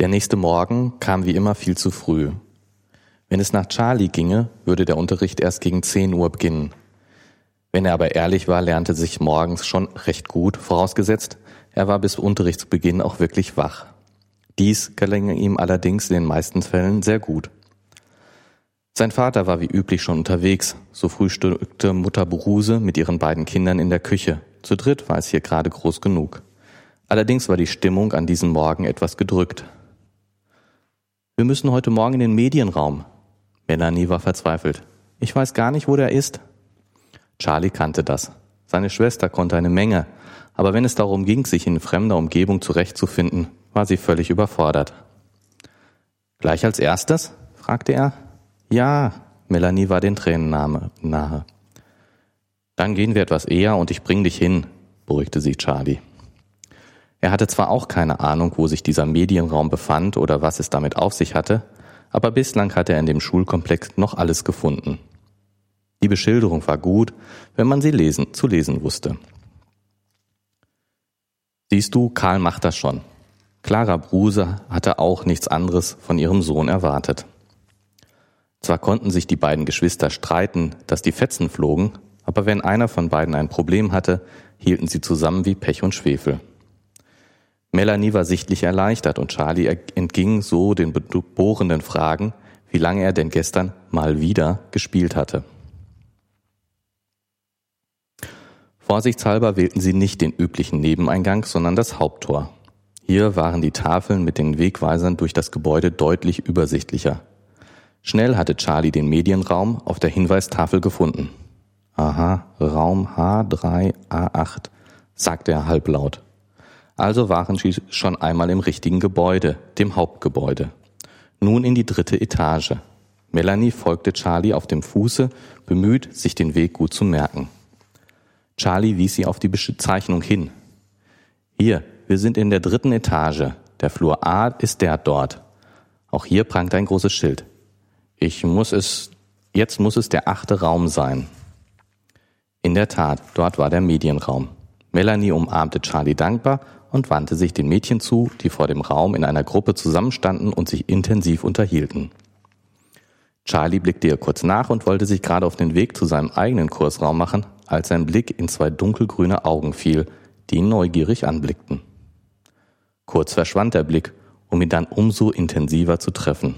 Der nächste Morgen kam wie immer viel zu früh. Wenn es nach Charlie ginge, würde der Unterricht erst gegen 10 Uhr beginnen. Wenn er aber ehrlich war, lernte sich morgens schon recht gut, vorausgesetzt, er war bis Unterrichtsbeginn auch wirklich wach. Dies gelang ihm allerdings in den meisten Fällen sehr gut. Sein Vater war wie üblich schon unterwegs, so frühstückte Mutter Bruse mit ihren beiden Kindern in der Küche. Zu dritt war es hier gerade groß genug. Allerdings war die Stimmung an diesem Morgen etwas gedrückt. Wir müssen heute Morgen in den Medienraum. Melanie war verzweifelt. Ich weiß gar nicht, wo der ist. Charlie kannte das. Seine Schwester konnte eine Menge, aber wenn es darum ging, sich in fremder Umgebung zurechtzufinden, war sie völlig überfordert. Gleich als erstes? fragte er. Ja, Melanie war den Tränen nahe. Dann gehen wir etwas eher und ich bring dich hin, beruhigte sie Charlie. Er hatte zwar auch keine Ahnung, wo sich dieser Medienraum befand oder was es damit auf sich hatte, aber bislang hatte er in dem Schulkomplex noch alles gefunden. Die Beschilderung war gut, wenn man sie lesen, zu lesen wusste. Siehst du, Karl macht das schon. Clara Bruse hatte auch nichts anderes von ihrem Sohn erwartet. Zwar konnten sich die beiden Geschwister streiten, dass die Fetzen flogen, aber wenn einer von beiden ein Problem hatte, hielten sie zusammen wie Pech und Schwefel. Melanie war sichtlich erleichtert und Charlie entging so den bohrenden Fragen, wie lange er denn gestern mal wieder gespielt hatte. Vorsichtshalber wählten sie nicht den üblichen Nebeneingang, sondern das Haupttor. Hier waren die Tafeln mit den Wegweisern durch das Gebäude deutlich übersichtlicher. Schnell hatte Charlie den Medienraum auf der Hinweistafel gefunden. Aha, Raum H3A8, sagte er halblaut. Also waren sie schon einmal im richtigen Gebäude, dem Hauptgebäude. Nun in die dritte Etage. Melanie folgte Charlie auf dem Fuße, bemüht, sich den Weg gut zu merken. Charlie wies sie auf die Bezeichnung hin. Hier, wir sind in der dritten Etage. Der Flur A ist der dort. Auch hier prangt ein großes Schild. Ich muss es, jetzt muss es der achte Raum sein. In der Tat, dort war der Medienraum. Melanie umarmte Charlie dankbar und wandte sich den Mädchen zu, die vor dem Raum in einer Gruppe zusammenstanden und sich intensiv unterhielten. Charlie blickte ihr kurz nach und wollte sich gerade auf den Weg zu seinem eigenen Kursraum machen, als sein Blick in zwei dunkelgrüne Augen fiel, die ihn neugierig anblickten. Kurz verschwand der Blick, um ihn dann umso intensiver zu treffen.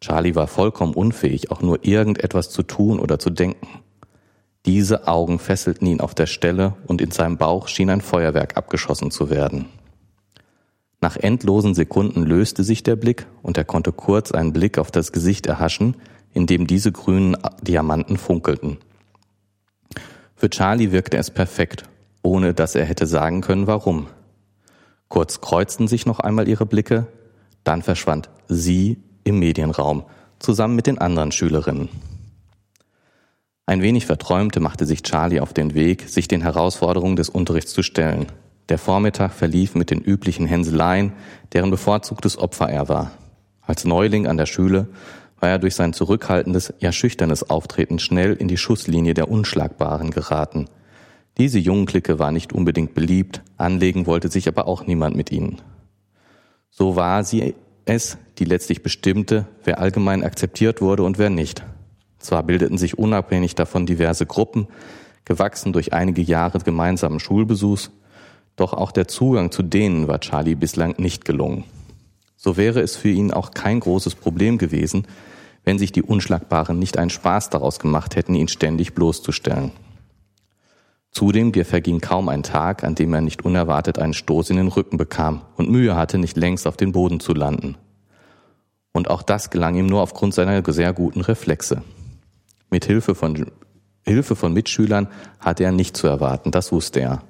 Charlie war vollkommen unfähig, auch nur irgendetwas zu tun oder zu denken. Diese Augen fesselten ihn auf der Stelle und in seinem Bauch schien ein Feuerwerk abgeschossen zu werden. Nach endlosen Sekunden löste sich der Blick und er konnte kurz einen Blick auf das Gesicht erhaschen, in dem diese grünen Diamanten funkelten. Für Charlie wirkte es perfekt, ohne dass er hätte sagen können, warum. Kurz kreuzten sich noch einmal ihre Blicke, dann verschwand sie im Medienraum, zusammen mit den anderen Schülerinnen. Ein wenig verträumte machte sich Charlie auf den Weg, sich den Herausforderungen des Unterrichts zu stellen. Der Vormittag verlief mit den üblichen Hänseleien, deren bevorzugtes Opfer er war. Als Neuling an der Schule war er durch sein zurückhaltendes, ja schüchternes Auftreten schnell in die Schusslinie der Unschlagbaren geraten. Diese jungen Clique war nicht unbedingt beliebt, anlegen wollte sich aber auch niemand mit ihnen. So war sie es, die letztlich bestimmte, wer allgemein akzeptiert wurde und wer nicht. Zwar bildeten sich unabhängig davon diverse Gruppen, gewachsen durch einige Jahre gemeinsamen Schulbesuchs, doch auch der Zugang zu denen war Charlie bislang nicht gelungen. So wäre es für ihn auch kein großes Problem gewesen, wenn sich die Unschlagbaren nicht einen Spaß daraus gemacht hätten, ihn ständig bloßzustellen. Zudem verging kaum ein Tag, an dem er nicht unerwartet einen Stoß in den Rücken bekam und Mühe hatte, nicht längst auf den Boden zu landen. Und auch das gelang ihm nur aufgrund seiner sehr guten Reflexe. Mit Hilfe von, Hilfe von Mitschülern hatte er nicht zu erwarten, das wusste er.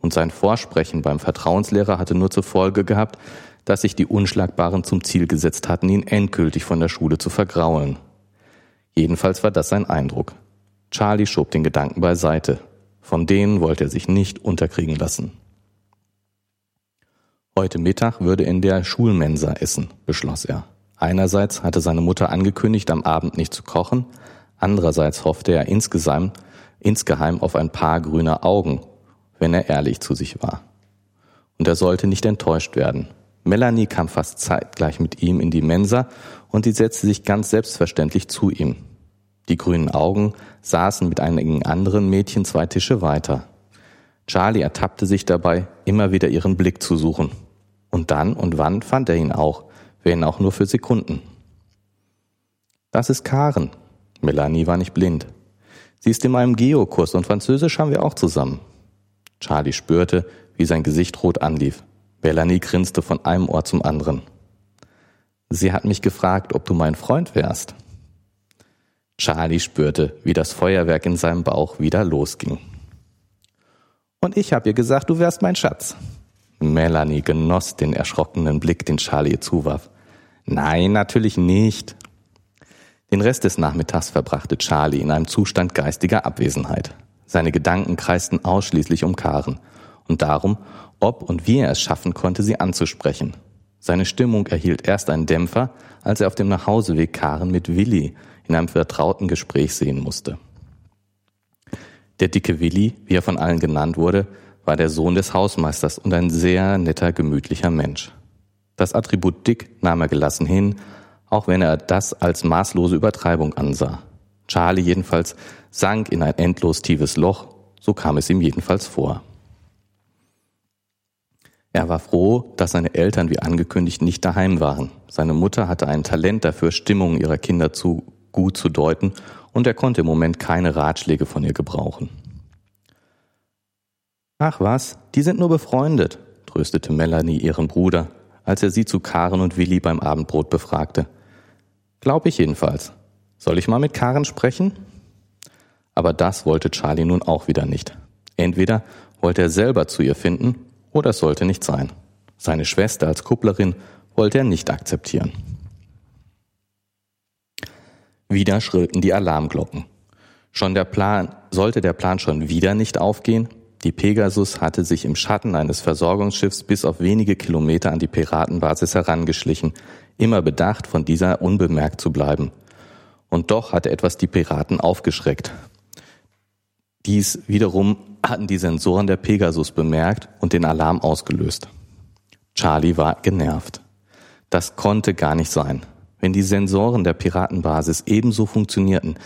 Und sein Vorsprechen beim Vertrauenslehrer hatte nur zur Folge gehabt, dass sich die Unschlagbaren zum Ziel gesetzt hatten, ihn endgültig von der Schule zu vergraulen. Jedenfalls war das sein Eindruck. Charlie schob den Gedanken beiseite. Von denen wollte er sich nicht unterkriegen lassen. Heute Mittag würde in der Schulmensa essen, beschloss er. Einerseits hatte seine Mutter angekündigt, am Abend nicht zu kochen, andererseits hoffte er insgesamt, insgeheim auf ein paar grüne Augen, wenn er ehrlich zu sich war. Und er sollte nicht enttäuscht werden. Melanie kam fast zeitgleich mit ihm in die Mensa und sie setzte sich ganz selbstverständlich zu ihm. Die grünen Augen saßen mit einigen anderen Mädchen zwei Tische weiter. Charlie ertappte sich dabei, immer wieder ihren Blick zu suchen. Und dann und wann fand er ihn auch, wenn auch nur für Sekunden. Das ist Karen. Melanie war nicht blind. Sie ist in meinem Geokurs und Französisch haben wir auch zusammen. Charlie spürte, wie sein Gesicht rot anlief. Melanie grinste von einem Ohr zum anderen. Sie hat mich gefragt, ob du mein Freund wärst. Charlie spürte, wie das Feuerwerk in seinem Bauch wieder losging. Und ich hab ihr gesagt, du wärst mein Schatz. Melanie genoss den erschrockenen Blick, den Charlie ihr zuwarf. Nein, natürlich nicht. Den Rest des Nachmittags verbrachte Charlie in einem Zustand geistiger Abwesenheit. Seine Gedanken kreisten ausschließlich um Karen und darum, ob und wie er es schaffen konnte, sie anzusprechen. Seine Stimmung erhielt erst einen Dämpfer, als er auf dem Nachhauseweg Karen mit Willi in einem vertrauten Gespräch sehen musste. Der dicke Willi, wie er von allen genannt wurde, war der Sohn des Hausmeisters und ein sehr netter, gemütlicher Mensch. Das Attribut dick nahm er gelassen hin, auch wenn er das als maßlose Übertreibung ansah. Charlie jedenfalls sank in ein endlos tiefes Loch, so kam es ihm jedenfalls vor. Er war froh, dass seine Eltern wie angekündigt nicht daheim waren. Seine Mutter hatte ein Talent dafür, Stimmungen ihrer Kinder zu gut zu deuten, und er konnte im Moment keine Ratschläge von ihr gebrauchen. Ach was, die sind nur befreundet, tröstete Melanie ihren Bruder, als er sie zu Karen und Willi beim Abendbrot befragte. Glaub ich jedenfalls. Soll ich mal mit Karen sprechen? Aber das wollte Charlie nun auch wieder nicht. Entweder wollte er selber zu ihr finden, oder es sollte nicht sein. Seine Schwester als Kupplerin wollte er nicht akzeptieren. Wieder schrillten die Alarmglocken. Schon der Plan, sollte der Plan schon wieder nicht aufgehen? Die Pegasus hatte sich im Schatten eines Versorgungsschiffs bis auf wenige Kilometer an die Piratenbasis herangeschlichen, immer bedacht, von dieser unbemerkt zu bleiben. Und doch hatte etwas die Piraten aufgeschreckt. Dies wiederum hatten die Sensoren der Pegasus bemerkt und den Alarm ausgelöst. Charlie war genervt. Das konnte gar nicht sein. Wenn die Sensoren der Piratenbasis ebenso funktionierten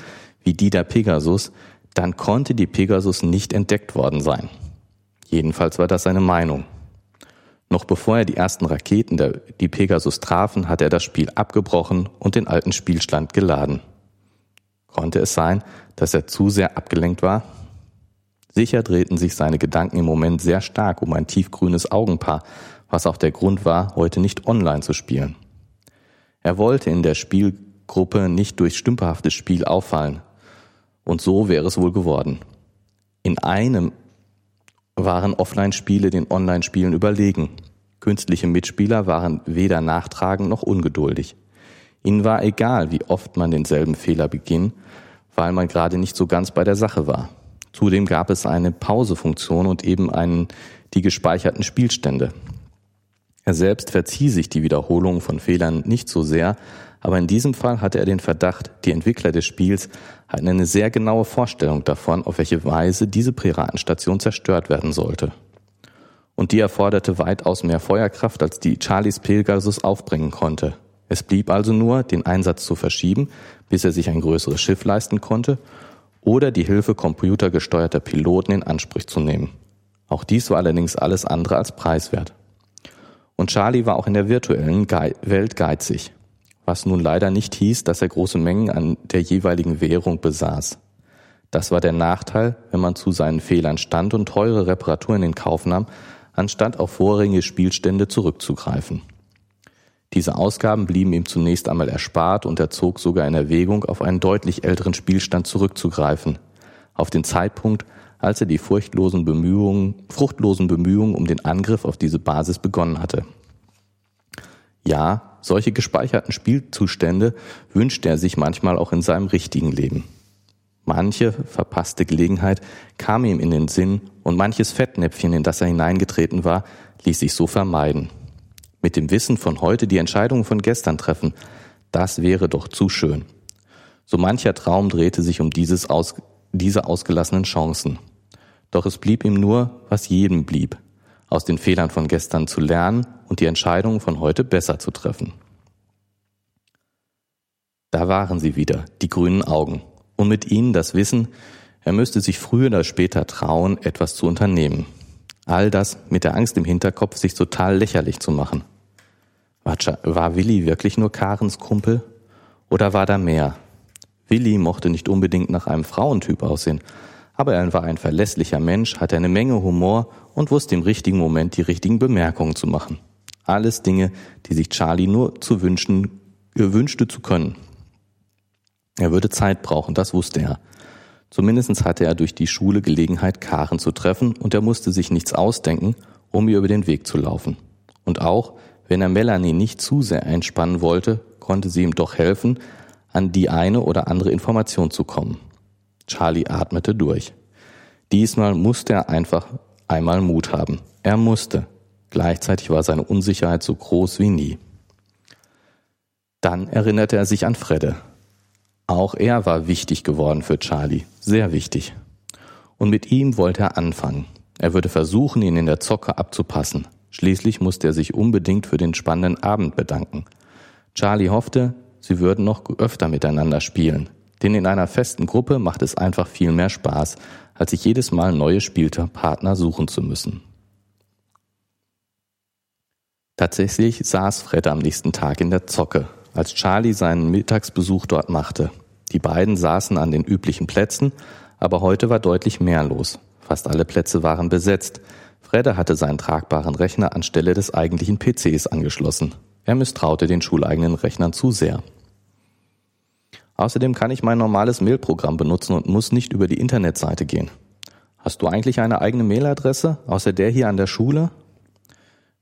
wie die der Pegasus, dann konnte die Pegasus nicht entdeckt worden sein. Jedenfalls war das seine Meinung. Noch bevor er die ersten Raketen, der, die Pegasus trafen, hatte er das Spiel abgebrochen und den alten Spielstand geladen. Konnte es sein, dass er zu sehr abgelenkt war? Sicher drehten sich seine Gedanken im Moment sehr stark um ein tiefgrünes Augenpaar, was auch der Grund war, heute nicht online zu spielen. Er wollte in der Spielgruppe nicht durch stümperhaftes Spiel auffallen. Und so wäre es wohl geworden. In einem waren Offline-Spiele den Online-Spielen überlegen. Künstliche Mitspieler waren weder nachtragend noch ungeduldig. Ihnen war egal, wie oft man denselben Fehler beging, weil man gerade nicht so ganz bei der Sache war. Zudem gab es eine Pausefunktion und eben einen, die gespeicherten Spielstände. Er selbst verzieh sich die Wiederholung von Fehlern nicht so sehr, aber in diesem Fall hatte er den Verdacht, die Entwickler des Spiels hatten eine sehr genaue Vorstellung davon, auf welche Weise diese Piratenstation zerstört werden sollte. Und die erforderte weitaus mehr Feuerkraft, als die Charlies Pegasus aufbringen konnte. Es blieb also nur, den Einsatz zu verschieben, bis er sich ein größeres Schiff leisten konnte, oder die Hilfe computergesteuerter Piloten in Anspruch zu nehmen. Auch dies war allerdings alles andere als preiswert. Und Charlie war auch in der virtuellen Welt geizig, was nun leider nicht hieß, dass er große Mengen an der jeweiligen Währung besaß. Das war der Nachteil, wenn man zu seinen Fehlern stand und teure Reparaturen in Kauf nahm, anstatt auf vorrangige Spielstände zurückzugreifen. Diese Ausgaben blieben ihm zunächst einmal erspart und er zog sogar in Erwägung, auf einen deutlich älteren Spielstand zurückzugreifen, auf den Zeitpunkt, als er die furchtlosen Bemühungen, fruchtlosen Bemühungen um den Angriff auf diese Basis begonnen hatte. Ja, solche gespeicherten Spielzustände wünschte er sich manchmal auch in seinem richtigen Leben. Manche verpasste Gelegenheit kam ihm in den Sinn und manches Fettnäpfchen, in das er hineingetreten war, ließ sich so vermeiden. Mit dem Wissen von heute die Entscheidungen von gestern treffen, das wäre doch zu schön. So mancher Traum drehte sich um dieses aus, diese ausgelassenen Chancen. Doch es blieb ihm nur, was jedem blieb. aus den Fehlern von gestern zu lernen und die Entscheidungen von heute besser zu treffen. Da waren sie wieder, die grünen Augen, und mit ihnen das Wissen, er müsste sich früher oder später trauen, etwas zu unternehmen. All das mit der Angst im Hinterkopf, sich total lächerlich zu machen. War, Willi wirklich nur Karens Kumpel? Oder war da mehr? Willi mochte nicht unbedingt nach einem Frauentyp aussehen, aber er war ein verlässlicher Mensch, hatte eine Menge Humor und wusste im richtigen Moment die richtigen Bemerkungen zu machen. Alles Dinge, die sich Charlie nur zu wünschen, wünschte zu können. Er würde Zeit brauchen, das wusste er. Zumindest hatte er durch die Schule Gelegenheit, Karen zu treffen, und er musste sich nichts ausdenken, um ihr über den Weg zu laufen. Und auch, wenn er Melanie nicht zu sehr einspannen wollte, konnte sie ihm doch helfen, an die eine oder andere Information zu kommen. Charlie atmete durch. Diesmal musste er einfach einmal Mut haben. Er musste. Gleichzeitig war seine Unsicherheit so groß wie nie. Dann erinnerte er sich an Fredde. Auch er war wichtig geworden für Charlie, sehr wichtig. Und mit ihm wollte er anfangen. Er würde versuchen, ihn in der Zocke abzupassen. Schließlich musste er sich unbedingt für den spannenden Abend bedanken. Charlie hoffte, sie würden noch öfter miteinander spielen. Denn in einer festen Gruppe macht es einfach viel mehr Spaß, als sich jedes Mal neue Spielpartner suchen zu müssen. Tatsächlich saß Fred am nächsten Tag in der Zocke, als Charlie seinen Mittagsbesuch dort machte. Die beiden saßen an den üblichen Plätzen, aber heute war deutlich mehr los. Fast alle Plätze waren besetzt. Fredde hatte seinen tragbaren Rechner anstelle des eigentlichen PCs angeschlossen. Er misstraute den schuleigenen Rechnern zu sehr. Außerdem kann ich mein normales Mailprogramm benutzen und muss nicht über die Internetseite gehen. Hast du eigentlich eine eigene Mailadresse, außer der hier an der Schule?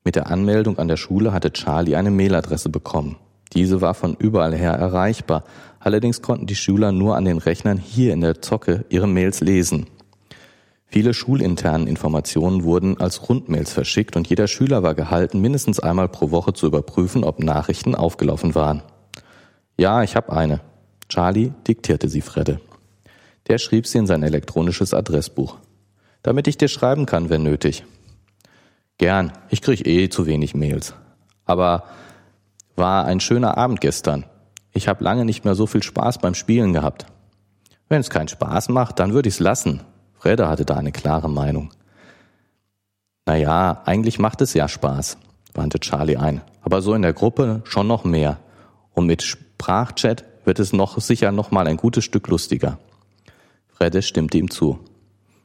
Mit der Anmeldung an der Schule hatte Charlie eine Mailadresse bekommen. Diese war von überall her erreichbar. Allerdings konnten die Schüler nur an den Rechnern hier in der Zocke ihre Mails lesen. Viele schulinternen Informationen wurden als Rundmails verschickt und jeder Schüler war gehalten, mindestens einmal pro Woche zu überprüfen, ob Nachrichten aufgelaufen waren. Ja, ich habe eine. Charlie diktierte sie Fredde. Der schrieb sie in sein elektronisches Adressbuch. Damit ich dir schreiben kann, wenn nötig. Gern, ich krieg eh zu wenig Mails. Aber war ein schöner Abend gestern. Ich habe lange nicht mehr so viel Spaß beim Spielen gehabt. Wenn es keinen Spaß macht, dann würde ich's lassen. Fredde hatte da eine klare Meinung. Naja, eigentlich macht es ja Spaß, wandte Charlie ein. Aber so in der Gruppe schon noch mehr. Und mit Sprachchat wird es noch sicher noch mal ein gutes Stück lustiger. Fredde stimmte ihm zu.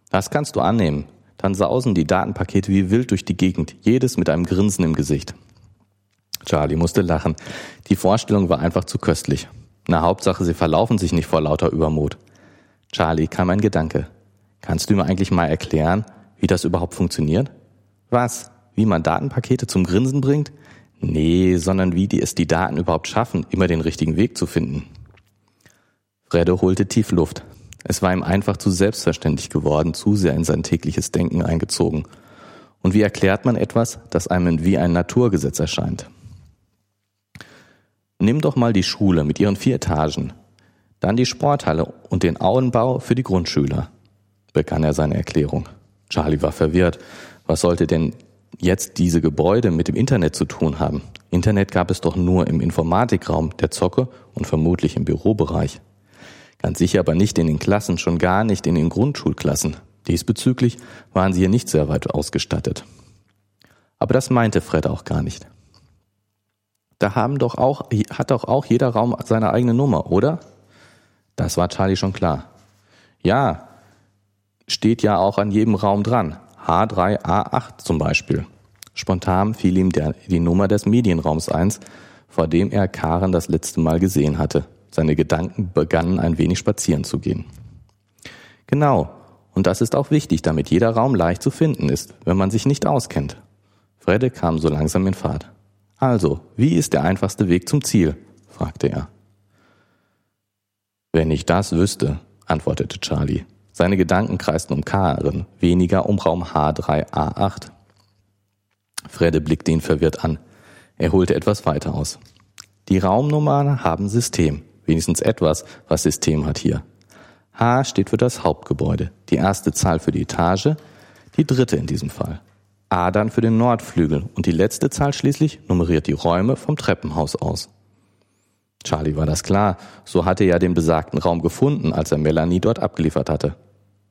Das kannst du annehmen. Dann sausen die Datenpakete wie wild durch die Gegend, jedes mit einem Grinsen im Gesicht. Charlie musste lachen. Die Vorstellung war einfach zu köstlich. Na, Hauptsache, sie verlaufen sich nicht vor lauter Übermut. Charlie kam ein Gedanke. Kannst du mir eigentlich mal erklären, wie das überhaupt funktioniert? Was? Wie man Datenpakete zum Grinsen bringt? Nee, sondern wie die es die Daten überhaupt schaffen, immer den richtigen Weg zu finden. Fredde holte tief Luft. Es war ihm einfach zu selbstverständlich geworden, zu sehr in sein tägliches Denken eingezogen. Und wie erklärt man etwas, das einem wie ein Naturgesetz erscheint? Nimm doch mal die Schule mit ihren vier Etagen, dann die Sporthalle und den Auenbau für die Grundschüler, begann er seine Erklärung. Charlie war verwirrt. Was sollte denn jetzt diese Gebäude mit dem Internet zu tun haben? Internet gab es doch nur im Informatikraum, der Zocke und vermutlich im Bürobereich. Ganz sicher aber nicht in den Klassen, schon gar nicht in den Grundschulklassen. Diesbezüglich waren sie hier nicht sehr weit ausgestattet. Aber das meinte Fred auch gar nicht. Da haben doch auch, hat doch auch jeder Raum seine eigene Nummer, oder? Das war Charlie schon klar. Ja, steht ja auch an jedem Raum dran. H3A8 zum Beispiel. Spontan fiel ihm der, die Nummer des Medienraums eins, vor dem er Karen das letzte Mal gesehen hatte. Seine Gedanken begannen ein wenig spazieren zu gehen. Genau, und das ist auch wichtig, damit jeder Raum leicht zu finden ist, wenn man sich nicht auskennt. Fredde kam so langsam in Fahrt. Also, wie ist der einfachste Weg zum Ziel? fragte er. Wenn ich das wüsste, antwortete Charlie. Seine Gedanken kreisten um Karen, weniger um Raum H3A8. Fredde blickte ihn verwirrt an. Er holte etwas weiter aus. Die Raumnummern haben System. Wenigstens etwas, was System hat hier. H steht für das Hauptgebäude, die erste Zahl für die Etage, die dritte in diesem Fall. A dann für den Nordflügel und die letzte Zahl schließlich nummeriert die Räume vom Treppenhaus aus. Charlie war das klar, so hatte er ja den besagten Raum gefunden, als er Melanie dort abgeliefert hatte.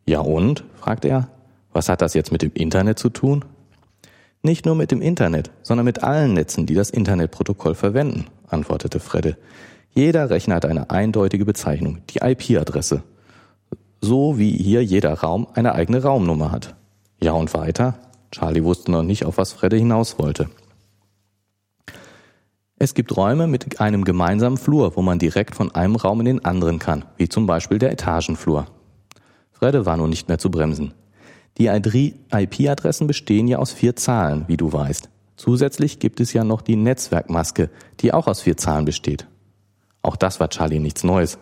Ja und? fragte er. Was hat das jetzt mit dem Internet zu tun? Nicht nur mit dem Internet, sondern mit allen Netzen, die das Internetprotokoll verwenden, antwortete Fredde. Jeder Rechner hat eine eindeutige Bezeichnung, die IP-Adresse. So wie hier jeder Raum eine eigene Raumnummer hat. Ja und weiter? Charlie wusste noch nicht, auf was Fredde hinaus wollte. Es gibt Räume mit einem gemeinsamen Flur, wo man direkt von einem Raum in den anderen kann, wie zum Beispiel der Etagenflur. Fredde war nun nicht mehr zu bremsen. Die IP-Adressen bestehen ja aus vier Zahlen, wie du weißt. Zusätzlich gibt es ja noch die Netzwerkmaske, die auch aus vier Zahlen besteht. Auch das war Charlie nichts Neues.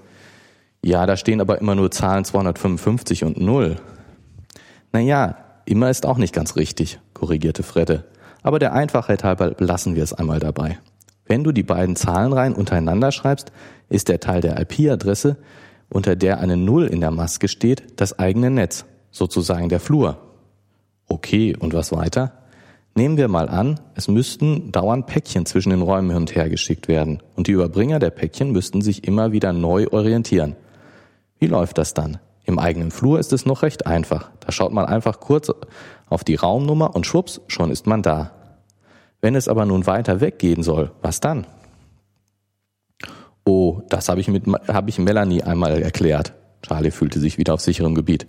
Ja, da stehen aber immer nur Zahlen 255 und 0. Naja, immer ist auch nicht ganz richtig, korrigierte Fredde. Aber der Einfachheit halber belassen wir es einmal dabei. Wenn du die beiden Zahlenreihen untereinander schreibst, ist der Teil der IP-Adresse, unter der eine Null in der Maske steht, das eigene Netz, sozusagen der Flur. Okay, und was weiter? Nehmen wir mal an, es müssten dauernd Päckchen zwischen den Räumen hin und her geschickt werden und die Überbringer der Päckchen müssten sich immer wieder neu orientieren. Wie läuft das dann? Im eigenen Flur ist es noch recht einfach. Da schaut man einfach kurz auf die Raumnummer und schwupps, schon ist man da. Wenn es aber nun weiter weggehen soll, was dann? Oh, das habe ich, hab ich Melanie einmal erklärt. Charlie fühlte sich wieder auf sicherem Gebiet.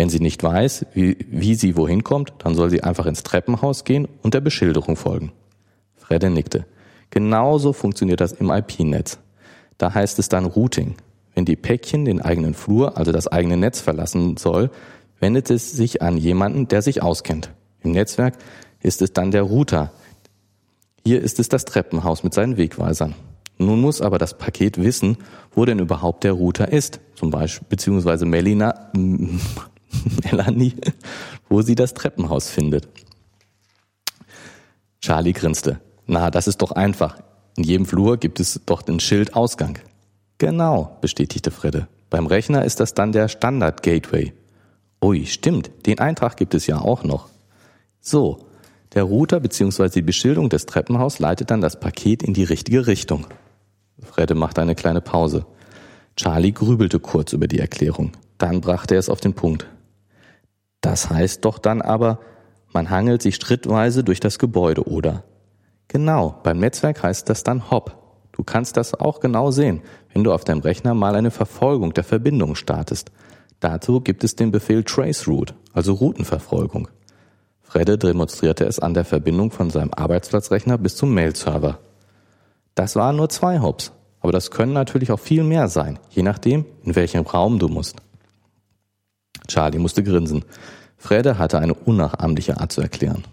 Wenn sie nicht weiß, wie, wie sie wohin kommt, dann soll sie einfach ins Treppenhaus gehen und der Beschilderung folgen. Fredde nickte. Genauso funktioniert das im IP-Netz. Da heißt es dann Routing. Wenn die Päckchen den eigenen Flur, also das eigene Netz verlassen soll, wendet es sich an jemanden, der sich auskennt. Im Netzwerk ist es dann der Router. Hier ist es das Treppenhaus mit seinen Wegweisern. Nun muss aber das Paket wissen, wo denn überhaupt der Router ist. Zum Beispiel, beziehungsweise Melina, Melanie, wo sie das Treppenhaus findet. Charlie grinste. Na, das ist doch einfach. In jedem Flur gibt es doch den Schild Ausgang. Genau, bestätigte Fredde. Beim Rechner ist das dann der Standard Gateway. Ui, stimmt, den Eintrag gibt es ja auch noch. So, der Router bzw. die Beschilderung des Treppenhaus leitet dann das Paket in die richtige Richtung. Fredde machte eine kleine Pause. Charlie grübelte kurz über die Erklärung. Dann brachte er es auf den Punkt. Das heißt doch dann aber, man hangelt sich schrittweise durch das Gebäude, oder? Genau, beim Netzwerk heißt das dann Hop. Du kannst das auch genau sehen, wenn du auf deinem Rechner mal eine Verfolgung der Verbindung startest. Dazu gibt es den Befehl Traceroute, also Routenverfolgung. Fredde demonstrierte es an der Verbindung von seinem Arbeitsplatzrechner bis zum Mail-Server. Das waren nur zwei Hops, aber das können natürlich auch viel mehr sein, je nachdem, in welchem Raum du musst. Charlie musste grinsen. Fredde hatte eine unnachahmliche Art zu erklären.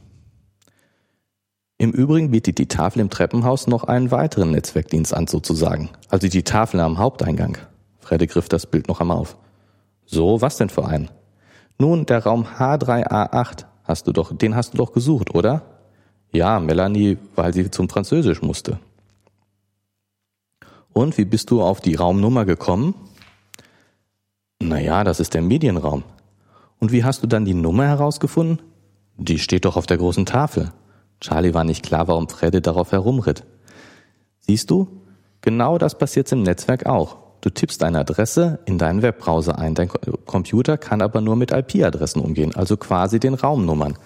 Im Übrigen bietet die Tafel im Treppenhaus noch einen weiteren Netzwerkdienst an, sozusagen. Also die Tafel am Haupteingang. Fredde griff das Bild noch einmal auf. So, was denn für einen? Nun, der Raum H3A8 hast du doch, den hast du doch gesucht, oder? Ja, Melanie, weil sie zum Französisch musste. Und wie bist du auf die Raumnummer gekommen? Naja, das ist der Medienraum. Und wie hast du dann die Nummer herausgefunden? Die steht doch auf der großen Tafel. Charlie war nicht klar, warum Fredde darauf herumritt. Siehst du? Genau das passiert im Netzwerk auch. Du tippst eine Adresse in deinen Webbrowser ein. Dein Computer kann aber nur mit IP-Adressen umgehen, also quasi den Raumnummern.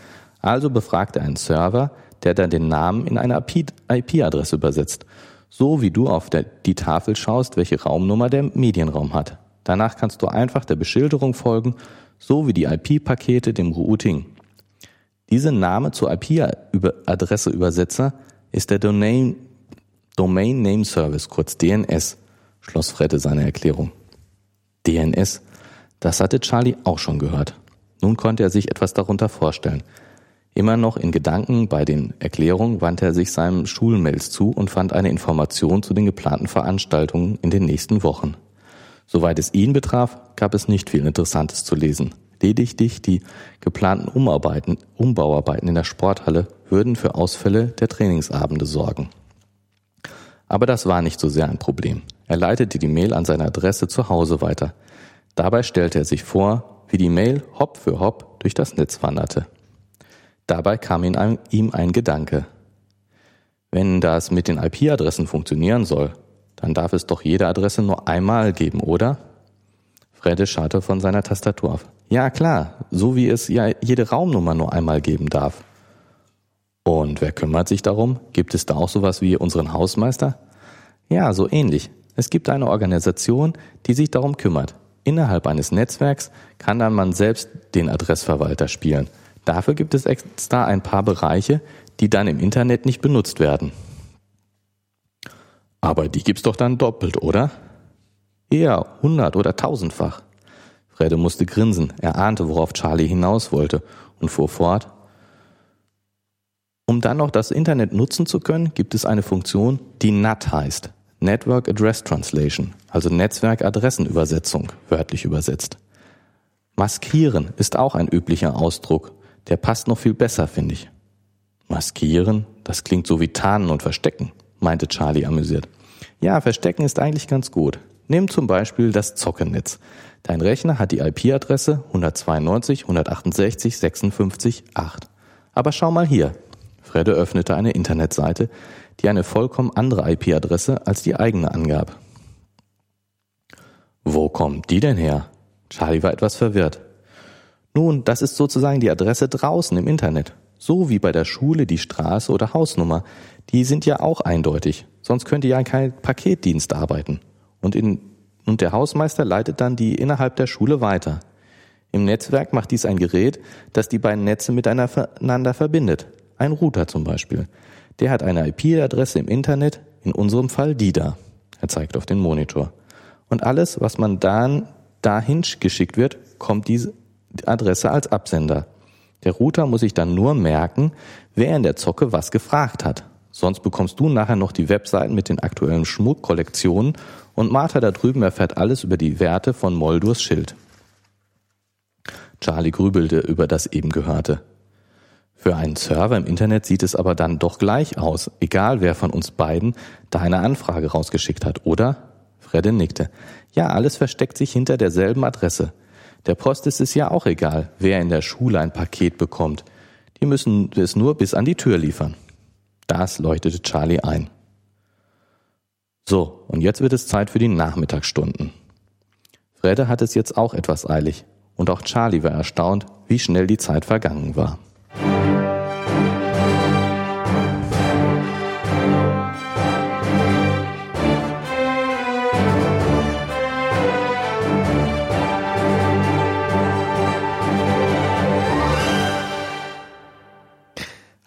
Also befragt er einen Server, der dann den Namen in eine IP-Adresse übersetzt. So wie du auf die Tafel schaust, welche Raumnummer der Medienraum hat. Danach kannst du einfach der Beschilderung folgen, so wie die IP-Pakete dem Routing. Diese Name zur IP-Adresse-Übersetzer ist der Domain, Domain Name Service, kurz DNS, schloss Fredde seine Erklärung. DNS, das hatte Charlie auch schon gehört. Nun konnte er sich etwas darunter vorstellen. Immer noch in Gedanken bei den Erklärungen wandte er sich seinem Schulmails zu und fand eine Information zu den geplanten Veranstaltungen in den nächsten Wochen. Soweit es ihn betraf, gab es nicht viel Interessantes zu lesen. Lediglich die geplanten Umarbeiten, Umbauarbeiten in der Sporthalle würden für Ausfälle der Trainingsabende sorgen. Aber das war nicht so sehr ein Problem. Er leitete die Mail an seine Adresse zu Hause weiter. Dabei stellte er sich vor, wie die Mail Hop für Hop durch das Netz wanderte. Dabei kam ihm ein Gedanke. Wenn das mit den IP-Adressen funktionieren soll, dann darf es doch jede Adresse nur einmal geben, oder? Fredde schaute von seiner Tastatur auf. Ja, klar, so wie es ja jede Raumnummer nur einmal geben darf. Und wer kümmert sich darum? Gibt es da auch sowas wie unseren Hausmeister? Ja, so ähnlich. Es gibt eine Organisation, die sich darum kümmert. Innerhalb eines Netzwerks kann dann man selbst den Adressverwalter spielen. Dafür gibt es extra ein paar Bereiche, die dann im Internet nicht benutzt werden. Aber die gibt's doch dann doppelt, oder? Eher hundert- oder tausendfach. Fredde musste grinsen. Er ahnte, worauf Charlie hinaus wollte und fuhr fort. Um dann noch das Internet nutzen zu können, gibt es eine Funktion, die NAT heißt. Network Address Translation, also Netzwerkadressenübersetzung, wörtlich übersetzt. Maskieren ist auch ein üblicher Ausdruck. Der passt noch viel besser, finde ich. Maskieren? Das klingt so wie Tarnen und Verstecken, meinte Charlie amüsiert. Ja, Verstecken ist eigentlich ganz gut. Nimm zum Beispiel das Zockennetz. Dein Rechner hat die IP-Adresse 192, 168, 56, 8. Aber schau mal hier. Fredde öffnete eine Internetseite, die eine vollkommen andere IP-Adresse als die eigene angab. Wo kommt die denn her? Charlie war etwas verwirrt. Nun, das ist sozusagen die Adresse draußen im Internet. So wie bei der Schule die Straße oder Hausnummer. Die sind ja auch eindeutig. Sonst könnte ja kein Paketdienst arbeiten. Und, in, und der Hausmeister leitet dann die innerhalb der Schule weiter. Im Netzwerk macht dies ein Gerät, das die beiden Netze miteinander verbindet. Ein Router zum Beispiel. Der hat eine IP-Adresse im Internet, in unserem Fall die da. Er zeigt auf den Monitor. Und alles, was man dann dahin geschickt wird, kommt diese Adresse als Absender. Der Router muss sich dann nur merken, wer in der Zocke was gefragt hat. Sonst bekommst du nachher noch die Webseiten mit den aktuellen Schmuckkollektionen und Martha da drüben erfährt alles über die Werte von Moldurs Schild. Charlie grübelte über das eben Gehörte. Für einen Server im Internet sieht es aber dann doch gleich aus, egal wer von uns beiden da eine Anfrage rausgeschickt hat, oder? Fredde nickte. Ja, alles versteckt sich hinter derselben Adresse. Der Post ist es ja auch egal, wer in der Schule ein Paket bekommt. Die müssen es nur bis an die Tür liefern. Das leuchtete Charlie ein. So, und jetzt wird es Zeit für die Nachmittagsstunden. Fredde hat es jetzt auch etwas eilig, und auch Charlie war erstaunt, wie schnell die Zeit vergangen war.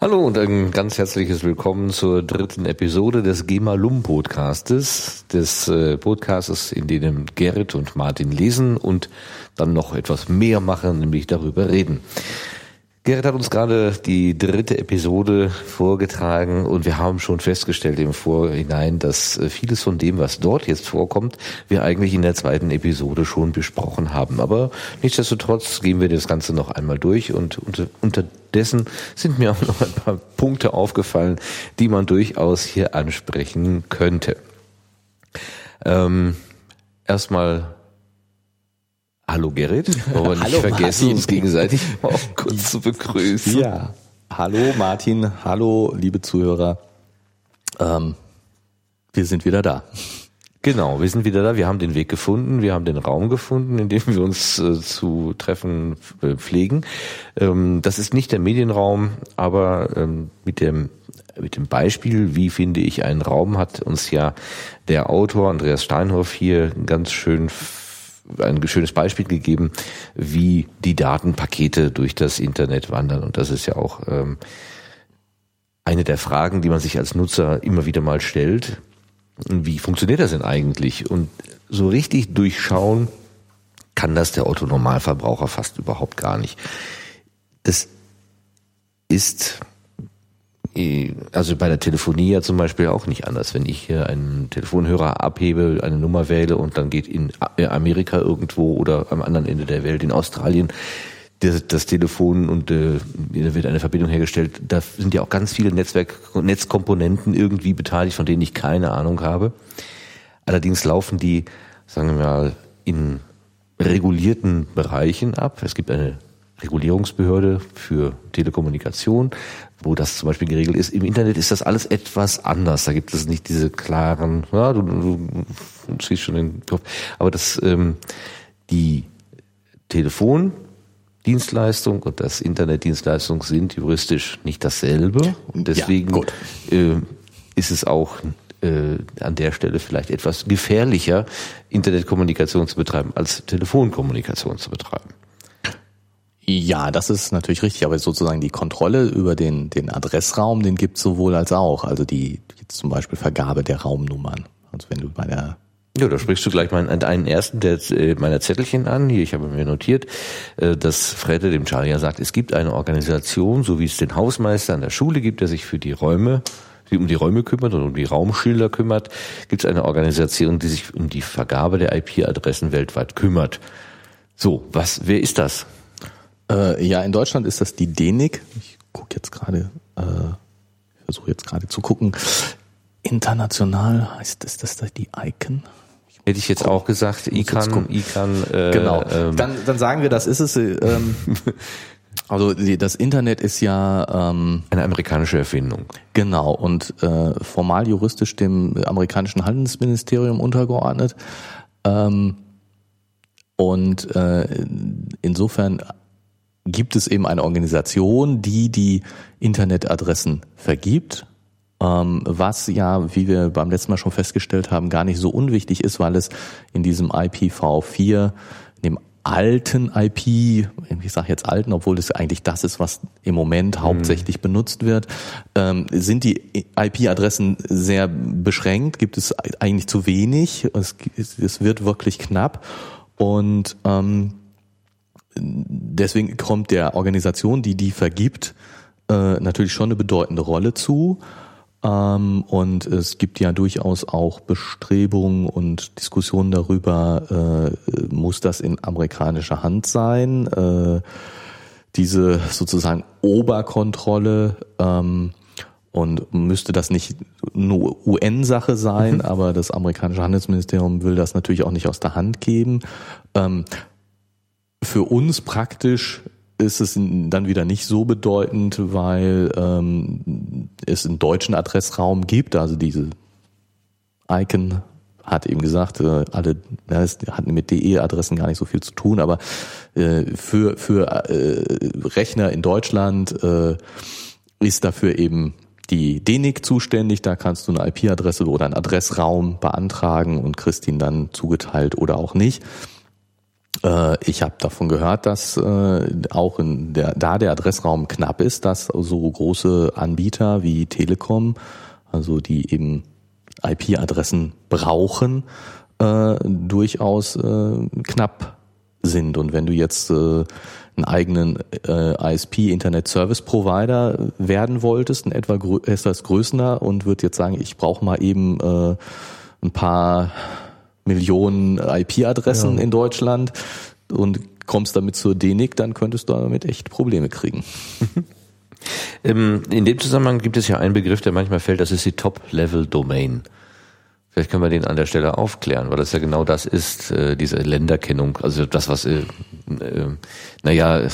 Hallo und ein ganz herzliches Willkommen zur dritten Episode des GEMA Lum Podcastes, des äh, Podcastes, in dem Gerrit und Martin lesen und dann noch etwas mehr machen, nämlich darüber reden. Gerrit hat uns gerade die dritte Episode vorgetragen und wir haben schon festgestellt im Vorhinein, dass äh, vieles von dem, was dort jetzt vorkommt, wir eigentlich in der zweiten Episode schon besprochen haben. Aber nichtsdestotrotz gehen wir das Ganze noch einmal durch und unter, unterdessen sind mir auch noch ein paar Punkte aufgefallen, die man durchaus hier ansprechen könnte. Ähm, erstmal Hallo Gerrit, wollen wir nicht vergessen, Martin. uns gegenseitig auch kurz zu begrüßen. Ja, hallo Martin, hallo liebe Zuhörer. Ähm, wir sind wieder da. Genau, wir sind wieder da. Wir haben den Weg gefunden, wir haben den Raum gefunden, in dem wir uns äh, zu treffen äh, pflegen. Ähm, das ist nicht der Medienraum, aber ähm, mit dem mit dem Beispiel, wie finde ich einen Raum, hat uns ja der Autor Andreas Steinhoff hier ganz schön ein schönes Beispiel gegeben, wie die Datenpakete durch das Internet wandern. Und das ist ja auch ähm, eine der Fragen, die man sich als Nutzer immer wieder mal stellt. Wie funktioniert das denn eigentlich? Und so richtig durchschauen kann das der Autonormalverbraucher fast überhaupt gar nicht. Das ist also bei der Telefonie ja zum Beispiel auch nicht anders. Wenn ich hier einen Telefonhörer abhebe, eine Nummer wähle und dann geht in Amerika irgendwo oder am anderen Ende der Welt, in Australien, das, das Telefon und äh, da wird eine Verbindung hergestellt. Da sind ja auch ganz viele Netzwerk, Netzkomponenten irgendwie beteiligt, von denen ich keine Ahnung habe. Allerdings laufen die, sagen wir mal, in regulierten Bereichen ab. Es gibt eine Regulierungsbehörde für Telekommunikation, wo das zum Beispiel geregelt ist. Im Internet ist das alles etwas anders. Da gibt es nicht diese klaren, ja, du, du, du siehst schon den Kopf. Aber das, ähm, die Telefondienstleistung und das Internetdienstleistung sind juristisch nicht dasselbe. Und deswegen ja, äh, ist es auch äh, an der Stelle vielleicht etwas gefährlicher, Internetkommunikation zu betreiben, als Telefonkommunikation zu betreiben. Ja, das ist natürlich richtig, aber sozusagen die Kontrolle über den, den Adressraum, den gibt es sowohl als auch. Also die jetzt zum Beispiel Vergabe der Raumnummern. Also wenn du bei der ja, da sprichst du gleich mal einen ersten der, äh, meiner Zettelchen an. Hier, ich habe mir notiert, äh, dass Fredde dem Charlie ja sagt, es gibt eine Organisation, so wie es den Hausmeister an der Schule gibt, der sich für die Räume die um die Räume kümmert und um die Raumschilder kümmert, gibt es eine Organisation, die sich um die Vergabe der IP-Adressen weltweit kümmert. So, was, wer ist das? Äh, ja, in Deutschland ist das die DENIC. Ich gucke jetzt gerade, äh, versuche jetzt gerade zu gucken. International heißt das, das die ICANN? Hätte ich jetzt auch gesagt, ICANN, ICANN. Äh, genau. Ähm. Dann, dann sagen wir, das ist es. Ähm, Also das Internet ist ja ähm, eine amerikanische Erfindung. Genau und äh, formal juristisch dem amerikanischen Handelsministerium untergeordnet. Ähm, und äh, insofern gibt es eben eine Organisation, die die Internetadressen vergibt, ähm, was ja, wie wir beim letzten Mal schon festgestellt haben, gar nicht so unwichtig ist, weil es in diesem IPv4, in dem alten IP, ich sage jetzt alten, obwohl das eigentlich das ist, was im Moment hauptsächlich mhm. benutzt wird, ähm, sind die IP-Adressen sehr beschränkt, gibt es eigentlich zu wenig, es, es wird wirklich knapp und ähm, deswegen kommt der Organisation, die die vergibt, äh, natürlich schon eine bedeutende Rolle zu. Ähm, und es gibt ja durchaus auch Bestrebungen und Diskussionen darüber, äh, muss das in amerikanischer Hand sein? Äh, diese sozusagen Oberkontrolle ähm, und müsste das nicht nur UN-Sache sein, mhm. aber das amerikanische Handelsministerium will das natürlich auch nicht aus der Hand geben. Ähm, für uns praktisch ist es dann wieder nicht so bedeutend, weil ähm, es einen deutschen Adressraum gibt, also diese Icon hat eben gesagt, äh, alle das hatten mit DE-Adressen gar nicht so viel zu tun, aber äh, für für äh, Rechner in Deutschland äh, ist dafür eben die DENIC zuständig. Da kannst du eine IP-Adresse oder einen Adressraum beantragen und kriegst ihn dann zugeteilt oder auch nicht. Äh, ich habe davon gehört, dass äh, auch in der, da der Adressraum knapp ist, dass so große Anbieter wie Telekom, also die eben IP-Adressen brauchen, äh, durchaus äh, knapp sind. Und wenn du jetzt äh, einen eigenen äh, ISP Internet Service Provider werden wolltest, in etwa etwas größer und wird jetzt sagen, ich brauche mal eben äh, ein paar Millionen IP-Adressen ja. in Deutschland und kommst damit zur DENIC, dann könntest du damit echt Probleme kriegen. Ähm, in dem Zusammenhang gibt es ja einen Begriff, der manchmal fällt, das ist die Top-Level-Domain. Vielleicht können wir den an der Stelle aufklären, weil das ja genau das ist, äh, diese Länderkennung, also das, was, äh, äh, naja,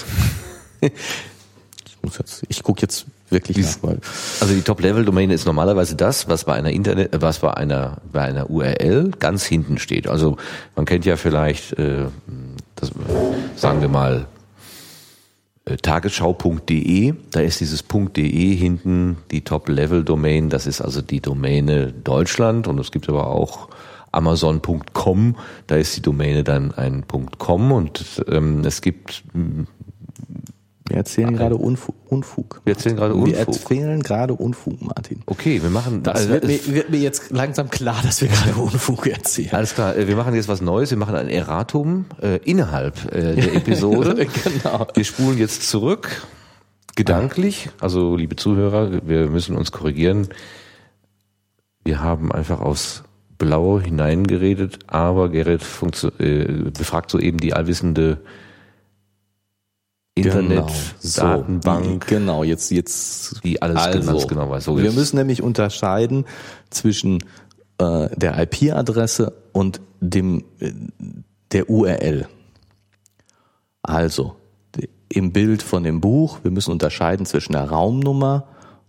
muss jetzt, ich gucke jetzt wirklich Dies, nach. Weil also die Top-Level-Domain ist normalerweise das, was bei einer Internet, was bei einer bei einer URL ganz hinten steht. Also man kennt ja vielleicht, äh, das, sagen wir mal, äh, tagesschau.de, da ist dieses .de hinten die Top-Level-Domain, das ist also die Domäne Deutschland. Und es gibt aber auch Amazon.com, da ist die Domäne dann ein .com. Und ähm, es gibt wir erzählen gerade Unfug, Unfug. Wir erzählen gerade Unfug. Wir erzählen gerade Unfug, Martin. Okay, wir machen. Das also, wird, mir, wird, mir, jetzt langsam klar, dass wir gerade Unfug erzählen. Alles klar. Äh, wir machen jetzt was Neues. Wir machen ein Erratum äh, innerhalb äh, der Episode. genau. Wir spulen jetzt zurück, gedanklich. Also, liebe Zuhörer, wir müssen uns korrigieren. Wir haben einfach aus Blau hineingeredet, aber Gerrit äh, befragt soeben die allwissende Internet, genau. Datenbank. So, genau, jetzt, jetzt. Die alles also, ganz genau weiß. So wir müssen nämlich unterscheiden zwischen äh, der IP-Adresse und dem, äh, der URL. Also, im Bild von dem Buch, wir müssen unterscheiden zwischen der Raumnummer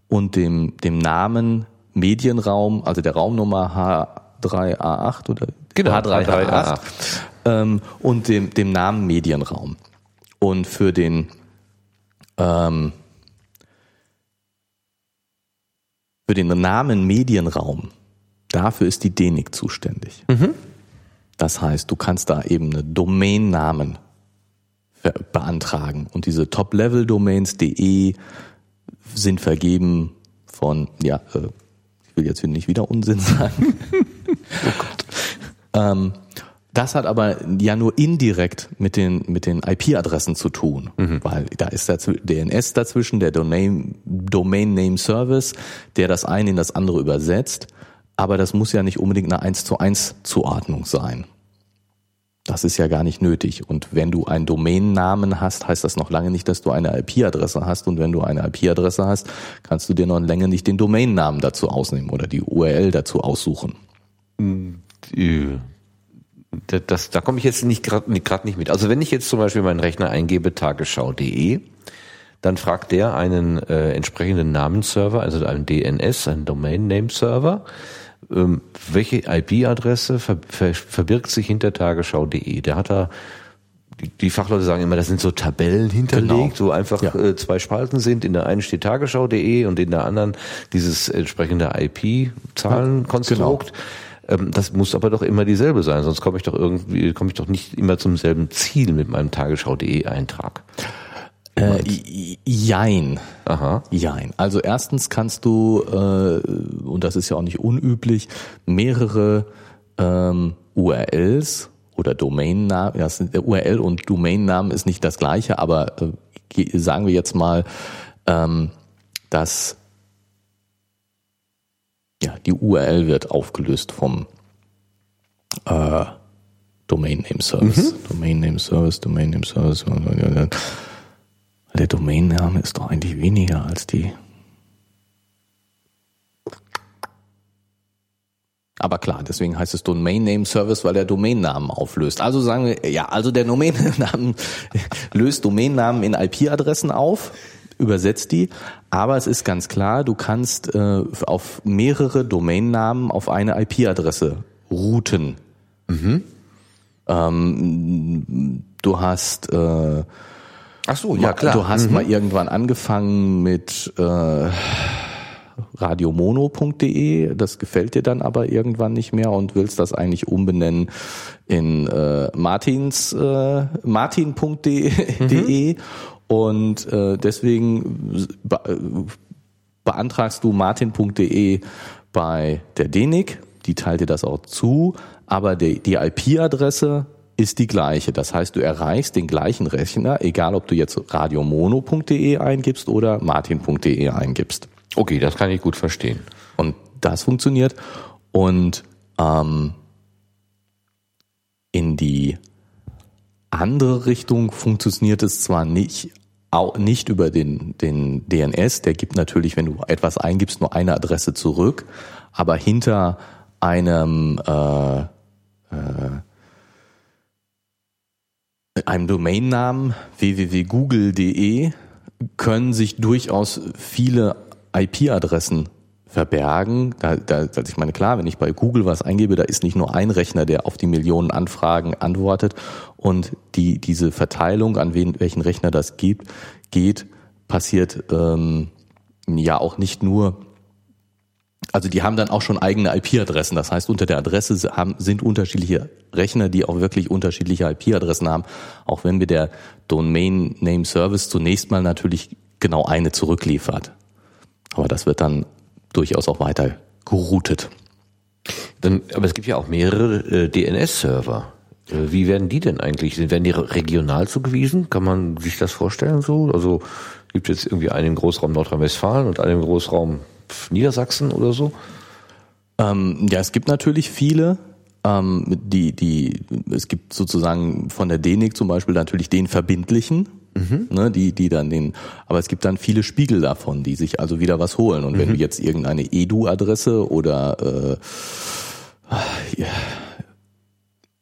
und dem, dem Namen Medienraum, also der Raumnummer H3A8 oder Genau, H3A8 ähm, und dem, dem Namen Medienraum. Und für den ähm, für den Namen Medienraum, dafür ist die DENIC zuständig. Das heißt, du kannst da eben eine Domainnamen beantragen. Und diese Top-Level-Domains .de sind vergeben von, ja, äh, ich will jetzt nicht wieder Unsinn sagen. ähm, das hat aber ja nur indirekt mit den, mit den IP-Adressen zu tun, weil da ist der DNS dazwischen, der Domain, Domain Name Service, der das eine in das andere übersetzt. Aber das muss ja nicht unbedingt eine 1 zu 1 Zuordnung sein. Das ist ja gar nicht nötig. Und wenn du einen Domainnamen hast, heißt das noch lange nicht, dass du eine IP-Adresse hast. Und wenn du eine IP-Adresse hast, kannst du dir noch länger nicht den Domainnamen dazu ausnehmen oder die URL dazu aussuchen. Äh, Das, das, da komme ich jetzt nicht gerade grad nicht mit. Also wenn ich jetzt zum Beispiel meinen Rechner eingebe, tagesschau.de, dann fragt der einen äh, entsprechenden Namensserver, also einen DNS, einen Domain Name Server, ähm, welche IP-Adresse ver, ver, verbirgt sich hinter tagesschau.de. Der hat da die, die Fachleute sagen immer, das sind so Tabellen hinterlegt, Genau. wo einfach Ja. äh, zwei Spalten sind. In der einen steht tagesschau.de und in der anderen dieses entsprechende IP-Zahlenkonstrukt. Ähm, Das muss aber doch immer dieselbe sein, sonst komme ich doch irgendwie, komme ich doch nicht immer zum selben Ziel mit meinem tagesschau.de Eintrag. Äh, jein. Aha. Jein. Also erstens kannst du, äh, und das ist ja auch nicht unüblich, mehrere ähm, URLs oder Domainnamen, ja, es sind- der URL und Domainnamen ist nicht das gleiche, aber äh, ge- sagen wir jetzt mal, ähm, dass ja, die URL wird aufgelöst vom äh, Domain Name Service. Domain Name Service, Domain Name Service. Der Domainname ist doch eigentlich weniger als die. Aber klar, deswegen heißt es Domain Name Service, weil der Domainnamen auflöst. Also sagen wir, ja, also der Domainnamen löst Domainnamen in IP-Adressen auf, übersetzt die. Aber es ist ganz klar, du kannst äh, auf mehrere Domainnamen auf eine IP-Adresse routen. Ähm, du hast äh, Ach so, Du hast mal irgendwann angefangen mit äh, radiomono.de, das gefällt dir dann aber irgendwann nicht mehr und willst das eigentlich umbenennen in äh, Martins äh, martin.de und äh, deswegen be beantragst du martin.de bei der DENIC, die teilt dir das auch zu, aber die, die IP-Adresse ist die gleiche. Das heißt, du erreichst den gleichen Rechner, egal ob du jetzt radiomono.de eingibst oder martin.de eingibst. Okay, das kann ich gut verstehen. Und das funktioniert. Und ähm, in die andere Richtung funktioniert es zwar nicht, auch nicht über den, den DNS, der gibt natürlich, wenn du etwas eingibst, nur eine Adresse zurück, aber hinter einem äh, äh, einem Domainnamen www.google.de können sich durchaus viele IP-Adressen verbergen. Da, da, also ich meine, klar, wenn ich bei Google was eingebe, da ist nicht nur ein Rechner, der auf die Millionen Anfragen antwortet und die diese Verteilung, an wen, welchen Rechner das gibt, geht, passiert ähm, ja auch nicht nur also die haben dann auch schon eigene IP-Adressen. Das heißt, unter der Adresse haben, sind unterschiedliche Rechner, die auch wirklich unterschiedliche IP-Adressen haben. Auch wenn mir der Domain Name Service zunächst mal natürlich genau eine zurückliefert. Aber das wird dann durchaus auch weiter geroutet. Dann, aber es gibt ja auch mehrere äh, DNS-Server. Äh, wie werden die denn eigentlich? Werden die regional zugewiesen? Kann man sich das vorstellen so? Also gibt es jetzt irgendwie einen im Großraum Nordrhein-Westfalen und einen im Großraum Niedersachsen oder so? Ähm, ja, es gibt natürlich viele. Ähm, die, die, es gibt sozusagen von der DENIC zum Beispiel natürlich den verbindlichen, ne, die, die dann den, aber es gibt dann viele Spiegel davon, die sich also wieder was holen. Und wenn du jetzt irgendeine Edu-Adresse oder äh,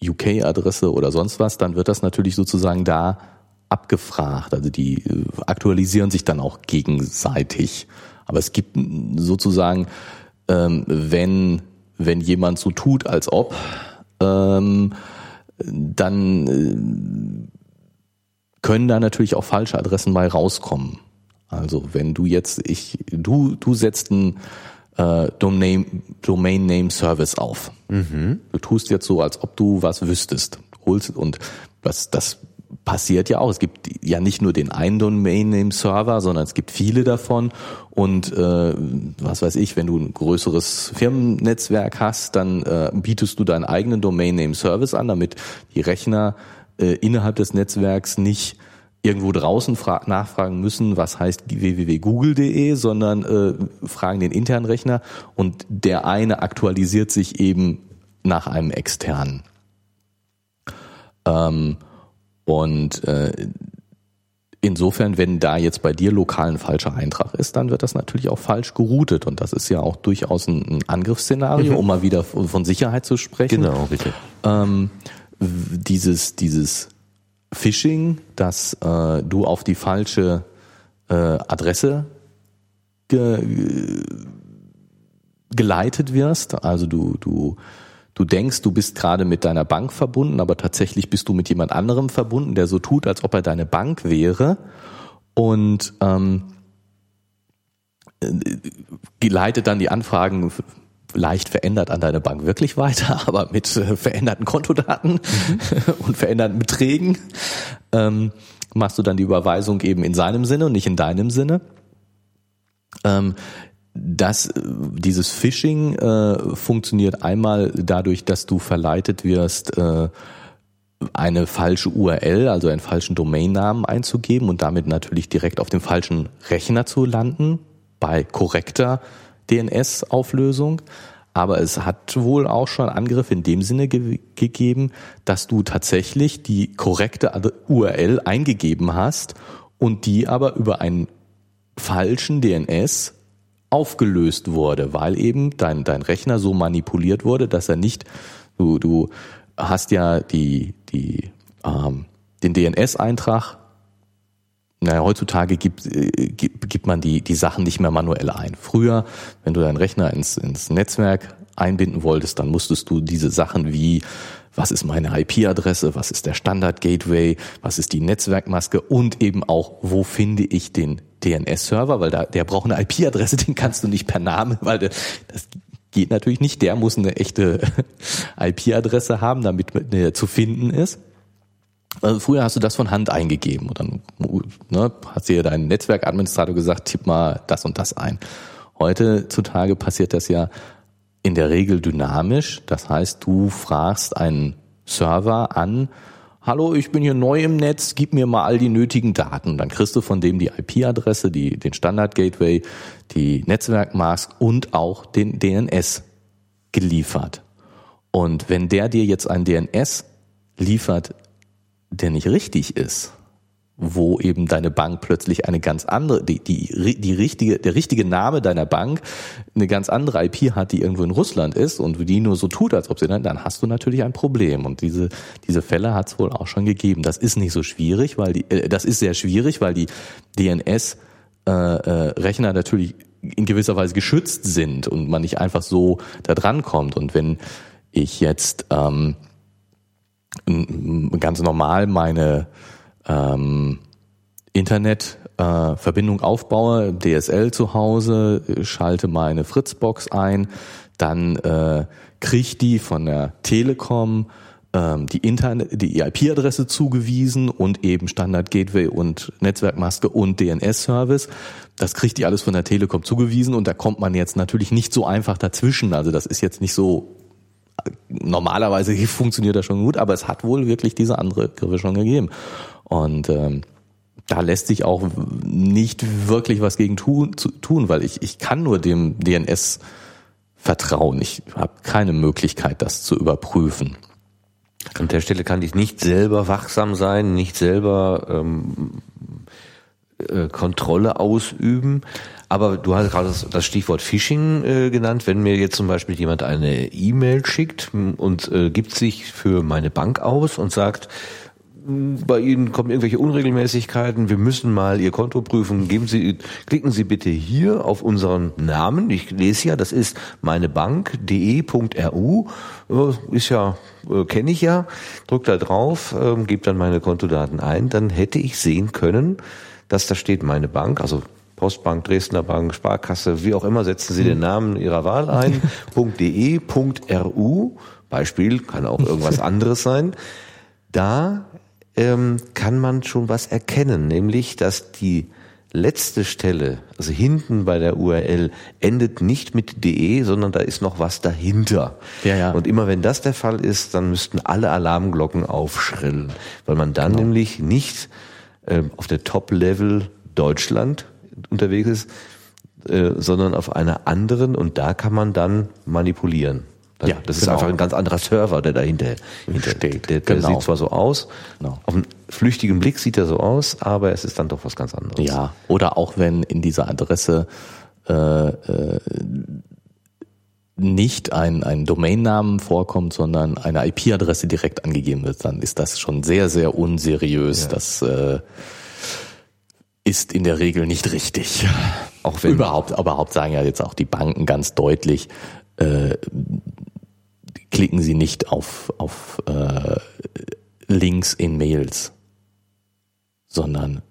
UK-Adresse oder sonst was, dann wird das natürlich sozusagen da abgefragt. Also die äh, aktualisieren sich dann auch gegenseitig. Aber es gibt sozusagen, ähm, wenn, wenn jemand so tut, als ob, ähm, dann äh, können da natürlich auch falsche Adressen mal rauskommen. Also wenn du jetzt, ich, du, du setzt ein äh, Domain, Domain Name Service auf. Mhm. Du tust jetzt so, als ob du was wüsstest. Holst und was das passiert ja auch. Es gibt ja nicht nur den einen Domain Name Server, sondern es gibt viele davon. Und äh, was weiß ich, wenn du ein größeres Firmennetzwerk hast, dann äh, bietest du deinen eigenen Domain Name Service an, damit die Rechner äh, innerhalb des Netzwerks nicht irgendwo draußen nachfragen müssen, was heißt www.google.de, sondern äh, fragen den internen Rechner und der eine aktualisiert sich eben nach einem externen. Ähm, und äh, insofern, wenn da jetzt bei dir lokal ein falscher Eintrag ist, dann wird das natürlich auch falsch geroutet. Und das ist ja auch durchaus ein, ein Angriffsszenario, mhm. um mal wieder von Sicherheit zu sprechen. Genau, bitte. Ähm, dieses, dieses Phishing, dass äh, du auf die falsche äh, Adresse ge geleitet wirst. Also du, du, du denkst, du bist gerade mit deiner Bank verbunden, aber tatsächlich bist du mit jemand anderem verbunden, der so tut, als ob er deine Bank wäre. Und ähm, äh, geleitet dann die Anfragen leicht verändert an deine Bank wirklich weiter, aber mit äh, veränderten Kontodaten mhm. und veränderten Beträgen ähm, machst du dann die Überweisung eben in seinem Sinne und nicht in deinem Sinne. Ähm, das, äh, dieses Phishing äh, funktioniert einmal dadurch, dass du verleitet wirst, äh, eine falsche URL, also einen falschen Domainnamen einzugeben und damit natürlich direkt auf dem falschen Rechner zu landen bei korrekter DNS-Auflösung. Aber es hat wohl auch schon Angriffe in dem Sinne ge gegeben, dass du tatsächlich die korrekte URL eingegeben hast und die aber über einen falschen DNS aufgelöst wurde, weil eben dein, dein Rechner so manipuliert wurde, dass er nicht, du, du hast ja die, die, ähm, den DNS-Eintrag naja, heutzutage gibt, äh, gibt, gibt man die, die Sachen nicht mehr manuell ein. Früher, wenn du deinen Rechner ins, ins Netzwerk einbinden wolltest, dann musstest du diese Sachen wie was ist meine IP-Adresse, was ist der Standard-Gateway, was ist die Netzwerkmaske und eben auch, wo finde ich den DNS-Server, weil da, der braucht eine IP-Adresse, den kannst du nicht per Name, weil der, das geht natürlich nicht, der muss eine echte IP-Adresse haben, damit er zu finden ist. Also früher hast du das von Hand eingegeben und dann ne, hat dir dein Netzwerkadministrator gesagt, tipp mal das und das ein. Heutzutage passiert das ja in der Regel dynamisch. Das heißt, du fragst einen Server an, hallo, ich bin hier neu im Netz, gib mir mal all die nötigen Daten. Dann kriegst du von dem die IP-Adresse, die, den Standard-Gateway, die Netzwerkmask und auch den DNS geliefert. Und wenn der dir jetzt ein DNS liefert, der nicht richtig ist, wo eben deine Bank plötzlich eine ganz andere, die, die, die richtige, der richtige Name deiner Bank eine ganz andere IP hat, die irgendwo in Russland ist und die nur so tut, als ob sie dann, dann hast du natürlich ein Problem. Und diese, diese Fälle hat es wohl auch schon gegeben. Das ist nicht so schwierig, weil die, äh, das ist sehr schwierig, weil die DNS äh, äh, natürlich in gewisser Weise geschützt sind und man nicht einfach so da dran kommt. Und wenn ich jetzt ähm, ganz normal meine ähm, Internetverbindung äh, aufbaue, DSL zu Hause, schalte meine Fritzbox ein, dann äh, kriegt die von der Telekom ähm, die Internet, die IP-Adresse zugewiesen und eben Standard Gateway und Netzwerkmaske und DNS-Service. Das kriegt die alles von der Telekom zugewiesen und da kommt man jetzt natürlich nicht so einfach dazwischen. Also das ist jetzt nicht so normalerweise funktioniert das schon gut, aber es hat wohl wirklich diese andere Griffe schon gegeben. Und ähm, da lässt sich auch nicht wirklich was gegen tun, zu, tun weil ich, ich kann nur dem DNS vertrauen. Ich habe keine Möglichkeit, das zu überprüfen. An der Stelle kann ich nicht selber wachsam sein, nicht selber ähm, äh, Kontrolle ausüben. Aber du hast gerade das, Stichwort Phishing äh, genannt. Wenn mir jetzt zum Beispiel jemand eine E-Mail schickt und äh, gibt sich für meine Bank aus und sagt, bei Ihnen kommen irgendwelche Unregelmäßigkeiten, wir müssen mal Ihr Konto prüfen. Geben Sie, klicken Sie bitte hier auf unseren Namen. Ich lese ja, das ist meinebank.de.ru. Äh, ist ja, äh, kenne ich ja. Drück da drauf, äh, gebe dann meine Kontodaten ein. Dann hätte ich sehen können, dass da steht meine Bank, also Postbank, Dresdner Bank, Sparkasse, wie auch immer, setzen Sie den. Namen Ihrer Wahl ein. .de.ru. Beispiel kann auch irgendwas anderes sein. Da ähm, kann man schon was erkennen, nämlich dass die letzte Stelle, also hinten bei der URL, endet nicht mit de, sondern da ist noch was dahinter. Ja, ja. Und immer wenn das der Fall ist, dann müssten alle Alarmglocken aufschrillen, weil man dann genau. nämlich nicht äh, auf der Top-Level Deutschland unterwegs ist, äh, sondern auf einer anderen und da kann man dann manipulieren. Ja, das genau. ist einfach ein ganz anderer Server, der dahinter steht. Der, der genau. sieht zwar so aus, genau. auf einen flüchtigen Blick sieht er so aus, aber es ist dann doch was ganz anderes. Ja, oder auch wenn in dieser Adresse äh, äh, nicht ein, ein Domainnamen vorkommt, sondern eine IP-Adresse direkt angegeben wird, dann ist das schon sehr, sehr unseriös. Ja. Das äh, ist in der Regel nicht richtig. Auch wenn überhaupt, überhaupt sagen ja jetzt auch die Banken ganz deutlich, äh, klicken Sie nicht auf, auf äh, Links in Mails, sondern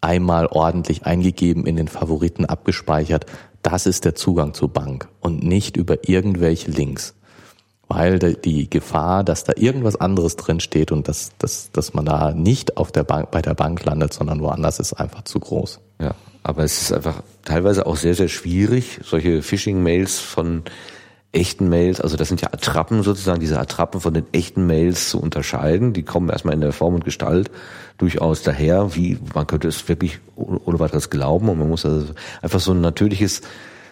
einmal ordentlich eingegeben in den Favoriten abgespeichert. Das ist der Zugang zur Bank und nicht über irgendwelche Links. Weil die Gefahr, dass da irgendwas anderes drin steht und dass, dass, dass man da nicht auf der Bank, bei der Bank landet, sondern woanders ist einfach zu groß. Ja, aber es ist einfach teilweise auch sehr, sehr schwierig, solche Phishing-Mails von echten Mails, also das sind ja Attrappen sozusagen, diese Attrappen von den echten Mails zu unterscheiden. Die kommen erstmal in der Form und Gestalt durchaus daher, wie man könnte es wirklich ohne weiteres glauben und man muss also einfach so ein natürliches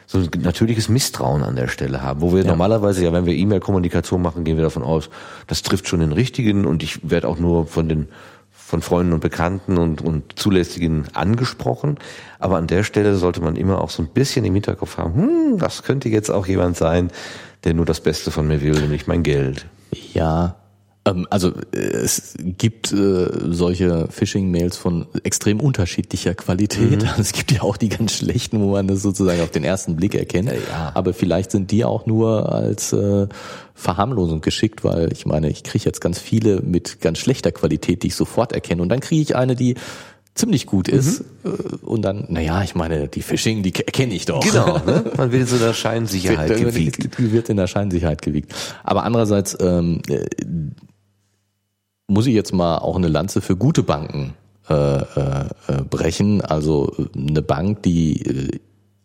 so ein natürliches Misstrauen an der Stelle haben, wo wir ja. normalerweise ja, wenn wir E-Mail-Kommunikation machen, gehen wir davon aus, das trifft schon den richtigen und ich werde auch nur von den von Freunden und Bekannten und, und Zulässigen angesprochen. Aber an der Stelle sollte man immer auch so ein bisschen im Hinterkopf haben, hm, das könnte jetzt auch jemand sein, der nur das Beste von mir will, nämlich mein Geld. Ja, also äh, es gibt äh, solche Phishing-Mails von extrem unterschiedlicher Qualität. Mhm. Es gibt ja auch die ganz schlechten, wo man das sozusagen auf den ersten Blick erkennt. Ja. Aber vielleicht sind die auch nur als äh, Verharmlosung geschickt, weil ich meine, ich kriege jetzt ganz viele mit ganz schlechter Qualität, die ich sofort erkenne. Und dann kriege ich eine, die ziemlich gut ist. Mhm. Äh, und dann, naja, ich meine, die Phishing, die kenne ich doch. Genau, ne? man wird so in der Scheinsicherheit wird, gewiegt. Wird in der Scheinsicherheit gewiegt. Aber andererseits ähm, äh, muss ich jetzt mal auch eine Lanze für gute Banken äh, äh, äh brechen. Also eine Bank, die äh,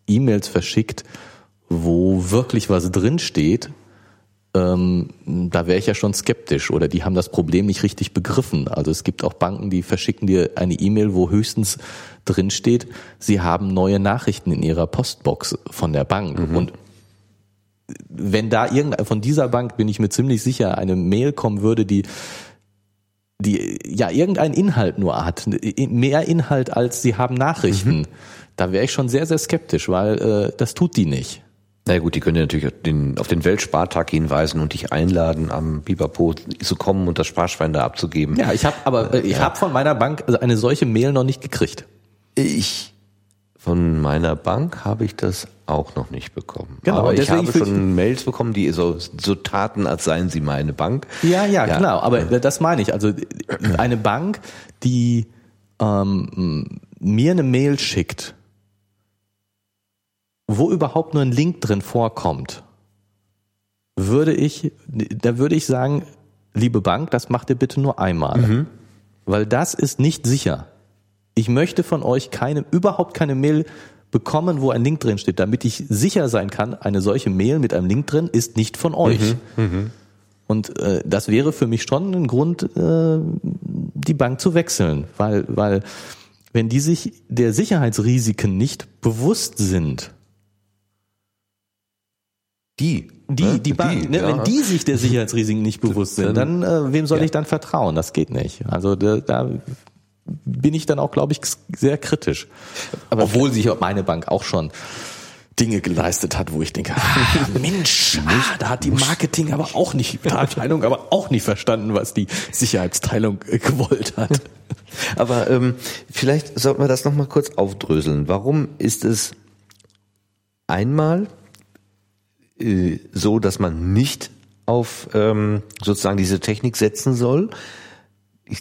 E-Mails verschickt, wo wirklich was drinsteht, ähm, da wäre ich ja schon skeptisch oder die haben das Problem nicht richtig begriffen. Also es gibt auch Banken, die verschicken dir eine E-Mail, wo höchstens drinsteht, sie haben neue Nachrichten in ihrer Postbox von der Bank. Mhm. Und wenn da irgendein, von dieser Bank bin ich mir ziemlich sicher, eine Mail kommen würde, die die ja irgendeinen Inhalt nur hat, mehr Inhalt als sie haben Nachrichten, mhm. da wäre ich schon sehr, sehr skeptisch, weil äh, das tut die nicht. Na gut, die können ja natürlich den, auf den Weltspartag hinweisen und dich einladen, am Biberpo zu kommen und das Sparschwein da abzugeben. Ja, ich habe aber äh, ich ja. habe von meiner Bank also eine solche Mail noch nicht gekriegt. Ich von meiner Bank habe ich das auch noch nicht bekommen. Genau, aber ich habe schon Mails bekommen, die so, so taten, als seien sie meine Bank. Ja, ja, ja. genau. Aber ja. das meine ich. Also eine Bank, die ähm, mir eine Mail schickt, wo überhaupt nur ein Link drin vorkommt, würde ich, da würde ich sagen, liebe Bank, das macht ihr bitte nur einmal. Mhm. Weil das ist nicht sicher. Ich möchte von euch keine, überhaupt keine Mail bekommen, wo ein Link drin steht, damit ich sicher sein kann, eine solche Mail mit einem Link drin ist nicht von euch. Mhm, mh. Und äh, das wäre für mich schon ein Grund, äh, die Bank zu wechseln, weil, weil wenn die sich der Sicherheitsrisiken nicht bewusst sind, die, die, ne? die Bank, die, ne? ja. wenn die sich der Sicherheitsrisiken nicht bewusst sind, dann äh, wem soll ja. ich dann vertrauen? Das geht nicht. Also da, da bin ich dann auch, glaube ich, sehr kritisch. Aber Obwohl sich meine Bank auch schon Dinge geleistet hat, wo ich denke, ah, Mensch, ah, da hat die Marketing aber auch nicht, Abteilung aber auch nicht verstanden, was die Sicherheitsteilung äh, gewollt hat. Aber ähm, vielleicht sollten wir das nochmal kurz aufdröseln. Warum ist es einmal äh, so, dass man nicht auf ähm, sozusagen diese Technik setzen soll,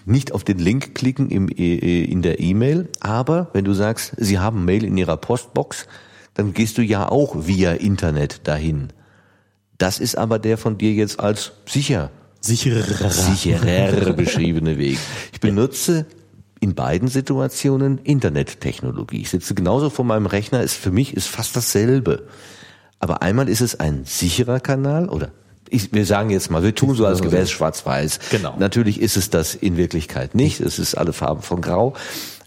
nicht auf den Link klicken im, äh, in der E-Mail, aber wenn du sagst, sie haben Mail in ihrer Postbox, dann gehst du ja auch via Internet dahin. Das ist aber der von dir jetzt als sicher sicherer, sicherer beschriebene Weg. Ich benutze in beiden Situationen Internettechnologie. Ich sitze genauso vor meinem Rechner, ist für mich ist fast dasselbe. Aber einmal ist es ein sicherer Kanal oder ich, wir sagen jetzt mal, wir tun so, als wäre es schwarz-weiß. Genau. Natürlich ist es das in Wirklichkeit nicht. Es ist alle Farben von Grau.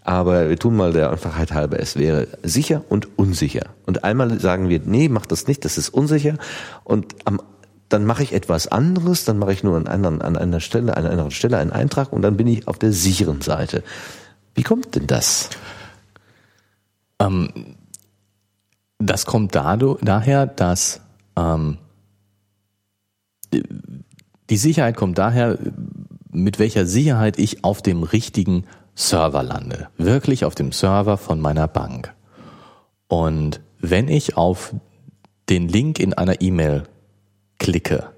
Aber wir tun mal der Einfachheit halber, es wäre sicher und unsicher. Und einmal sagen wir, nee, mach das nicht, das ist unsicher. Und am, dann mache ich etwas anderes, dann mache ich nur an, einer, an einer Stelle, an einer Stelle einen Eintrag und dann bin ich auf der sicheren Seite. Wie kommt denn das? Ähm, das kommt dadurch, daher, dass ähm, die Sicherheit kommt daher, mit welcher Sicherheit ich auf dem richtigen Server lande. Wirklich auf dem Server von meiner Bank. Und wenn ich auf den Link in einer E-Mail klicke,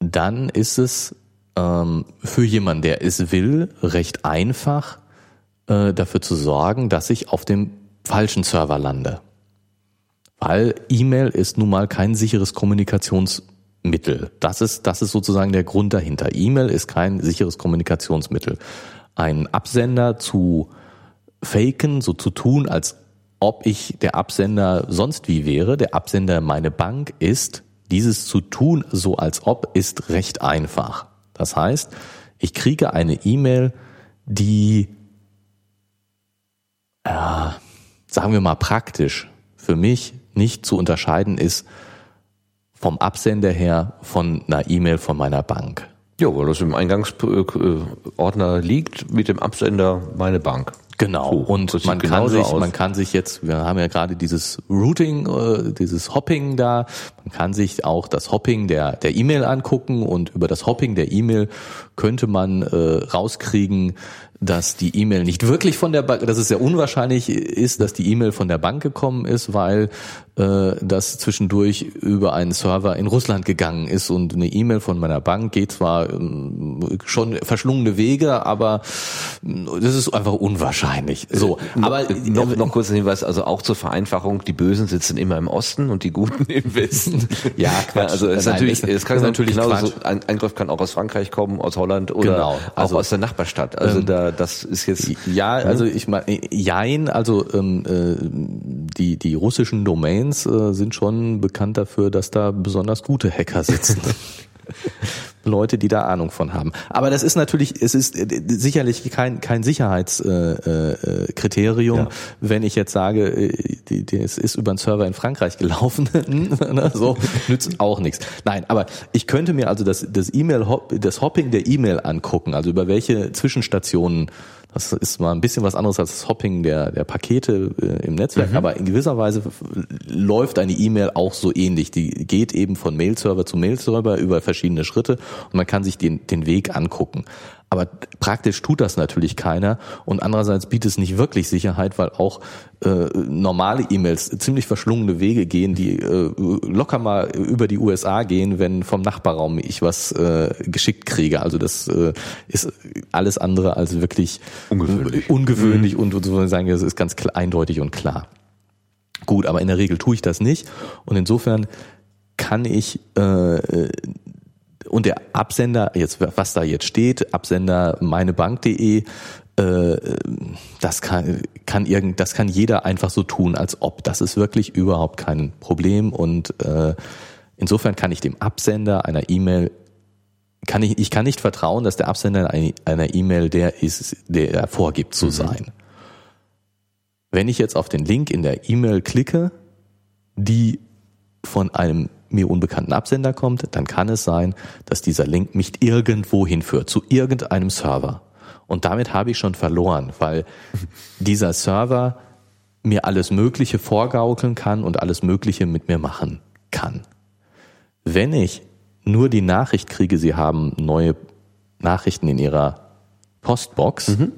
dann ist es ähm, für jemanden, der es will, recht einfach äh, dafür zu sorgen, dass ich auf dem falschen Server lande. Weil E-Mail ist nun mal kein sicheres Kommunikationsmittel. Das ist, das ist sozusagen der Grund dahinter. E-Mail ist kein sicheres Kommunikationsmittel. Ein Absender zu faken, so zu tun, als ob ich der Absender sonst wie wäre. Der Absender meine Bank ist, dieses zu tun, so als ob, ist recht einfach. Das heißt, ich kriege eine E-Mail, die, äh, sagen wir mal praktisch, für mich nicht zu unterscheiden ist vom Absender her von einer E-Mail von meiner Bank. Ja, weil das im Eingangsordner liegt mit dem Absender meine Bank. Genau. So, und man kann sich, aus. man kann sich jetzt, wir haben ja gerade dieses Routing, äh, dieses Hopping da. Man kann sich auch das Hopping der der E-Mail angucken und über das Hopping der E-Mail könnte man äh, rauskriegen, dass die E-Mail nicht wirklich von der Bank, dass es sehr unwahrscheinlich ist, dass die E-Mail von der Bank gekommen ist, weil äh, das zwischendurch über einen Server in Russland gegangen ist und eine E-Mail von meiner Bank geht zwar äh, schon verschlungene Wege, aber äh, das ist einfach unwahrscheinlich. So, äh, aber noch, noch kurz ein Hinweis, also auch zur Vereinfachung: Die Bösen sitzen immer im Osten und die Guten im Westen. ja, Quatsch. also es ist natürlich, es kann natürlich genauso, ein Eingriff kann auch aus Frankreich kommen, aus Holland oder genau. also, auch aus der Nachbarstadt. Also ähm, da, das ist jetzt ja, also ich meine, jein, also ähm, äh, die die russischen Domains Domains äh, sind schon bekannt dafür, dass da besonders gute Hacker sitzen. Leute, die da Ahnung von haben. Aber das ist natürlich, es ist äh, sicherlich kein, kein Sicherheitskriterium, äh, ja. wenn ich jetzt sage, äh, die, die, es ist über einen Server in Frankreich gelaufen, ne, so nützt auch nichts. Nein, aber ich könnte mir also das, das E-Mail, das Hopping der E-Mail angucken, also über welche Zwischenstationen das ist mal ein bisschen was anderes als das Hopping der, der Pakete äh, im Netzwerk, mhm. aber in gewisser Weise läuft eine E-Mail auch so ähnlich. Die geht eben von Mail-Server zu Mail-Server über verschiedene Schritte und man kann sich den, den Weg angucken. Aber praktisch tut das natürlich keiner und andererseits bietet es nicht wirklich Sicherheit, weil auch äh, normale E-Mails ziemlich verschlungene Wege gehen, die äh, locker mal über die USA gehen, wenn vom Nachbarraum ich was äh, geschickt kriege. Also das äh, ist alles andere als wirklich ungewöhnlich, ungewöhnlich mhm. und, und so sagen, das ist ganz eindeutig und klar. Gut, aber in der Regel tue ich das nicht und insofern kann ich äh, und der Absender, jetzt was da jetzt steht, Absender meinebank.de, äh, das kann, kann irgend, das kann jeder einfach so tun, als ob. Das ist wirklich überhaupt kein Problem und äh, insofern kann ich dem Absender einer E-Mail kann ich, ich kann nicht vertrauen, dass der Absender einer E-Mail der ist, der vorgibt zu mhm. sein. Wenn ich jetzt auf den Link in der E-Mail klicke, die von einem mir unbekannten Absender kommt, dann kann es sein, dass dieser Link mich irgendwo hinführt, zu irgendeinem Server. Und damit habe ich schon verloren, weil dieser Server mir alles Mögliche vorgaukeln kann und alles Mögliche mit mir machen kann. Wenn ich nur die Nachricht kriege, Sie haben neue Nachrichten in Ihrer Postbox, mhm.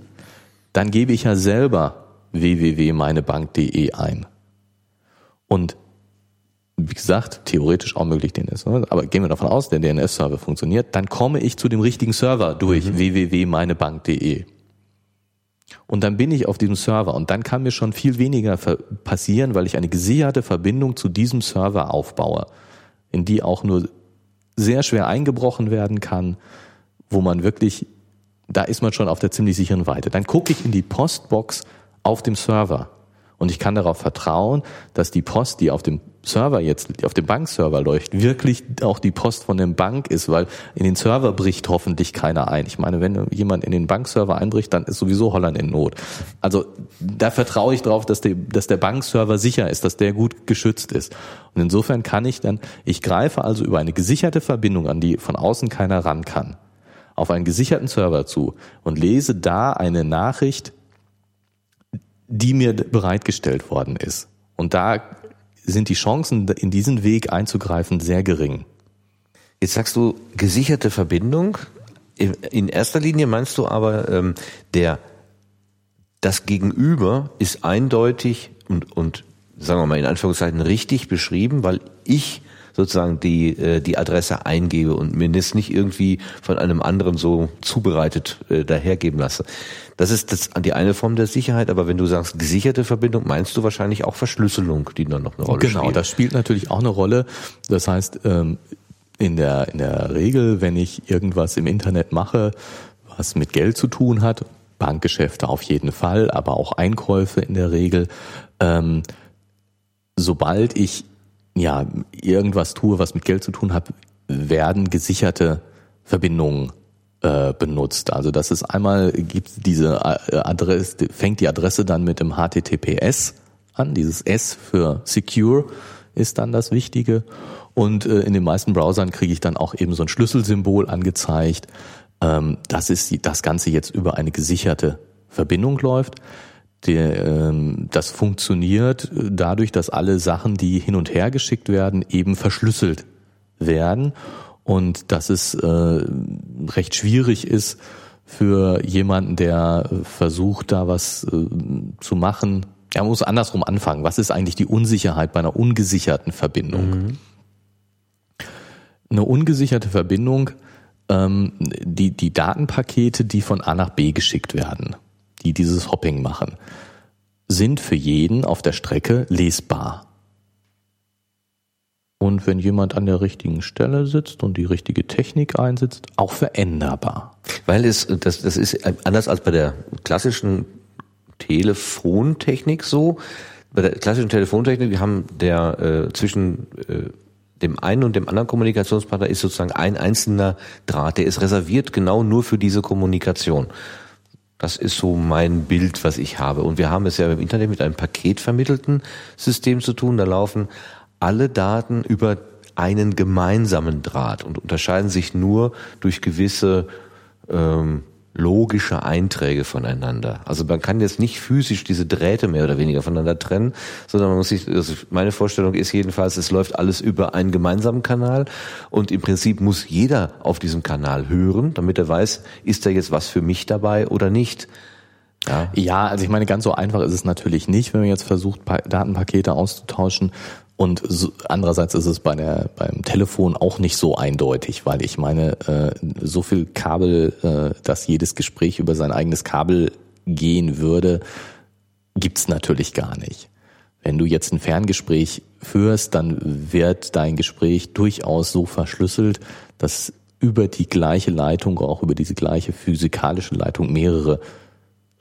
dann gebe ich ja selber www.meinebank.de ein. Und wie gesagt, theoretisch auch möglich DNS, aber gehen wir davon aus, der DNS-Server funktioniert, dann komme ich zu dem richtigen Server durch mhm. www.meinebank.de. Und dann bin ich auf diesem Server und dann kann mir schon viel weniger passieren, weil ich eine gesicherte Verbindung zu diesem Server aufbaue, in die auch nur sehr schwer eingebrochen werden kann, wo man wirklich, da ist man schon auf der ziemlich sicheren Weite. Dann gucke ich in die Postbox auf dem Server und ich kann darauf vertrauen, dass die Post, die auf dem Server jetzt, auf dem Bankserver läuft, wirklich auch die Post von der Bank ist, weil in den Server bricht hoffentlich keiner ein. Ich meine, wenn jemand in den Bankserver einbricht, dann ist sowieso Holland in Not. Also da vertraue ich darauf, dass dass der Bankserver sicher ist, dass der gut geschützt ist. Und insofern kann ich dann, ich greife also über eine gesicherte Verbindung, an die von außen keiner ran kann, auf einen gesicherten Server zu und lese da eine Nachricht, die mir bereitgestellt worden ist. Und da sind die Chancen, in diesen Weg einzugreifen, sehr gering. Jetzt sagst du gesicherte Verbindung. In erster Linie meinst du aber, ähm, der das Gegenüber ist eindeutig und, und sagen wir mal in Anführungszeichen richtig beschrieben, weil ich sozusagen die, äh, die Adresse eingebe und mir das nicht irgendwie von einem anderen so zubereitet äh, dahergeben lasse. Das ist das, die eine Form der Sicherheit, aber wenn du sagst gesicherte Verbindung, meinst du wahrscheinlich auch Verschlüsselung, die dann noch eine Rolle genau, spielt. Genau, das spielt natürlich auch eine Rolle. Das heißt, ähm, in der, in der Regel, wenn ich irgendwas im Internet mache, was mit Geld zu tun hat, Bankgeschäfte auf jeden Fall, aber auch Einkäufe in der Regel, ähm, sobald ich ja irgendwas tue, was mit Geld zu tun hat, werden gesicherte Verbindungen äh, benutzt. Also das ist einmal gibt diese äh, Adresse, fängt die Adresse dann mit dem HTTPS an. Dieses S für Secure ist dann das Wichtige. Und äh, in den meisten Browsern kriege ich dann auch eben so ein Schlüsselsymbol angezeigt. Ähm, das ist das Ganze jetzt über eine gesicherte Verbindung läuft. Der, ähm, das funktioniert dadurch, dass alle Sachen, die hin und her geschickt werden, eben verschlüsselt werden und dass es äh, recht schwierig ist für jemanden, der versucht, da was äh, zu machen. Er muss andersrum anfangen. Was ist eigentlich die Unsicherheit bei einer ungesicherten Verbindung? Mhm. Eine ungesicherte Verbindung, ähm, die, die Datenpakete, die von A nach B geschickt werden, die dieses Hopping machen, sind für jeden auf der Strecke lesbar. Und wenn jemand an der richtigen Stelle sitzt und die richtige Technik einsetzt, auch veränderbar. Weil es, das, das ist anders als bei der klassischen Telefontechnik so. Bei der klassischen Telefontechnik, wir haben der äh, zwischen äh, dem einen und dem anderen Kommunikationspartner ist sozusagen ein einzelner Draht, der ist reserviert genau nur für diese Kommunikation. Das ist so mein Bild, was ich habe. Und wir haben es ja im Internet mit einem paketvermittelten System zu tun. Da laufen alle Daten über einen gemeinsamen Draht und unterscheiden sich nur durch gewisse ähm, logische Einträge voneinander. Also man kann jetzt nicht physisch diese Drähte mehr oder weniger voneinander trennen, sondern man muss sich, also meine Vorstellung ist jedenfalls, es läuft alles über einen gemeinsamen Kanal und im Prinzip muss jeder auf diesem Kanal hören, damit er weiß, ist da jetzt was für mich dabei oder nicht. Ja. ja, also ich meine, ganz so einfach ist es natürlich nicht, wenn man jetzt versucht, Datenpakete auszutauschen, und so, andererseits ist es bei der, beim Telefon auch nicht so eindeutig, weil ich meine, äh, so viel Kabel, äh, dass jedes Gespräch über sein eigenes Kabel gehen würde, gibt's natürlich gar nicht. Wenn du jetzt ein Ferngespräch führst, dann wird dein Gespräch durchaus so verschlüsselt, dass über die gleiche Leitung, auch über diese gleiche physikalische Leitung mehrere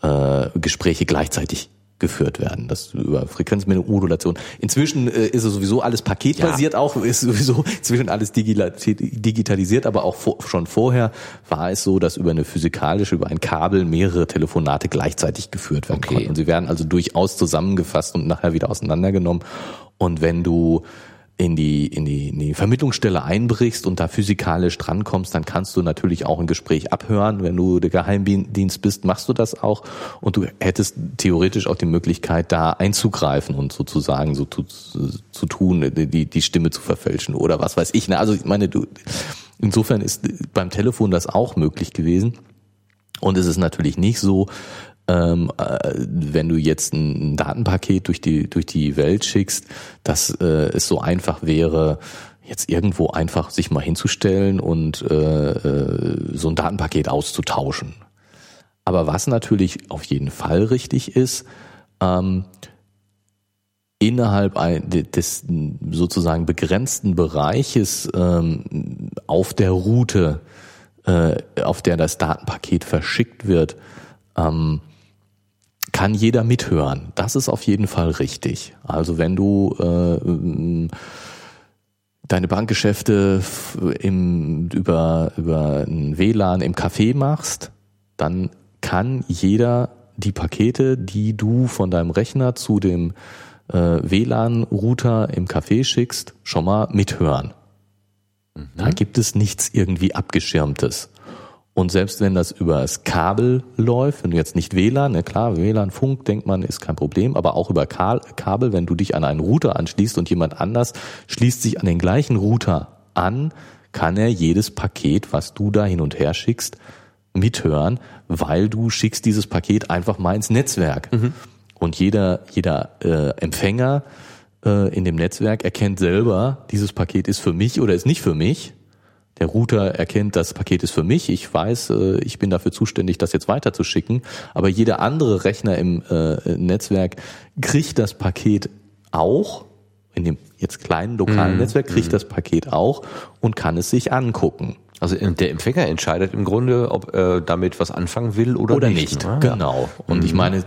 äh, Gespräche gleichzeitig geführt werden. Das über Frequenzmodulation. Inzwischen äh, ist es sowieso alles paketbasiert ja. auch, ist sowieso inzwischen alles digitalisiert, aber auch vor, schon vorher war es so, dass über eine physikalische, über ein Kabel mehrere Telefonate gleichzeitig geführt werden okay. konnten. Und sie werden also durchaus zusammengefasst und nachher wieder auseinandergenommen. Und wenn du in die, in die, in die Vermittlungsstelle einbrichst und da physikalisch drankommst, dann kannst du natürlich auch ein Gespräch abhören. Wenn du der Geheimdienst bist, machst du das auch. Und du hättest theoretisch auch die Möglichkeit, da einzugreifen und sozusagen so zu, zu tun, die, die Stimme zu verfälschen oder was weiß ich. Ne? Also ich meine, du, insofern ist beim Telefon das auch möglich gewesen. Und es ist natürlich nicht so, ähm, äh, wenn du jetzt ein Datenpaket durch die, durch die Welt schickst, dass äh, es so einfach wäre, jetzt irgendwo einfach sich mal hinzustellen und äh, äh, so ein Datenpaket auszutauschen. Aber was natürlich auf jeden Fall richtig ist, ähm, innerhalb des sozusagen begrenzten Bereiches ähm, auf der Route, äh, auf der das Datenpaket verschickt wird, ähm, kann jeder mithören. Das ist auf jeden Fall richtig. Also wenn du äh, deine Bankgeschäfte im, über, über ein WLAN im Café machst, dann kann jeder die Pakete, die du von deinem Rechner zu dem äh, WLAN-Router im Café schickst, schon mal mithören. Mhm. Da gibt es nichts irgendwie Abgeschirmtes. Und selbst wenn das über das Kabel läuft, wenn du jetzt nicht WLAN, ne, klar, WLAN, Funk, denkt man, ist kein Problem, aber auch über Kabel, wenn du dich an einen Router anschließt und jemand anders schließt sich an den gleichen Router an, kann er jedes Paket, was du da hin und her schickst, mithören, weil du schickst dieses Paket einfach mal ins Netzwerk. Mhm. Und jeder, jeder äh, Empfänger äh, in dem Netzwerk erkennt selber, dieses Paket ist für mich oder ist nicht für mich der Router erkennt, das Paket ist für mich. Ich weiß, äh, ich bin dafür zuständig, das jetzt weiterzuschicken. Aber jeder andere Rechner im äh, Netzwerk kriegt das Paket auch, in dem jetzt kleinen lokalen mhm. Netzwerk kriegt mhm. das Paket auch und kann es sich angucken. Also äh, der Empfänger entscheidet im Grunde, ob er damit was anfangen will oder, oder nicht. nicht. Ah, genau. Und mhm. ich meine,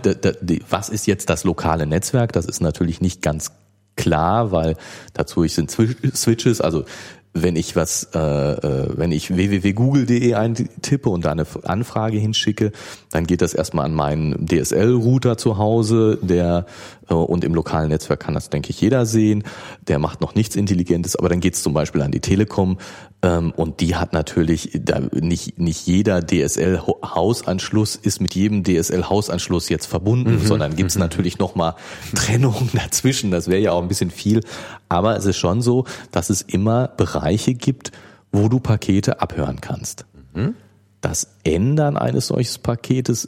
was ist jetzt das lokale Netzwerk? Das ist natürlich nicht ganz klar, weil dazu sind Switches, also wenn ich was, äh, äh, wenn ich www.google.de eintippe und da eine Anfrage hinschicke, dann geht das erstmal an meinen DSL-Router zu Hause, der äh, und im lokalen Netzwerk kann das, denke ich, jeder sehen. Der macht noch nichts Intelligentes, aber dann geht es zum Beispiel an die Telekom ähm, und die hat natürlich da nicht nicht jeder DSL-Hausanschluss ist mit jedem DSL-Hausanschluss jetzt verbunden, mhm. sondern gibt es mhm. natürlich noch mal Trennungen dazwischen. Das wäre ja auch ein bisschen viel, aber es ist schon so, dass es immer Bereiche gibt, wo du Pakete abhören kannst. Mhm. Das Ändern eines solches Paketes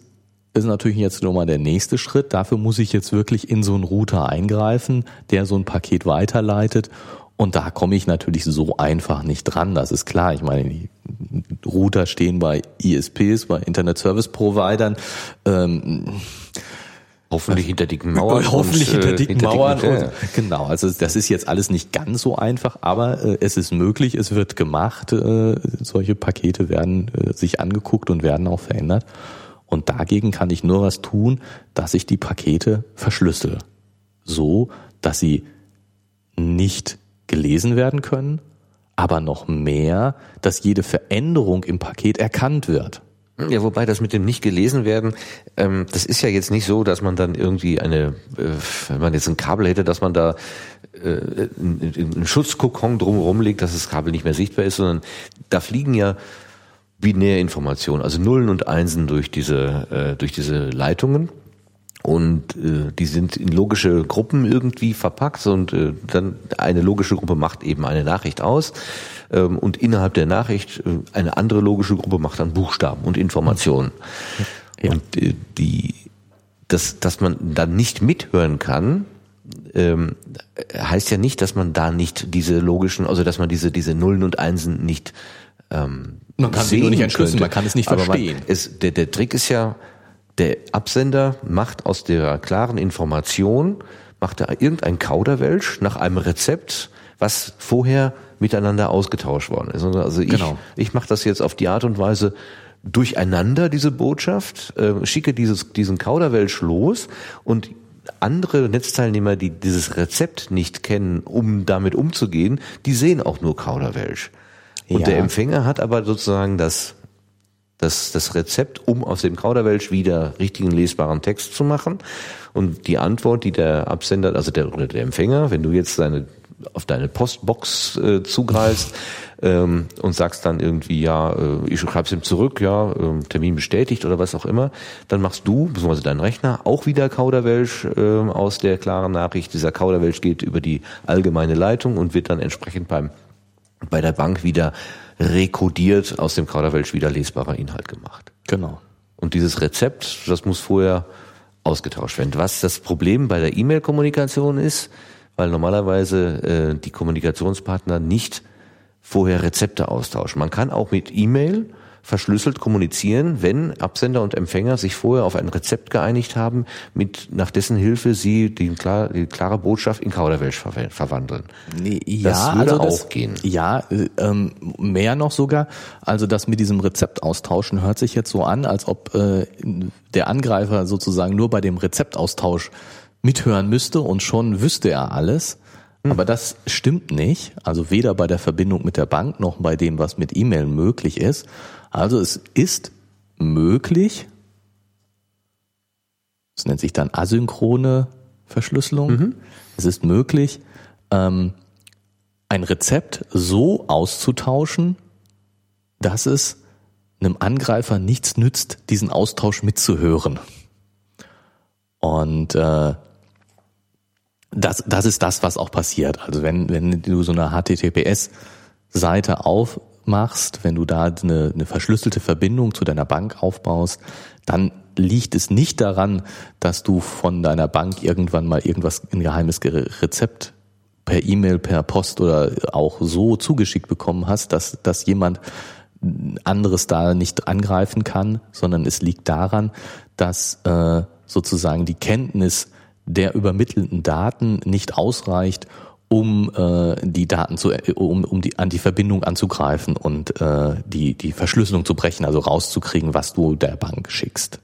ist natürlich jetzt nur mal der nächste Schritt. Dafür muss ich jetzt wirklich in so einen Router eingreifen, der so ein Paket weiterleitet. Und da komme ich natürlich so einfach nicht dran. Das ist klar. Ich meine, die Router stehen bei ISPs, bei Internet Service Providern. Ähm, Hoffentlich hinter dicken Mauern. Hoffentlich und, hinter dicken hinter Mauern. Dicken, und, genau, also das ist jetzt alles nicht ganz so einfach, aber äh, es ist möglich, es wird gemacht. Äh, solche Pakete werden äh, sich angeguckt und werden auch verändert. Und dagegen kann ich nur was tun, dass ich die Pakete verschlüssel. So, dass sie nicht gelesen werden können, aber noch mehr, dass jede Veränderung im Paket erkannt wird. Ja, wobei das mit dem nicht gelesen werden, ähm, das ist ja jetzt nicht so, dass man dann irgendwie eine, äh, wenn man jetzt ein Kabel hätte, dass man da äh, einen Schutzkokon drumherum legt, dass das Kabel nicht mehr sichtbar ist, sondern da fliegen ja binäre Informationen, also Nullen und Einsen durch diese, äh, durch diese Leitungen und äh, die sind in logische Gruppen irgendwie verpackt und äh, dann eine logische Gruppe macht eben eine Nachricht aus ähm, und innerhalb der Nachricht äh, eine andere logische Gruppe macht dann Buchstaben und Informationen. Ja. Und äh, die, dass, dass man dann nicht mithören kann, ähm, heißt ja nicht, dass man da nicht diese logischen, also dass man diese, diese Nullen und Einsen nicht ähm, Man kann sie nur nicht entschlüsseln, man kann es nicht verstehen. Man, es, der, der Trick ist ja, der Absender macht aus der klaren Information, macht er irgendein Kauderwelsch nach einem Rezept, was vorher miteinander ausgetauscht worden ist. Also ich, genau. ich mache das jetzt auf die Art und Weise durcheinander, diese Botschaft, äh, schicke dieses, diesen Kauderwelsch los und andere Netzteilnehmer, die dieses Rezept nicht kennen, um damit umzugehen, die sehen auch nur Kauderwelsch. Und ja. der Empfänger hat aber sozusagen das das, das Rezept, um aus dem Kauderwelsch wieder richtigen lesbaren Text zu machen. Und die Antwort, die der Absender, also der, oder der Empfänger, wenn du jetzt seine auf deine Postbox äh, zugreifst ähm, und sagst dann irgendwie, ja, äh, ich schreib's ihm zurück, ja, äh, Termin bestätigt oder was auch immer, dann machst du, beziehungsweise dein Rechner, auch wieder Kauderwelsch äh, aus der klaren Nachricht. Dieser Kauderwelsch geht über die allgemeine Leitung und wird dann entsprechend beim bei der Bank wieder rekodiert, aus dem Kauderwelsch wieder lesbarer Inhalt gemacht. Genau. Und dieses Rezept, das muss vorher ausgetauscht werden. Was das Problem bei der E-Mail-Kommunikation ist, weil normalerweise äh, die Kommunikationspartner nicht vorher Rezepte austauschen. Man kann auch mit E-Mail verschlüsselt kommunizieren, wenn Absender und Empfänger sich vorher auf ein Rezept geeinigt haben, mit nach dessen Hilfe sie die, klar, die klare Botschaft in Kauderwelsch ver verwandeln. Nee, ja, das würde also das, auch gehen. Ja, äh, ähm, mehr noch sogar. Also das mit diesem Rezept austauschen hört sich jetzt so an, als ob äh, der Angreifer sozusagen nur bei dem Rezeptaustausch mithören müsste und schon wüsste er alles. Hm. Aber das stimmt nicht. Also weder bei der Verbindung mit der Bank noch bei dem, was mit E-Mail möglich ist. Also es ist möglich, das nennt sich dann asynchrone Verschlüsselung. Mhm. Es ist möglich, ähm, ein Rezept so auszutauschen, dass es einem Angreifer nichts nützt, diesen Austausch mitzuhören. Und äh, das, das ist das, was auch passiert. Also wenn, wenn du so eine HTTPS-Seite auf machst, wenn du da eine, eine verschlüsselte Verbindung zu deiner Bank aufbaust, dann liegt es nicht daran, dass du von deiner Bank irgendwann mal irgendwas, ein geheimes Rezept per E-Mail, per Post oder auch so zugeschickt bekommen hast, dass, dass jemand anderes da nicht angreifen kann, sondern es liegt daran, dass äh, sozusagen die Kenntnis der übermittelten Daten nicht ausreicht, um äh, die Daten zu, um, um die, an die Verbindung anzugreifen und äh, die, die Verschlüsselung zu brechen, also rauszukriegen, was du der Bank schickst.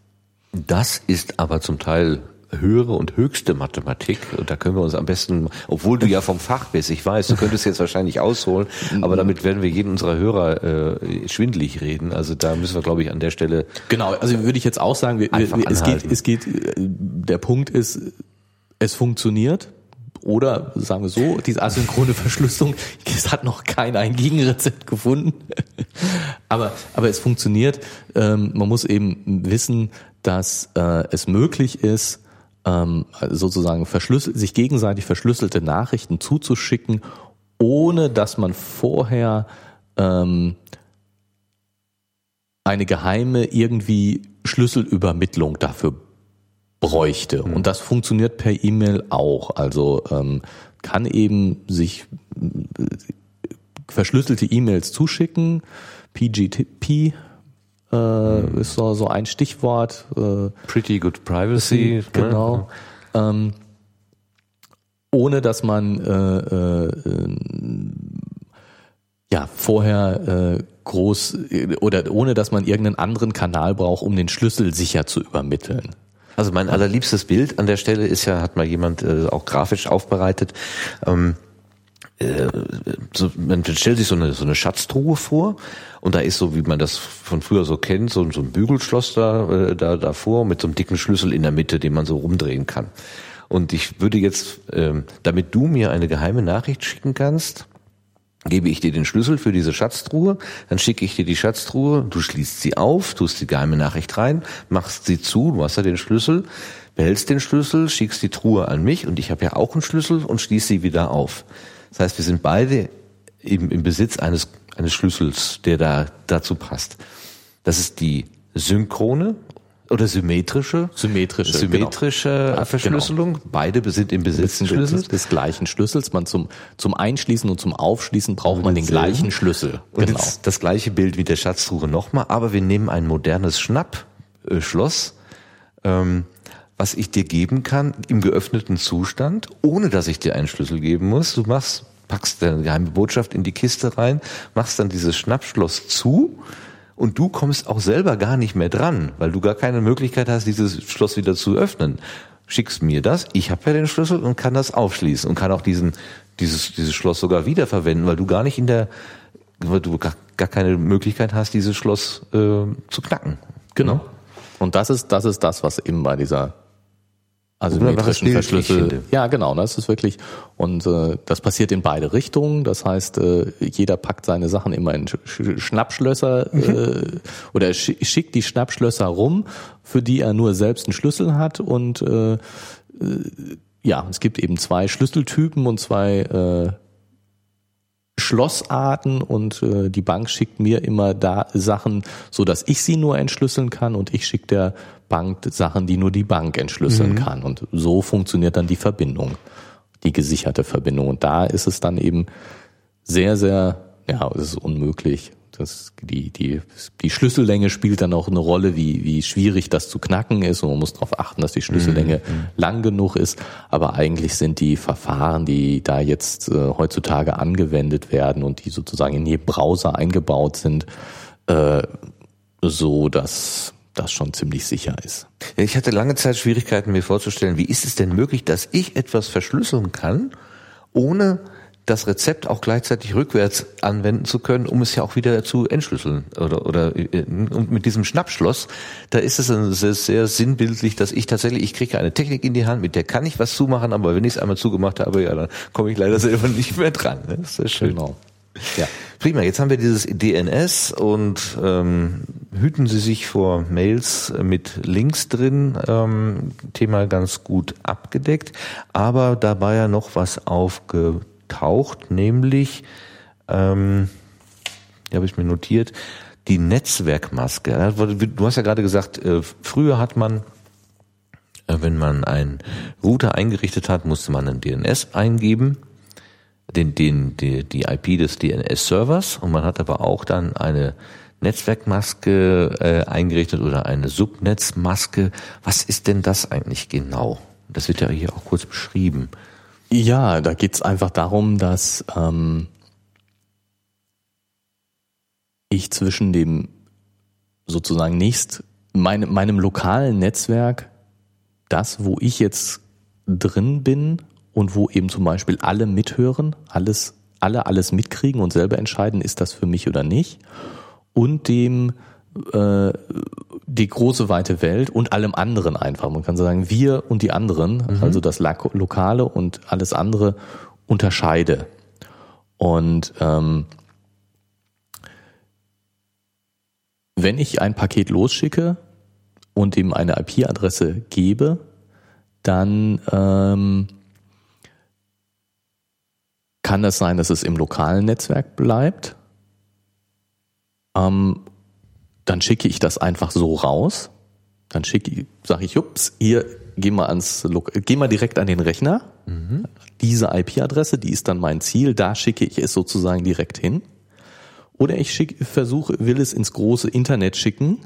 Das ist aber zum Teil höhere und höchste Mathematik und da können wir uns am besten, obwohl du ja vom Fach bist, ich weiß, du könntest jetzt wahrscheinlich ausholen, aber damit werden wir jeden unserer Hörer äh, schwindlig reden. Also da müssen wir, glaube ich, an der Stelle genau. Also würde ich jetzt auch sagen, wir, wir, es geht, es geht. Der Punkt ist, es funktioniert. Oder sagen wir so, diese asynchrone Verschlüsselung, es hat noch kein ein Gegenrezept gefunden. aber, aber es funktioniert. Ähm, man muss eben wissen, dass äh, es möglich ist, ähm, sozusagen verschlüsselt, sich gegenseitig verschlüsselte Nachrichten zuzuschicken, ohne dass man vorher ähm, eine geheime irgendwie Schlüsselübermittlung dafür bräuchte. Mhm. Und das funktioniert per E-Mail auch. Also ähm, kann eben sich äh, verschlüsselte E-Mails zuschicken. PGP äh, mhm. ist so, so ein Stichwort. Äh, Pretty Good Privacy. Genau. Ja. Ähm, ohne dass man äh, äh, ja vorher äh, groß oder ohne dass man irgendeinen anderen Kanal braucht, um den Schlüssel sicher zu übermitteln. Also mein allerliebstes Bild an der Stelle ist ja, hat mal jemand äh, auch grafisch aufbereitet. Ähm, äh, so, man stellt sich so eine, so eine Schatztruhe vor und da ist so, wie man das von früher so kennt, so, so ein Bügelschloss da, äh, da davor mit so einem dicken Schlüssel in der Mitte, den man so rumdrehen kann. Und ich würde jetzt, ähm, damit du mir eine geheime Nachricht schicken kannst, gebe ich dir den Schlüssel für diese Schatztruhe, dann schicke ich dir die Schatztruhe, du schließt sie auf, tust die geheime Nachricht rein, machst sie zu, du hast ja den Schlüssel, behältst den Schlüssel, schickst die Truhe an mich und ich habe ja auch einen Schlüssel und schließ sie wieder auf. Das heißt, wir sind beide im, im Besitz eines, eines Schlüssels, der da dazu passt. Das ist die synchrone oder symmetrische? Symmetrische. Symmetrische genau. Verschlüsselung. Genau. Beide sind im Besitz des Schlüssels. Des gleichen Schlüssels. Man zum, zum Einschließen und zum Aufschließen braucht man den gleichen Schlüssel. Und genau. jetzt das gleiche Bild wie der Schatztruhe nochmal, aber wir nehmen ein modernes Schnappschloss, ähm, was ich dir geben kann im geöffneten Zustand, ohne dass ich dir einen Schlüssel geben muss. Du machst, packst deine geheime Botschaft in die Kiste rein, machst dann dieses Schnappschloss zu, und du kommst auch selber gar nicht mehr dran, weil du gar keine Möglichkeit hast, dieses Schloss wieder zu öffnen. Schickst mir das, ich habe ja den Schlüssel und kann das aufschließen und kann auch diesen dieses dieses Schloss sogar wiederverwenden, weil du gar nicht in der weil du gar, gar keine Möglichkeit hast, dieses Schloss äh, zu knacken. Genau. Und das ist das ist das, was eben bei dieser asymmetrischen Verschlüssel. Ja, genau, das ist wirklich und äh, das passiert in beide Richtungen. Das heißt, äh, jeder packt seine Sachen immer in Schnappschlösser mhm. äh, oder schickt die Schnappschlösser rum, für die er nur selbst einen Schlüssel hat und äh, äh, ja, es gibt eben zwei Schlüsseltypen und zwei äh, Schlossarten und äh, die Bank schickt mir immer da Sachen, so dass ich sie nur entschlüsseln kann und ich schicke der Bank Sachen, die nur die Bank entschlüsseln mhm. kann. Und so funktioniert dann die Verbindung, die gesicherte Verbindung. Und da ist es dann eben sehr, sehr, ja, es ist unmöglich, das, die, die, die Schlüssellänge spielt dann auch eine Rolle, wie, wie schwierig das zu knacken ist und man muss darauf achten, dass die Schlüssellänge mhm. lang genug ist. Aber eigentlich sind die Verfahren, die da jetzt äh, heutzutage angewendet werden und die sozusagen in jedem Browser eingebaut sind, äh, so, dass das schon ziemlich sicher ist. Ich hatte lange Zeit Schwierigkeiten, mir vorzustellen, wie ist es denn möglich, dass ich etwas verschlüsseln kann, ohne das Rezept auch gleichzeitig rückwärts anwenden zu können, um es ja auch wieder zu entschlüsseln. Oder, oder und mit diesem Schnappschloss, da ist es sehr, sehr sinnbildlich, dass ich tatsächlich, ich kriege eine Technik in die Hand, mit der kann ich was zumachen, aber wenn ich es einmal zugemacht habe, ja, dann komme ich leider selber nicht mehr dran. Ne? Das ist sehr schön. Genau. Ja. Prima, jetzt haben wir dieses DNS und ähm, hüten Sie sich vor Mails mit Links drin. Ähm, Thema ganz gut abgedeckt, aber dabei ja noch was aufge taucht, nämlich, ähm, die habe ich mir notiert, die Netzwerkmaske. Du hast ja gerade gesagt, äh, früher hat man, äh, wenn man einen Router eingerichtet hat, musste man einen DNS eingeben, den, den, die, die IP des DNS-Servers und man hat aber auch dann eine Netzwerkmaske äh, eingerichtet oder eine Subnetzmaske. Was ist denn das eigentlich genau? Das wird ja hier auch kurz beschrieben. Ja, da geht's einfach darum, dass ähm, ich zwischen dem sozusagen nächst meine, meinem lokalen Netzwerk, das, wo ich jetzt drin bin und wo eben zum Beispiel alle mithören, alles, alle alles mitkriegen und selber entscheiden, ist das für mich oder nicht, und dem äh, die große weite Welt und allem anderen einfach. Man kann sagen, wir und die anderen, mhm. also das Lokale und alles andere unterscheide. Und ähm, wenn ich ein Paket losschicke und ihm eine IP-Adresse gebe, dann ähm, kann es sein, dass es im lokalen Netzwerk bleibt. Ähm, dann schicke ich das einfach so raus. Dann schicke, sage ich, ups, hier, geh mal ans, geh mal direkt an den Rechner. Mhm. Diese IP-Adresse, die ist dann mein Ziel, da schicke ich es sozusagen direkt hin. Oder ich schicke, versuche, will es ins große Internet schicken,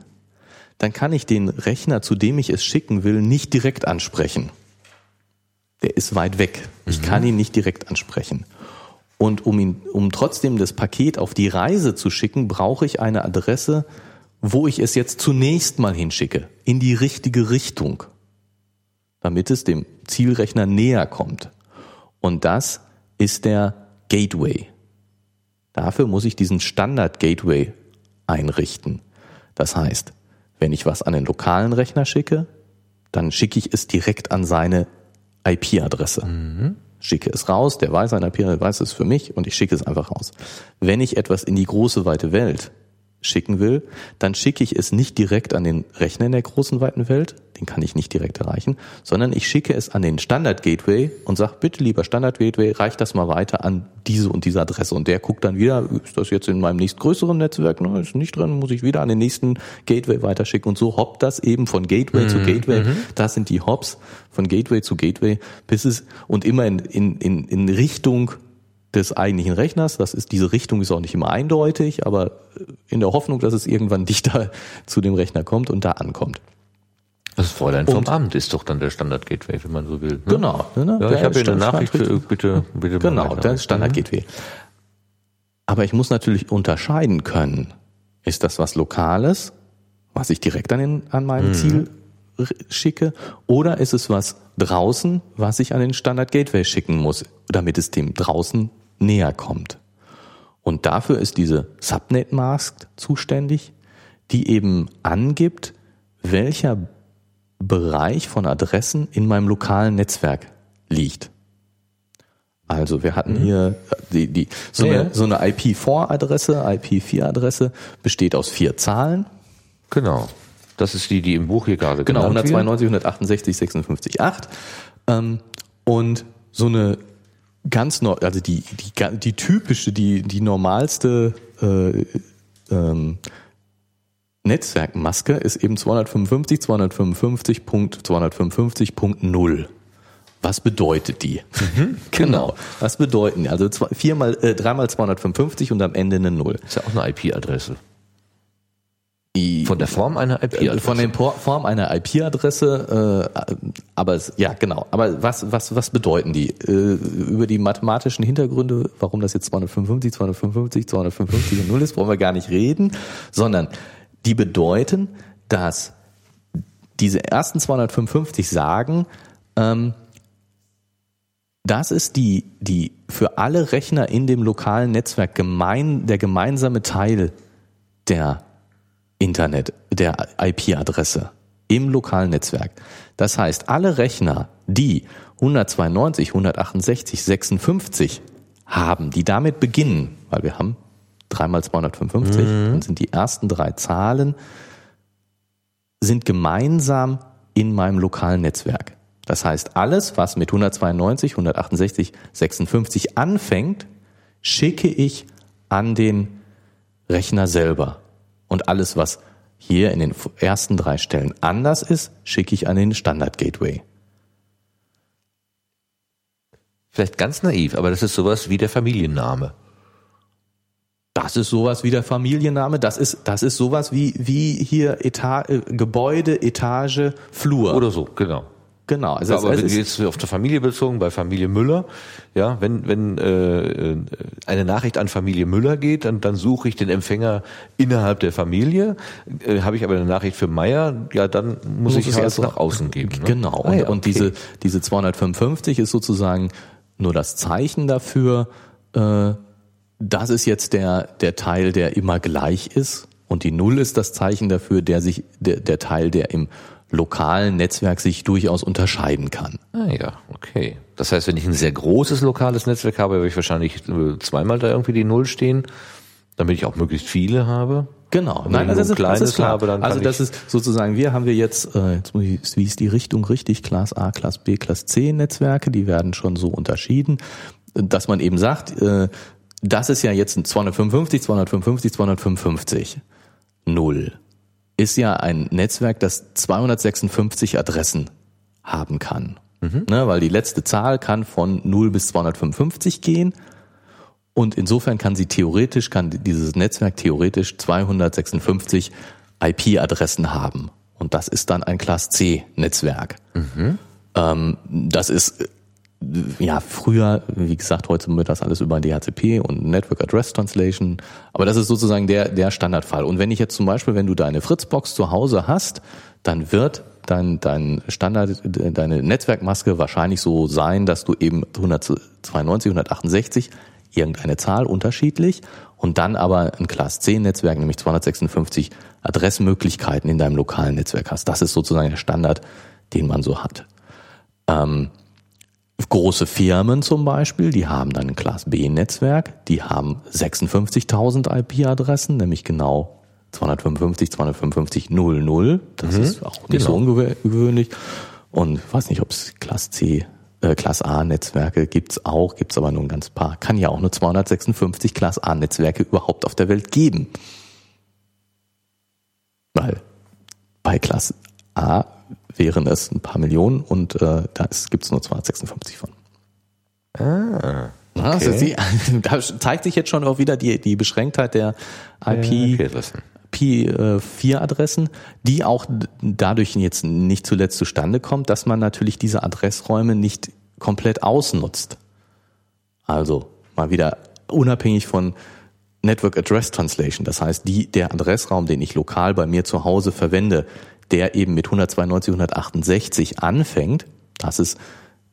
dann kann ich den Rechner, zu dem ich es schicken will, nicht direkt ansprechen. Der ist weit weg. Ich mhm. kann ihn nicht direkt ansprechen. Und um ihn, um trotzdem das Paket auf die Reise zu schicken, brauche ich eine Adresse, wo ich es jetzt zunächst mal hinschicke, in die richtige Richtung, damit es dem Zielrechner näher kommt. Und das ist der Gateway. Dafür muss ich diesen Standard Gateway einrichten. Das heißt, wenn ich was an den lokalen Rechner schicke, dann schicke ich es direkt an seine IP-Adresse. Mhm. Schicke es raus, der weiß seine IP-Adresse, weiß es für mich und ich schicke es einfach raus. Wenn ich etwas in die große weite Welt schicken will, dann schicke ich es nicht direkt an den Rechner in der großen weiten Welt, den kann ich nicht direkt erreichen, sondern ich schicke es an den Standard Gateway und sage, bitte lieber Standard Gateway, reich das mal weiter an diese und diese Adresse. Und der guckt dann wieder, ist das jetzt in meinem nächstgrößeren Netzwerk, ne, ist nicht drin, muss ich wieder an den nächsten Gateway weiterschicken. Und so hoppt das eben von Gateway mhm. zu Gateway. Mhm. Das sind die Hops von Gateway zu Gateway, bis es und immer in, in, in, in Richtung des eigentlichen Rechners. Das ist, diese Richtung ist auch nicht immer eindeutig, aber in der Hoffnung, dass es irgendwann dichter zu dem Rechner kommt und da ankommt. Das Fräulein vom Amt ist doch dann der Standard-Gateway, wenn man so will. Ne? Genau. Ne, ja, ich habe hier eine Nachricht, für, bitte, bitte. Genau, der Standard-Gateway. Aber ich muss natürlich unterscheiden können. Ist das was Lokales, was ich direkt an, den, an meinem mhm. Ziel schicke, oder ist es was draußen, was ich an den Standard-Gateway schicken muss, damit es dem draußen näher kommt. Und dafür ist diese Subnet-Mask zuständig, die eben angibt, welcher Bereich von Adressen in meinem lokalen Netzwerk liegt. Also wir hatten hier die, die, so, Ja, eine, so eine IP4-Adresse, IP4-Adresse besteht aus vier Zahlen. Genau. Das ist die, die im Buch hier gerade Genau, genannt wird. 192, 168, 56, 8. Ähm, und so eine ganz neu, also die, die, die typische, die, die normalste äh, ähm, Netzwerkmaske ist eben 255, 255.255.0. Was bedeutet die? genau. Was bedeuten die? Also zwei, viermal, äh, dreimal 255 und am Ende eine Null. Ist ja auch eine IP-Adresse. Die- Von der Form einer IP-Adresse. Äh, Von der Form einer IP-Adresse, äh, aber es, ja genau. Aber was was was bedeuten die äh, über die mathematischen Hintergründe, warum das jetzt 255, 255, 255 und 0 ist, wollen wir gar nicht reden, sondern die bedeuten, dass diese ersten 255 sagen, ähm, das ist die die für alle Rechner in dem lokalen Netzwerk gemein der gemeinsame Teil der Internet, der IP-Adresse im lokalen Netzwerk. Das heißt, alle Rechner, die 192, 168, 56 haben, die damit beginnen, weil wir haben dreimal 255, dann sind die ersten drei Zahlen, sind gemeinsam in meinem lokalen Netzwerk. Das heißt, alles, was mit 192, 168, 56 anfängt, schicke ich an den Rechner selber. Und alles, was hier in den ersten drei Stellen anders ist, schicke ich an den Standard Gateway. Vielleicht ganz naiv, aber das ist sowas wie der Familienname. Das ist sowas wie der Familienname. Das ist, das ist sowas wie, wie hier Eta äh, Gebäude, Etage, Flur. Oder so, genau. Genau. Also aber es, es jetzt auf der Familie bezogen, bei Familie Müller, ja, wenn, wenn äh, eine Nachricht an Familie Müller geht, dann, dann suche ich den Empfänger innerhalb der Familie. Äh, Habe ich aber eine Nachricht für Meier, ja, dann muss, ich es halt erst nach außen geben. Ne? Genau. Ah Und, ja, und okay. diese, diese 255 ist sozusagen nur das Zeichen dafür, äh, das ist jetzt der, der Teil, der immer gleich ist. Und die Null ist das Zeichen dafür, der sich, der, der Teil, der im lokalen Netzwerk sich durchaus unterscheiden kann. Ah ja, okay. Das heißt, wenn ich ein sehr großes lokales Netzwerk habe, werde ich wahrscheinlich äh, zweimal da irgendwie die Null stehen, damit ich auch möglichst viele habe. Genau, wenn nein, ich das Kleines ist klar. habe, dann also das ist sozusagen, wir haben wir jetzt, äh, jetzt muss ich, wie ist die Richtung richtig, Class A, Class B, Class C Netzwerke, die werden schon so unterschieden, dass man eben sagt, äh, das ist ja jetzt ein 255, 255, 255. Null ist ja ein Netzwerk, das 256 Adressen haben kann. Ne, weil die letzte Zahl kann von 0 bis 255 gehen. Und insofern kann sie theoretisch, kann dieses Netzwerk theoretisch 256 IP-Adressen haben. Und das ist dann ein Class C-Netzwerk. Ähm, das ist, ja, früher, wie gesagt, heute wird das alles über DHCP und Network Address Translation. Aber das ist sozusagen der, der Standardfall. Und wenn ich jetzt zum Beispiel, wenn du deine Fritzbox zu Hause hast, dann wird dein, dein Standard, deine Netzwerkmaske wahrscheinlich so sein, dass du eben 192, 168 irgendeine Zahl unterschiedlich und dann aber ein Class 10 Netzwerk, nämlich 256 Adressmöglichkeiten in deinem lokalen Netzwerk hast. Das ist sozusagen der Standard, den man so hat. Ähm, große Firmen zum Beispiel, die haben dann ein Class B Netzwerk, die haben 56.000 IP-Adressen, nämlich genau 255, 255, 00. Das ist auch nicht so ungewöhnlich. Und ich weiß nicht, ob es Class C, äh, Class A Netzwerke gibt's auch, gibt's aber nur ein ganz paar. Kann ja auch nur 256 Class A Netzwerke überhaupt auf der Welt geben. Weil bei Class A wären es ein paar Millionen und äh, da gibt es nur 256 von. Ah, das ist die, da zeigt sich jetzt schon auch wieder die, die Beschränktheit der IP, IP-Adressen. IP4-Adressen, die auch dadurch jetzt nicht zuletzt zustande kommt, dass man natürlich diese Adressräume nicht komplett ausnutzt. Also mal wieder unabhängig von Network Address Translation, das heißt, die, der Adressraum, den ich lokal bei mir zu Hause verwende, der eben mit 192, 168 anfängt, das ist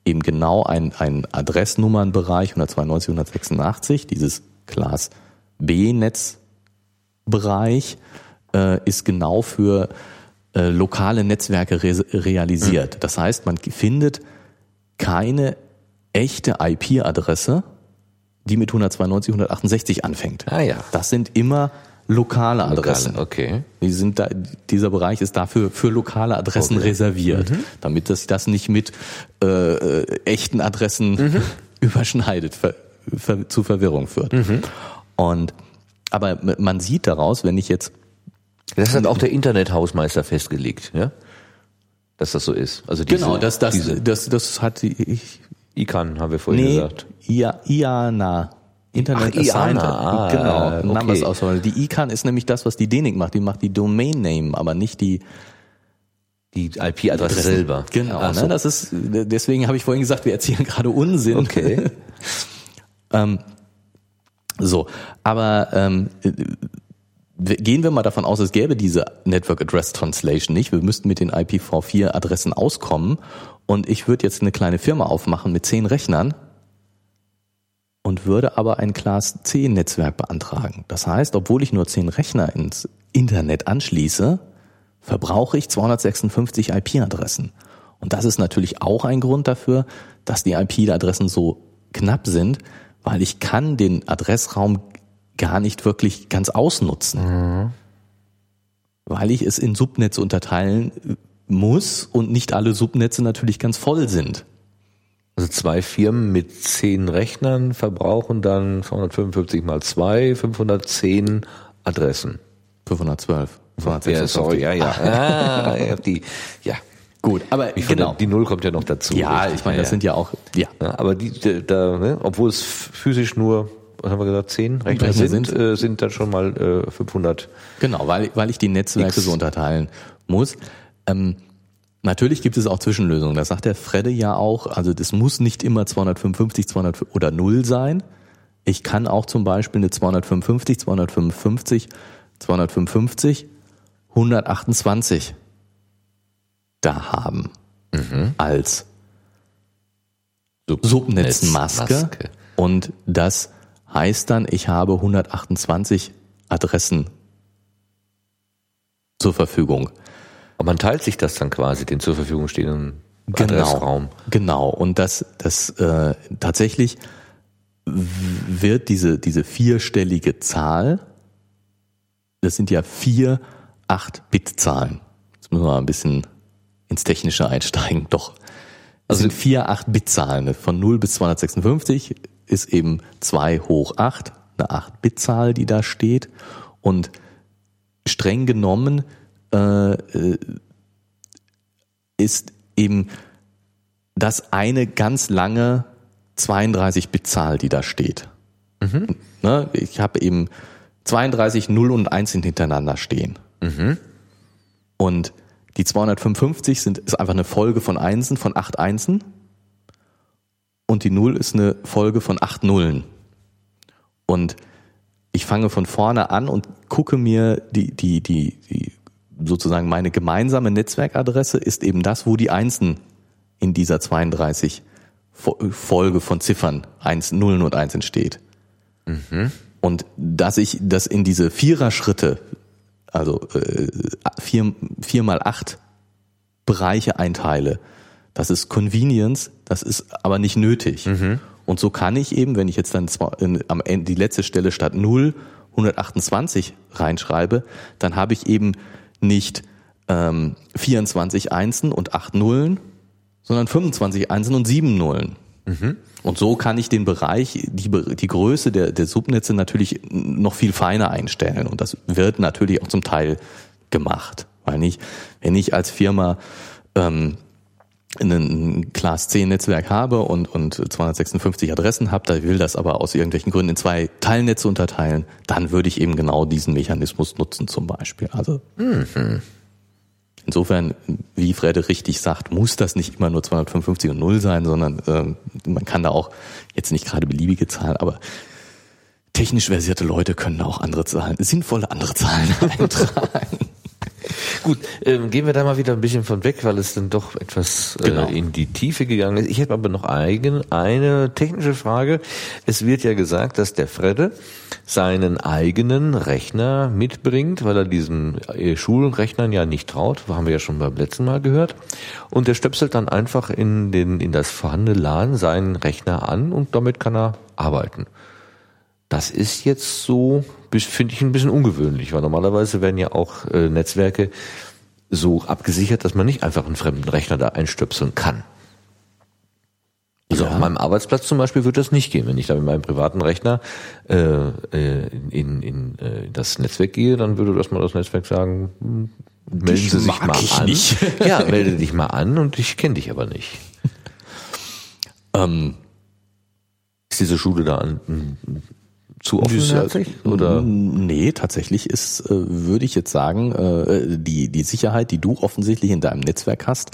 eben genau ein, ein Adressnummernbereich 192, 186, dieses Class B Netzbereich äh, ist genau für äh, lokale Netzwerke re realisiert. Das heißt, man findet keine echte IP-Adresse, die mit 192, 168 anfängt. Ah ja. Das sind immer lokale Adressen. Lokale, okay. Die sind da, dieser Bereich ist dafür für lokale Adressen Okay. reserviert, damit das das nicht mit äh, äh, echten Adressen überschneidet, ver, ver, zu Verwirrung führt. Und aber man sieht daraus, wenn ich jetzt Das hat auch der Internethausmeister festgelegt, ja? Dass das so ist. Also diese, genau, das das diese das das hat die- ich ICANN haben wir vorhin nee gesagt. ja IANA Internet Ach, Assigned. Ah, genau, okay. Namensauswahl. Die ICANN ist nämlich das, was die DENIC macht. Die macht die Domain Name, aber nicht die Die IP-Adresse selber. Genau, Ach so. ne? das ist deswegen habe ich vorhin gesagt, wir erzählen gerade Unsinn. Okay. ähm, so, aber ähm, äh, gehen wir mal davon aus, es gäbe diese Network Address Translation nicht. Wir müssten mit den IPv4 Adressen auskommen und ich würde jetzt eine kleine Firma aufmachen mit zehn Rechnern und würde aber ein Class C Netzwerk beantragen. Das heißt, obwohl ich nur zehn Rechner ins Internet anschließe, verbrauche ich 256 IP-Adressen. Und das ist natürlich auch ein Grund dafür, dass die IP-Adressen so knapp sind, weil ich kann den Adressraum gar nicht wirklich ganz ausnutzen. Weil ich es in Subnetze unterteilen muss und nicht alle Subnetze natürlich ganz voll sind. Also zwei Firmen mit zehn Rechnern verbrauchen dann 255 mal zwei, 510 Adressen. 512. Ja, 556. sorry, ja, ja. Ah, ja, die, ja. Gut, aber Ich genau. die Null kommt ja noch dazu. Ja, richtig, ich meine, das sind ja auch, ja. Ja, aber die, die- da, ne, obwohl es physisch nur, was haben wir gesagt, zehn Rechner, Rechner sind, sind. Äh, sind dann schon mal äh, 500. Genau, weil, weil ich die Netzwerke X. so unterteilen muss. Ähm, natürlich gibt es auch Zwischenlösungen. Das sagt der Fredde ja auch. Also das muss nicht immer 255, 200 oder 0 sein. Ich kann auch zum Beispiel eine 255, 255, 255, 128 da haben als Subnetzmaske. Maske. Und das heißt dann, ich habe 128 Adressen zur Verfügung. Aber man teilt sich das dann quasi, den zur Verfügung stehenden Adressraum. Genau. Und das, das äh, tatsächlich wird diese, diese vierstellige Zahl, das sind ja vier 8-Bit-Zahlen. Jetzt müssen wir mal ein bisschen ins Technische einsteigen. Doch. Das Also- sind vier 8-Bit-Zahlen. Von 0 bis 256 ist eben 2 hoch 8, eine 8-Bit-Zahl, die da steht. Und streng genommen äh, äh, ist eben das eine ganz lange 32-Bit-Zahl, die da steht. Ne, ich habe eben 32, 0 und 1 sind hintereinander stehen. Und die 255 sind, ist einfach eine Folge von Einsen, von acht Einsen. Und die 0 ist eine Folge von acht Nullen. Und ich fange von vorne an und gucke mir die, die, die, die sozusagen meine gemeinsame Netzwerkadresse ist eben das, wo die Einsen in dieser 32 Fo- Folge von Ziffern, eins, Nullen und Einsen steht. Und dass ich das in diese Vierer-Schritte, also äh, vier, vier mal acht Bereiche einteile, das ist Convenience, das ist aber nicht nötig. Und so kann ich eben, wenn ich jetzt dann zwar in, am Ende die letzte Stelle statt 0 128 reinschreibe, dann habe ich eben nicht ähm, 24 Einsen und 8 Nullen, sondern 25 Einsen und 7 Nullen. Und so kann ich den Bereich, die, die Größe der, der Subnetze natürlich noch viel feiner einstellen. Und das wird natürlich auch zum Teil gemacht. Weil nicht, wenn ich als Firma ähm, ein Class 10 Netzwerk habe und, und 256 Adressen habe, da will das aber aus irgendwelchen Gründen in zwei Teilnetze unterteilen, dann würde ich eben genau diesen Mechanismus nutzen zum Beispiel. Also insofern, wie Fredde richtig sagt, muss das nicht immer nur 255 und 0 sein, sondern ähm, man kann da auch jetzt nicht gerade beliebige Zahlen, aber technisch versierte Leute können auch andere Zahlen, sinnvolle andere Zahlen eintragen. Gut, ähm, gehen wir da mal wieder ein bisschen von weg, weil es dann doch etwas äh, Genau. in die Tiefe gegangen ist. Ich habe aber noch eigen, eine technische Frage. Es wird ja gesagt, dass der Fredde seinen eigenen Rechner mitbringt, weil er diesen äh, Schulrechnern ja nicht traut. Haben wir ja schon beim letzten Mal gehört. Und der stöpselt dann einfach in, den, in das vorhandene LAN seinen Rechner an und damit kann er arbeiten. Das ist jetzt so, finde ich ein bisschen ungewöhnlich, weil normalerweise werden ja auch äh, Netzwerke so abgesichert, dass man nicht einfach einen fremden Rechner da einstöpseln kann. Also Ja. auf meinem Arbeitsplatz zum Beispiel wird das nicht gehen. Wenn ich da mit meinem privaten Rechner äh, äh, in, in äh, das Netzwerk gehe, dann würde das mal das Netzwerk sagen, hm, melden Dich Sie sich mal ich an. nicht. Ja, melde dich mal an und ich kenne dich aber nicht. Ähm, Ist diese Schule da an, m, zu offenherzig? Oder? Nee, tatsächlich ist, äh, würde ich jetzt sagen, äh, die, die Sicherheit, die du offensichtlich in deinem Netzwerk hast,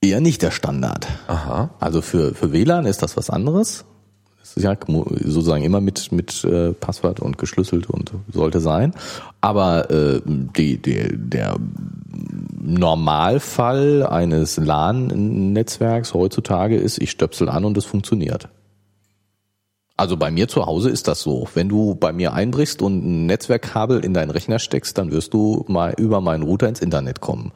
eher nicht der Standard. Aha. Also für, für WLAN ist das was anderes. Das ist ja sozusagen immer mit, mit äh, Passwort und geschlüsselt und sollte sein. Aber äh, die, die, der Normalfall eines LAN-Netzwerks heutzutage ist, ich stöpsel an und es funktioniert. Also bei mir zu Hause ist das so. Wenn du bei mir einbrichst und ein Netzwerkkabel in deinen Rechner steckst, dann wirst du mal über meinen Router ins Internet kommen.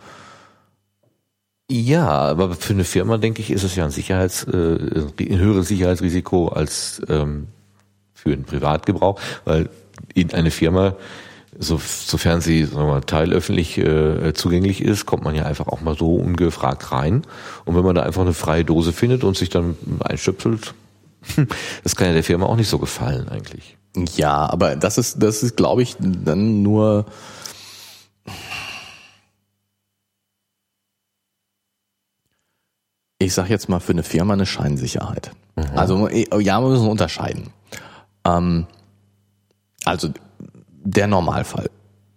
Ja, aber für eine Firma, denke ich, ist es ja ein Sicherheits, äh, ein höheres Sicherheitsrisiko als ähm, für einen Privatgebrauch, weil in eine Firma, so, sofern sie sagen wir mal, teilöffentlich äh, zugänglich ist, kommt man ja einfach auch mal so ungefragt rein. Und wenn man da einfach eine freie Dose findet und sich dann einstöpselt, das kann ja der Firma auch nicht so gefallen eigentlich. Ja, aber das ist, das ist, glaube ich, dann nur. Ich sag jetzt mal für eine Firma eine Scheinsicherheit. Also ja, wir müssen unterscheiden. Ähm, also der Normalfall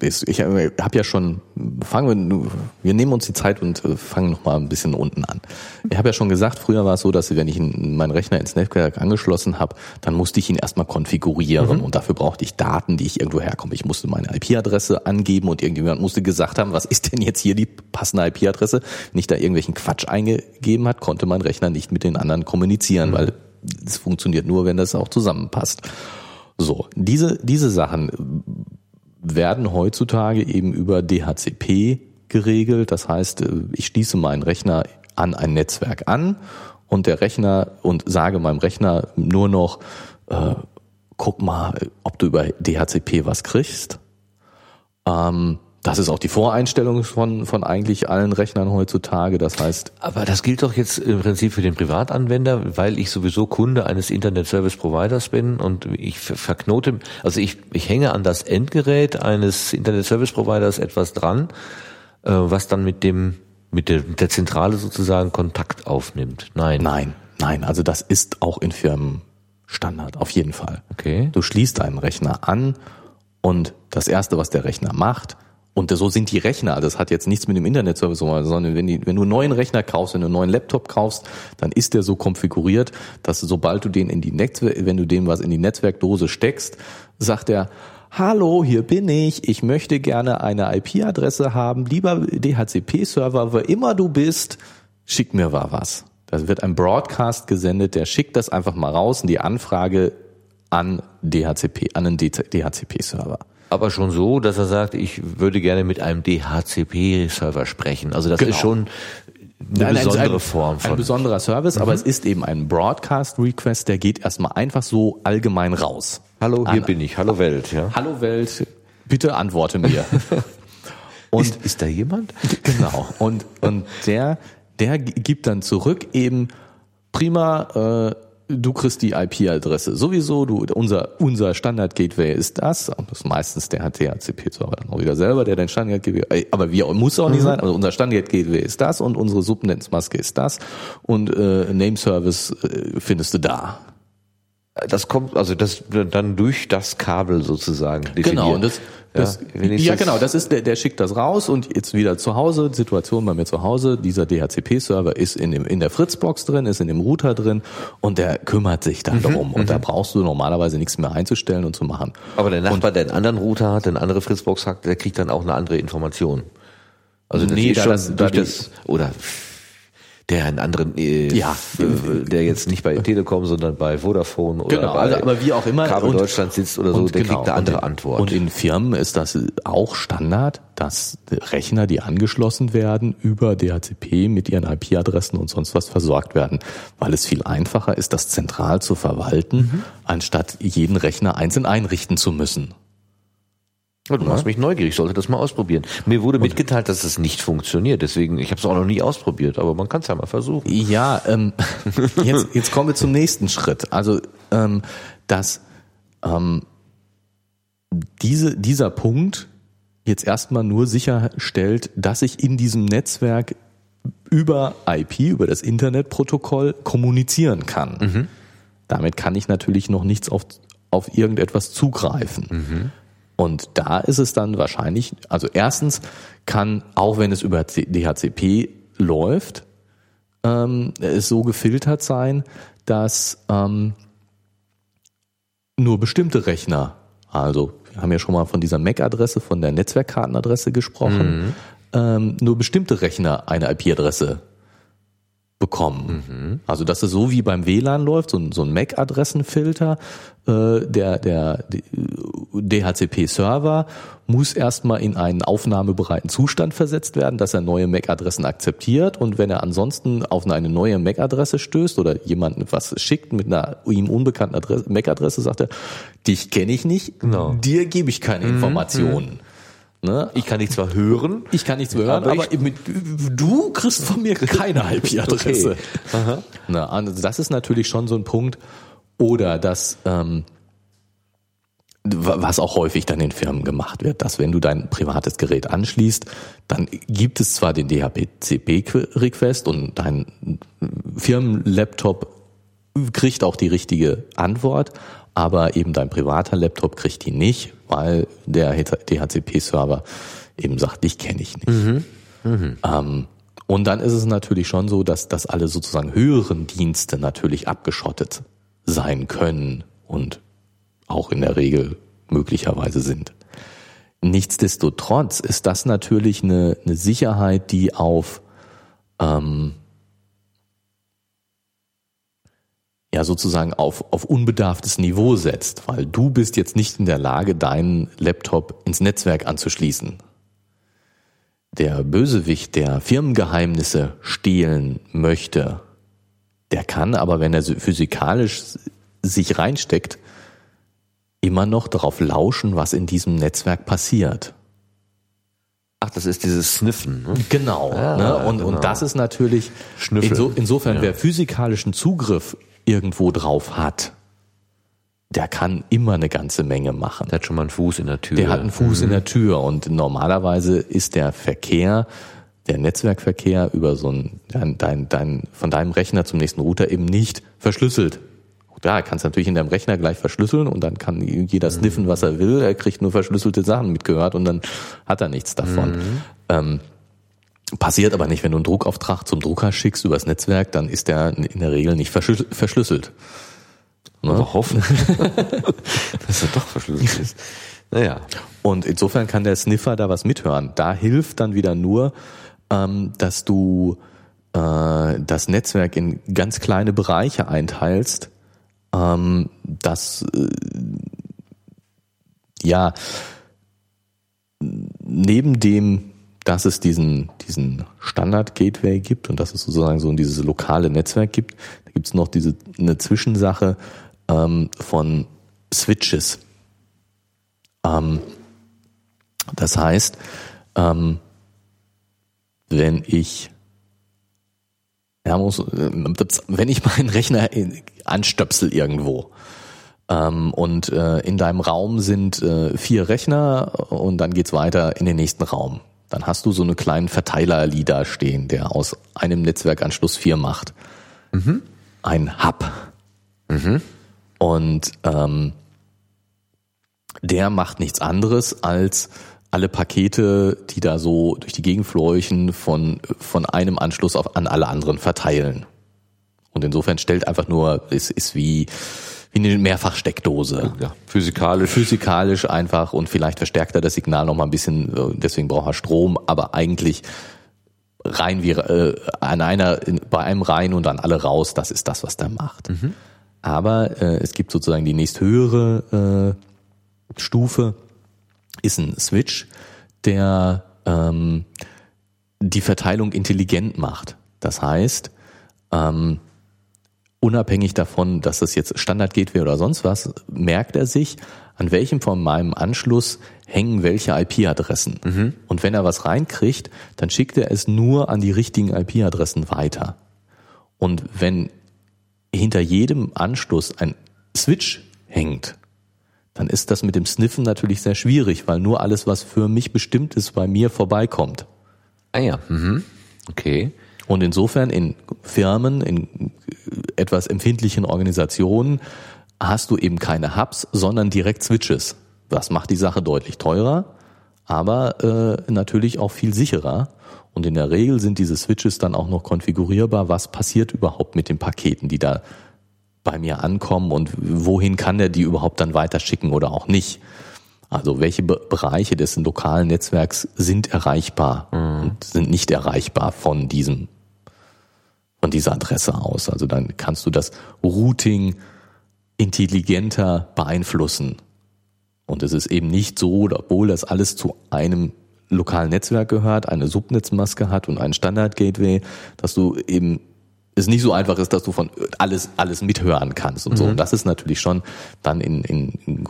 ich habe ja schon, fangen wir, wir nehmen uns die Zeit und äh, fangen noch mal ein bisschen unten an. Ich habe ja schon gesagt, früher war es so, dass wenn ich meinen Rechner ins Netzwerk angeschlossen habe, dann musste ich ihn erstmal konfigurieren und dafür brauchte ich Daten, die ich irgendwo herkomme. Ich musste meine IP-Adresse angeben und irgendjemand musste gesagt haben, was ist denn jetzt hier die passende IP-Adresse? Wenn ich da irgendwelchen Quatsch eingegeben hat, konnte mein Rechner nicht mit den anderen kommunizieren, weil es funktioniert nur, wenn das auch zusammenpasst. So, diese, diese Sachen werden heutzutage eben über DHCP geregelt. Das heißt, äh, ich schließe meinen Rechner an ein Netzwerk an und der Rechner und sage meinem Rechner nur noch, äh, guck mal, ob du über DHCP was kriegst. Ähm, das ist auch die Voreinstellung von, von eigentlich allen Rechnern heutzutage. Das heißt, Aber das gilt doch jetzt im Prinzip für den Privatanwender, weil ich sowieso Kunde eines Internet Service Providers bin und ich ver- verknote, also ich, ich hänge an das Endgerät eines Internet Service Providers etwas dran, äh, was dann mit dem, mit der, mit der Zentrale sozusagen Kontakt aufnimmt. Nein. nein, nein, also das ist auch in Firmen Standard, auf jeden Fall. Okay. Du schließt deinen Rechner an und das erste, was der Rechner macht, und so sind die Rechner, das hat jetzt nichts mit dem Internetservice, zu tun, sondern wenn, die, wenn du einen neuen Rechner kaufst, wenn du einen neuen Laptop kaufst, dann ist der so konfiguriert, dass sobald du den in die Netzwerk, wenn du dem was in die Netzwerkdose steckst, sagt er, Hallo, hier bin ich. Ich möchte gerne eine IP-Adresse haben. Lieber DHCP-Server, wo immer du bist, schick mir mal was. Da wird ein Broadcast gesendet, der schickt das einfach mal raus in die Anfrage an DHCP, an einen DHCP-Server. Aber schon so, dass er sagt, ich würde gerne mit einem DHCP-Server sprechen. Also das Genau. ist schon eine Nein, besondere ein, Form Ein von. Mhm. besonderer Service, aber es ist eben ein Broadcast-Request, der geht erstmal einfach so allgemein raus. Hallo, hier An- bin ich. Hallo Welt. Ja. Hallo Welt, bitte antworte mir. Und ist, ist da jemand? genau. Und, und der, der gibt dann zurück eben prima, äh, du kriegst die IP-Adresse sowieso, du, unser, unser Standard-Gateway ist das, und das ist meistens der DHCP-Server dann auch wieder selber, der dein Standard-Gateway, äh, aber wir muss auch nicht sein, also unser Standard-Gateway ist das und unsere Subnetzmaske ist das. Und äh, Name-Service äh, findest du da. Das kommt, also das dann durch das Kabel sozusagen definiert. Genau, und das, das ja, ja genau, das ist der, der schickt das raus und jetzt wieder zu Hause, Situation bei mir zu Hause, dieser DHCP-Server ist in dem in der Fritzbox drin, ist in dem Router drin und der kümmert sich dann mhm, darum und da mhm. brauchst du normalerweise nichts mehr einzustellen und zu machen. Aber der Nachbar, und, der einen anderen Router hat, eine andere Fritzbox hat, der kriegt dann auch eine andere Information. Also das nee, ist schon das, durch das oder der einen anderen, äh, ja, der jetzt nicht bei Telekom, sondern bei Vodafone oder genau, bei also, aber wie auch immer Kabel und, Deutschland sitzt oder so, der genau, kriegt eine andere und, Antwort. Und in Firmen ist das auch Standard, dass Rechner, die angeschlossen werden, über DHCP mit ihren IP-Adressen und sonst was versorgt werden, weil es viel einfacher ist, das zentral zu verwalten, mhm. anstatt jeden Rechner einzeln einrichten zu müssen. Ja, du machst mich neugierig, ich sollte das mal ausprobieren. Mir wurde mitgeteilt, dass es nicht funktioniert, deswegen, ich habe es auch noch nie ausprobiert, aber man kann es ja mal versuchen. Ja, ähm, jetzt, jetzt kommen wir zum nächsten Schritt. Also, ähm, dass ähm, diese, dieser Punkt jetzt erstmal nur sicherstellt, dass ich in diesem Netzwerk über IP, über das Internetprotokoll kommunizieren kann. Mhm. Damit kann ich natürlich noch nichts auf, auf irgendetwas zugreifen. Mhm. Und da ist es dann wahrscheinlich, also erstens kann, auch wenn es über DHCP läuft, ähm, es so gefiltert sein, dass ähm, nur bestimmte Rechner, also wir haben ja schon mal von dieser MAC-Adresse, von der Netzwerkkartenadresse gesprochen, mhm. ähm, nur bestimmte Rechner eine IP-Adresse bekommen. Mhm. Also dass es so wie beim WLAN läuft, so ein, so ein MAC-Adressenfilter, äh, der, der DHCP-Server muss erstmal in einen aufnahmebereiten Zustand versetzt werden, dass er neue MAC-Adressen akzeptiert und wenn er ansonsten auf eine neue MAC-Adresse stößt oder jemanden was schickt mit einer ihm unbekannten MAC-Adresse, sagt er, dich kenne ich nicht, genau. dir gebe ich keine mhm. Informationen. Ne? Ich kann dich zwar hören. Ich kann nichts hören, aber, aber mit, du kriegst von mir keine IP-Adresse. Okay. Na, also das ist natürlich schon so ein Punkt. Oder dass, ähm, was auch häufig dann in Firmen gemacht wird, dass wenn du dein privates Gerät anschließt, dann gibt es zwar den DHCP-Request und dein Firmenlaptop kriegt auch die richtige Antwort, aber eben dein privater Laptop kriegt die nicht, weil der DHCP-Server eben sagt, dich kenne ich nicht. Mhm. Mhm. Ähm, und dann ist es natürlich schon so, dass, dass alle sozusagen höheren Dienste natürlich abgeschottet sein können und auch in der Regel möglicherweise sind. Nichtsdestotrotz ist das natürlich eine, eine Sicherheit, die auf ähm, ja sozusagen auf, auf unbedarftes Niveau setzt, weil du bist jetzt nicht in der Lage, deinen Laptop ins Netzwerk anzuschließen. Der Bösewicht, der Firmengeheimnisse stehlen möchte, der kann aber, wenn er physikalisch sich reinsteckt, immer noch darauf lauschen, was in diesem Netzwerk passiert. Ach, das ist dieses Sniffen. Ne? Genau. Ja, ne? Und, genau. und das ist natürlich, inso, insofern, ja. wer physikalischen Zugriff irgendwo drauf hat, der kann immer eine ganze Menge machen. Der hat schon mal einen Fuß in der Tür. Der hat einen Fuß mhm. in der Tür und normalerweise ist der Verkehr, der Netzwerkverkehr über so ein, dein, dein, dein, von deinem Rechner zum nächsten Router eben nicht verschlüsselt. Ja, kannst natürlich in deinem Rechner gleich verschlüsseln und dann kann jeder mhm. sniffen, was er will. Er kriegt nur verschlüsselte Sachen mitgehört und dann hat er nichts davon. Mhm. Ähm, Passiert aber nicht, wenn du einen Druckauftrag zum Drucker schickst übers Netzwerk, dann ist der in der Regel nicht verschlüsselt. Ne? Aber hoffen, dass er doch verschlüsselt ist. Naja. Und insofern kann der Sniffer da was mithören. Da hilft dann wieder nur, ähm, dass du äh, das Netzwerk in ganz kleine Bereiche einteilst, ähm, dass äh, ja neben dem dass es diesen, diesen Standard-Gateway gibt und dass es sozusagen so dieses lokale Netzwerk gibt. Da gibt es noch diese eine Zwischensache ähm, von Switches. Ähm, das heißt, ähm, wenn ich muss, äh, wenn ich meinen Rechner anstöpsel irgendwo ähm, und äh, in deinem Raum sind äh, vier Rechner und dann geht's weiter in den nächsten Raum dann hast du so einen kleinen Verteiler-Ali da stehen, der aus einem Netzwerkanschluss vier macht. Mhm. Ein Hub. Mhm. Und ähm, der macht nichts anderes als alle Pakete, die da so durch die Gegend fleuchen, von, von einem Anschluss auf, an alle anderen verteilen. Und insofern stellt einfach nur, es ist wie, wie eine Mehrfachsteckdose. Ja, physikalisch. Physikalisch einfach und vielleicht verstärkt er das Signal noch mal ein bisschen, äh, deswegen braucht er Strom, aber eigentlich rein wie äh, an einer, in, bei einem rein und dann alle raus, das ist das, was der macht. Mhm. Aber äh, es gibt sozusagen die nächsthöhere äh, Stufe, ist ein Switch, der ähm, die Verteilung intelligent macht. Das heißt, ähm, unabhängig davon, dass es jetzt Standard Gateway oder sonst was, merkt er sich, an welchem von meinem Anschluss hängen welche IP-Adressen. Mhm. Und wenn er was reinkriegt, dann schickt er es nur an die richtigen IP-Adressen weiter. Und wenn hinter jedem Anschluss ein Switch hängt, dann ist das mit dem Sniffen natürlich sehr schwierig, weil nur alles, was für mich bestimmt ist, bei mir vorbeikommt. Ah ja, mhm. okay. Und insofern in Firmen, in etwas empfindlichen Organisationen hast du eben keine Hubs, sondern direkt Switches. Das macht die Sache deutlich teurer, aber äh, natürlich auch viel sicherer. Und in der Regel sind diese Switches dann auch noch konfigurierbar, was passiert überhaupt mit den Paketen, die da bei mir ankommen und wohin kann der die überhaupt dann weiterschicken oder auch nicht. Also welche Be Bereiche des lokalen Netzwerks sind erreichbar mhm. und sind nicht erreichbar von diesem von dieser Adresse aus. Also dann kannst du das Routing intelligenter beeinflussen. Und es ist eben nicht so, obwohl das alles zu einem lokalen Netzwerk gehört, eine Subnetzmaske hat und einen Standard-Gateway, dass du eben es nicht so einfach ist, dass du von alles alles mithören kannst und so. Und mhm. das ist natürlich schon dann in, in, in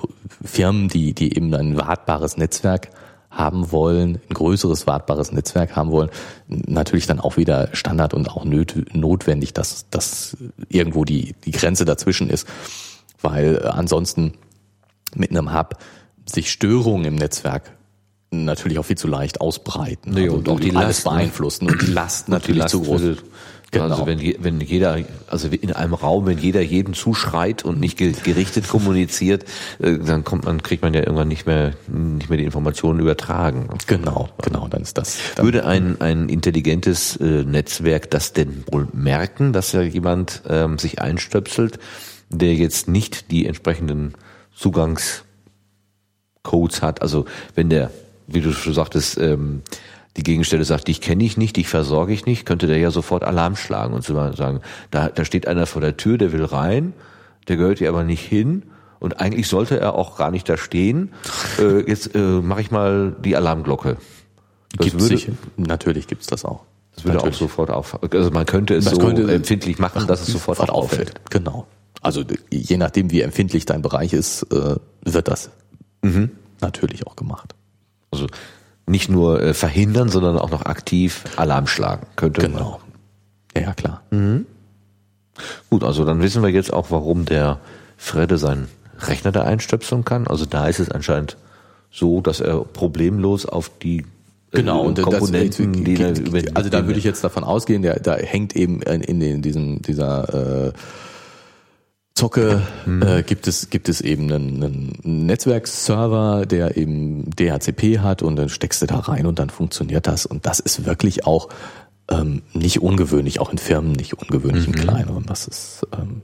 Firmen, die die eben ein wartbares Netzwerk haben wollen, ein größeres wartbares Netzwerk haben wollen, natürlich dann auch wieder Standard und auch notwendig, dass, dass irgendwo die, die Grenze dazwischen ist, weil ansonsten mit einem Hub sich Störungen im Netzwerk natürlich auch viel zu leicht ausbreiten nee, also und auch die alles Last, ne? beeinflussen und die Last natürlich die Last zu groß. Genau. Also wenn, wenn jeder, also in einem Raum, wenn jeder jeden zuschreit und nicht gerichtet kommuniziert, äh, dann kommt man, kriegt man ja irgendwann nicht mehr, nicht mehr die Informationen übertragen. Genau, genau, dann ist das. Dann Würde ein, ein intelligentes äh, Netzwerk das denn wohl merken, dass ja jemand ähm, sich einstöpselt, der jetzt nicht die entsprechenden Zugangscodes hat? Also wenn der, wie du schon sagtest, ähm, die Gegenstelle sagt, dich kenne ich nicht, dich versorge ich nicht, könnte der ja sofort Alarm schlagen und sagen, da, da steht einer vor der Tür, der will rein, der gehört hier aber nicht hin und eigentlich sollte er auch gar nicht da stehen. Äh, jetzt äh, mache ich mal die Alarmglocke. Das gibt würde, sich, natürlich gibt's das auch. Das würde natürlich. auch sofort auf, also man könnte es das so könnte, empfindlich machen, dass es sofort, sofort auffällt. auffällt. Genau. Also je nachdem, wie empfindlich dein Bereich ist, äh, wird das mhm. natürlich auch gemacht. Also nicht nur äh, verhindern, sondern auch noch aktiv Alarm schlagen könnte. Genau. Man. Ja, klar. Mhm. Gut, also dann wissen wir jetzt auch, warum der Fredde seinen Rechner da einstöpseln kann. Also da ist es anscheinend so, dass er problemlos auf die äh, Genau, und Komponenten, das, die er, also da würde ich jetzt davon ausgehen, der, da hängt eben in, in, in diesem, dieser äh, Zocke mhm. äh, gibt es gibt es eben einen, einen Netzwerkserver, der eben DHCP hat und dann steckst du da rein und dann funktioniert das und das ist wirklich auch ähm, nicht ungewöhnlich, auch in Firmen nicht ungewöhnlich mhm. im Kleineren. Das ist ähm,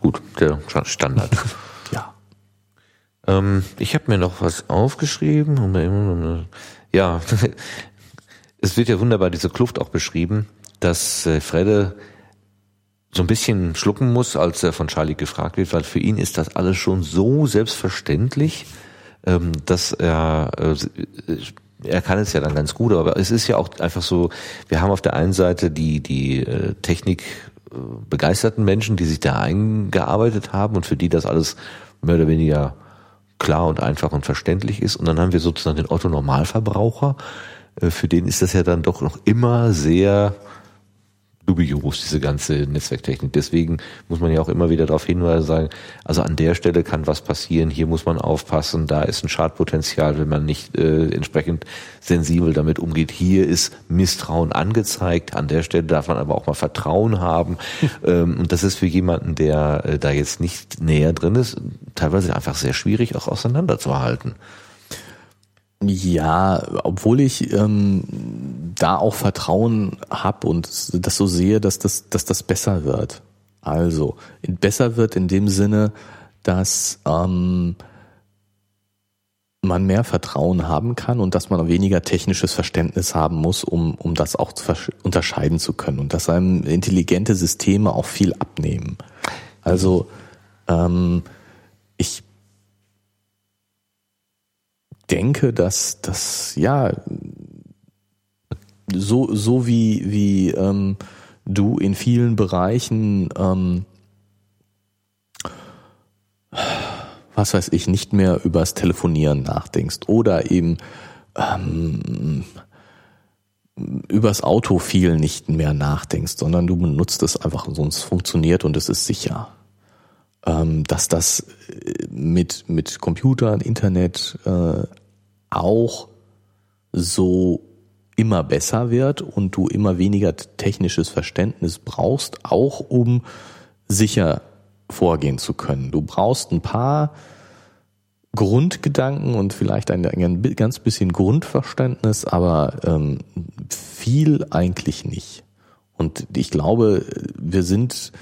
gut der Standard. ja. Ähm, ich habe mir noch was aufgeschrieben. Ja, es wird ja wunderbar diese Kluft auch beschrieben, dass äh, Fredde so ein bisschen schlucken muss, als er von Charlie gefragt wird, weil für ihn ist das alles schon so selbstverständlich, ähm, dass er, äh, er kann es ja dann ganz gut, aber es ist ja auch einfach so, wir haben auf der einen Seite die, die äh, Technik äh, begeisterten Menschen, die sich da eingearbeitet haben und für die das alles mehr oder weniger klar und einfach und verständlich ist. Und dann haben wir sozusagen den Otto Normalverbraucher, für den ist das ja dann doch noch immer sehr dubios, diese ganze Netzwerktechnik. Deswegen muss man ja auch immer wieder darauf hinweisen, sagen, also an der Stelle kann was passieren, hier muss man aufpassen, da ist ein Schadpotenzial, wenn man nicht äh, entsprechend sensibel damit umgeht. Hier ist Misstrauen angezeigt, an der Stelle darf man aber auch mal Vertrauen haben. ähm, und das ist für jemanden, der äh, da jetzt nicht näher drin ist, teilweise einfach sehr schwierig auch auseinanderzuhalten. Ja, obwohl ich ähm, da auch Vertrauen habe und das so sehe, dass das, dass das besser wird. Also besser wird in dem Sinne, dass ähm, man mehr Vertrauen haben kann und dass man weniger technisches Verständnis haben muss, um, um das auch zu unterscheiden zu können und dass einem intelligente Systeme auch viel abnehmen. Also ähm, ich denke, dass das ja so so wie wie ähm, du in vielen Bereichen ähm, was weiß ich nicht mehr übers Telefonieren nachdenkst oder eben ähm, übers Auto viel nicht mehr nachdenkst, sondern du benutzt es einfach, sonst funktioniert und es ist sicher. Ähm, dass das mit, mit Computern, Internet äh, auch so immer besser wird und du immer weniger technisches Verständnis brauchst, auch um sicher vorgehen zu können. Du brauchst ein paar Grundgedanken und vielleicht ein, ein ganz bisschen Grundverständnis, aber ähm, viel eigentlich nicht. Und ich glaube, wir sind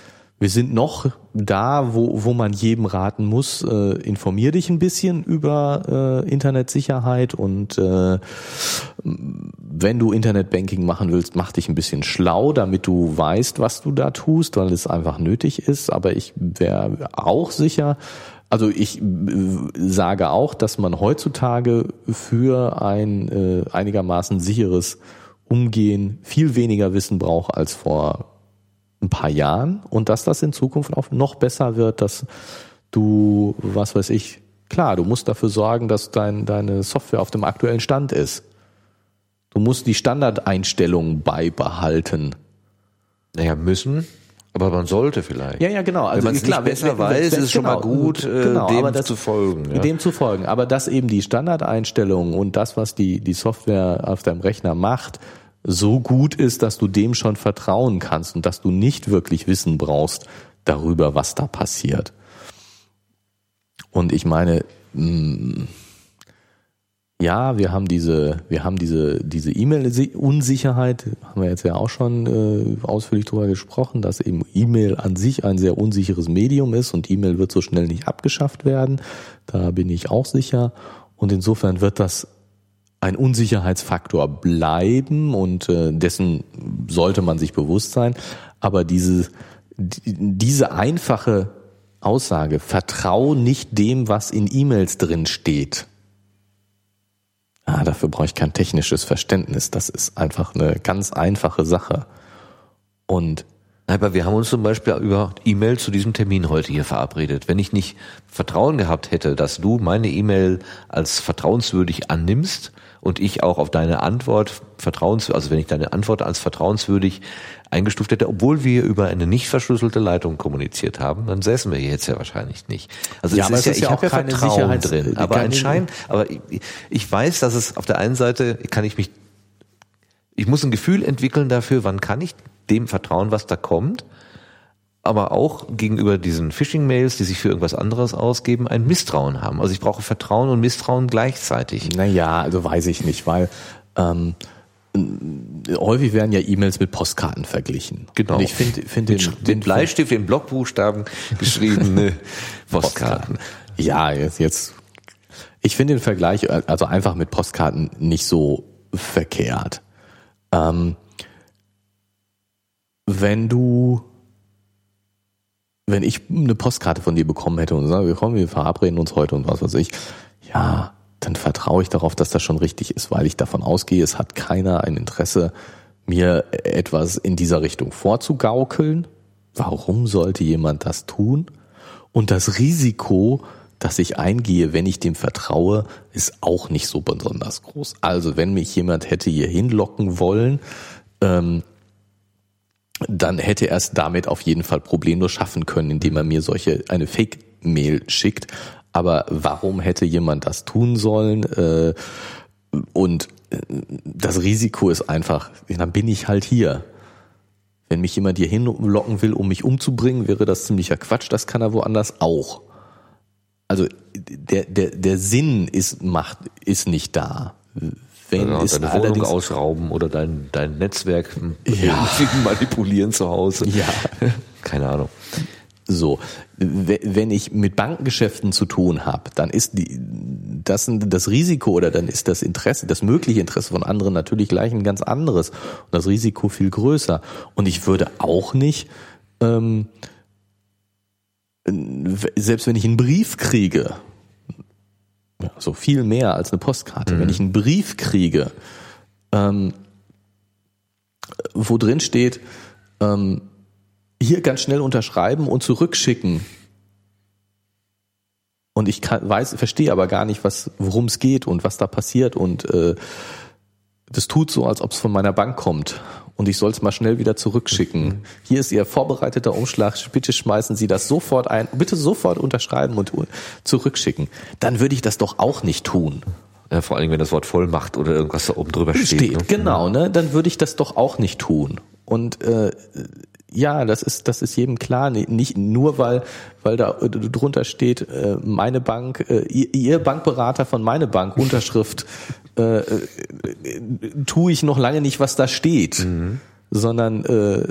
wir sind noch da, wo, wo man jedem raten muss, äh, informier dich ein bisschen über äh, Internetsicherheit und äh, wenn du Internetbanking machen willst, mach dich ein bisschen schlau, damit du weißt, was du da tust, weil es einfach nötig ist. Aber ich wäre auch sicher, also ich äh, sage auch, dass man heutzutage für ein äh, einigermaßen sicheres Umgehen viel weniger Wissen braucht als vor ein paar Jahren und dass das in Zukunft auch noch besser wird, dass du, was weiß ich, klar, du musst dafür sorgen, dass dein, deine Software auf dem aktuellen Stand ist. Du musst die Standardeinstellungen beibehalten. Naja, müssen, aber man sollte vielleicht. Ja, ja, genau. Also wenn man es nicht besser weiß, ist es schon genau, mal gut, äh, genau, dem das, zu folgen. Ja. Dem zu folgen. Aber dass eben die Standardeinstellungen und das, was die, die Software auf deinem Rechner macht, so gut ist, dass du dem schon vertrauen kannst und dass du nicht wirklich Wissen brauchst darüber, was da passiert. Und ich meine, mm, ja, wir haben diese, wir haben diese, diese E-Mail-Unsicherheit, haben wir jetzt ja auch schon äh, ausführlich darüber gesprochen, dass eben E-Mail an sich ein sehr unsicheres Medium ist und E-Mail wird so schnell nicht abgeschafft werden. Da bin ich auch sicher. Und insofern wird das ein Unsicherheitsfaktor bleiben und äh, dessen sollte man sich bewusst sein. Aber diese, diese einfache Aussage, vertrau nicht dem, was in E-Mails drin steht. Ah, dafür brauche ich kein technisches Verständnis. Das ist einfach eine ganz einfache Sache. Und aber wir haben uns zum Beispiel über E-Mail zu diesem Termin heute hier verabredet. Wenn ich nicht Vertrauen gehabt hätte, dass du meine E-Mail als vertrauenswürdig annimmst, und ich auch auf deine Antwort vertrauens, also wenn ich deine Antwort als vertrauenswürdig eingestuft hätte, obwohl wir über eine nicht verschlüsselte Leitung kommuniziert haben, dann säßen wir hier jetzt ja wahrscheinlich nicht. Also ja, es ist ja, ich habe ja keine Vertrauen Sicherheits drin, aber anscheinend, aber ich, ich weiß, dass es auf der einen Seite kann ich mich, ich muss ein Gefühl entwickeln dafür, wann kann ich dem vertrauen, was da kommt aber auch gegenüber diesen Phishing-Mails, die sich für irgendwas anderes ausgeben, ein Misstrauen haben. Also ich brauche Vertrauen und Misstrauen gleichzeitig. Naja, also weiß ich nicht, weil ähm, häufig werden ja E-Mails mit Postkarten verglichen. Genau. Und ich finde find den, den, den Bleistift in Blockbuchstaben geschriebene Postkarten. Ja, jetzt, jetzt ich finde den Vergleich also einfach mit Postkarten nicht so verkehrt. Ähm, wenn du wenn ich eine Postkarte von dir bekommen hätte und sage, wir kommen, wir verabreden uns heute und was weiß ich, ja, dann vertraue ich darauf, dass das schon richtig ist, weil ich davon ausgehe, es hat keiner ein Interesse, mir etwas in dieser Richtung vorzugaukeln. Warum sollte jemand das tun? Und das Risiko, das ich eingehe, wenn ich dem vertraue, ist auch nicht so besonders groß. Also wenn mich jemand hätte hier hinlocken wollen, ähm, dann hätte er es damit auf jeden Fall problemlos schaffen können, indem er mir solche eine Fake-Mail schickt. Aber warum hätte jemand das tun sollen? Äh, und äh, das Risiko ist einfach, dann bin ich halt hier. Wenn mich jemand hier hinlocken will, um mich umzubringen, wäre das ziemlicher Quatsch. Das kann er woanders auch. Also der, der, der Sinn ist, macht, ist nicht da. Wenn ja, ist deine Wohnung ausrauben oder dein, dein Netzwerk ja. manipulieren zu Hause. Ja. Keine Ahnung. So, wenn ich mit Bankengeschäften zu tun habe, dann ist die, das, das Risiko oder dann ist das Interesse, das mögliche Interesse von anderen natürlich gleich ein ganz anderes und das Risiko viel größer. Und ich würde auch nicht, ähm, selbst wenn ich einen Brief kriege, so viel mehr als eine Postkarte, mhm. wenn ich einen Brief kriege, ähm, wo drin steht, ähm, hier ganz schnell unterschreiben und zurückschicken. Und ich kann, weiß, verstehe aber gar nicht, was, worum es geht und was da passiert und äh, das tut so, als ob es von meiner Bank kommt und ich soll es mal schnell wieder zurückschicken. Mhm. Hier ist Ihr vorbereiteter Umschlag. Bitte schmeißen Sie das sofort ein. Bitte sofort unterschreiben und zurückschicken. Dann würde ich das doch auch nicht tun. Ja, vor allem, wenn das Wort Vollmacht oder irgendwas da oben drüber steht. steht ne? Genau, ne? Dann würde ich das doch auch nicht tun. Und äh, ja, das ist, das ist jedem klar. Nicht nur, weil, weil da drunter steht, äh, meine Bank, äh, ihr Bankberater von meine Bank, Unterschrift, äh, äh, tue ich noch lange nicht, was da steht. Mhm. Sondern äh,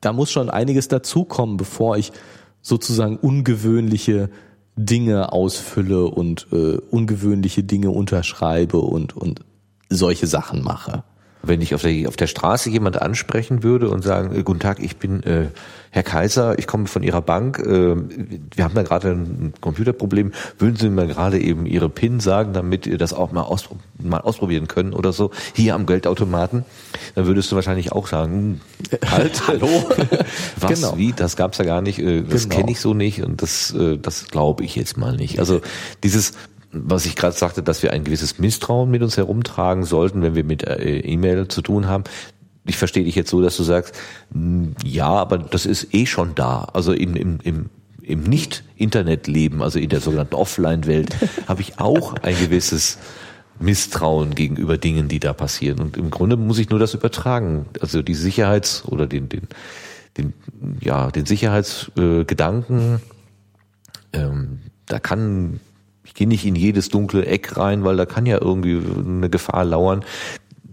da muss schon einiges dazukommen, bevor ich sozusagen ungewöhnliche Dinge ausfülle und äh, ungewöhnliche Dinge unterschreibe und, und solche Sachen mache wenn ich auf der, auf der Straße jemand ansprechen würde und sagen, äh, guten Tag, ich bin äh, Herr Kaiser, ich komme von Ihrer Bank, äh, wir haben da gerade ein Computerproblem, würden Sie mir gerade eben Ihre PIN sagen, damit ihr das auch mal, aus, mal ausprobieren können oder so, hier am Geldautomaten, dann würdest du wahrscheinlich auch sagen, hm, halt, hallo, was, genau. wie, das gab's ja gar nicht, äh, das genau. kenne ich so nicht und das, äh, das glaube ich jetzt mal nicht. Also dieses was ich gerade sagte, dass wir ein gewisses Misstrauen mit uns herumtragen sollten, wenn wir mit äh, E-Mail zu tun haben. Ich verstehe dich jetzt so, dass du sagst, ja, aber das ist eh schon da. Also im, im, im, im Nicht-Internet-Leben, also in der sogenannten Offline-Welt, habe ich auch ein gewisses Misstrauen gegenüber Dingen, die da passieren. Und im Grunde muss ich nur das übertragen. Also die Sicherheits- oder den, den, den, ja, den Sicherheitsgedanken, äh, ähm, da kann gehe nicht in jedes dunkle Eck rein, weil da kann ja irgendwie eine Gefahr lauern.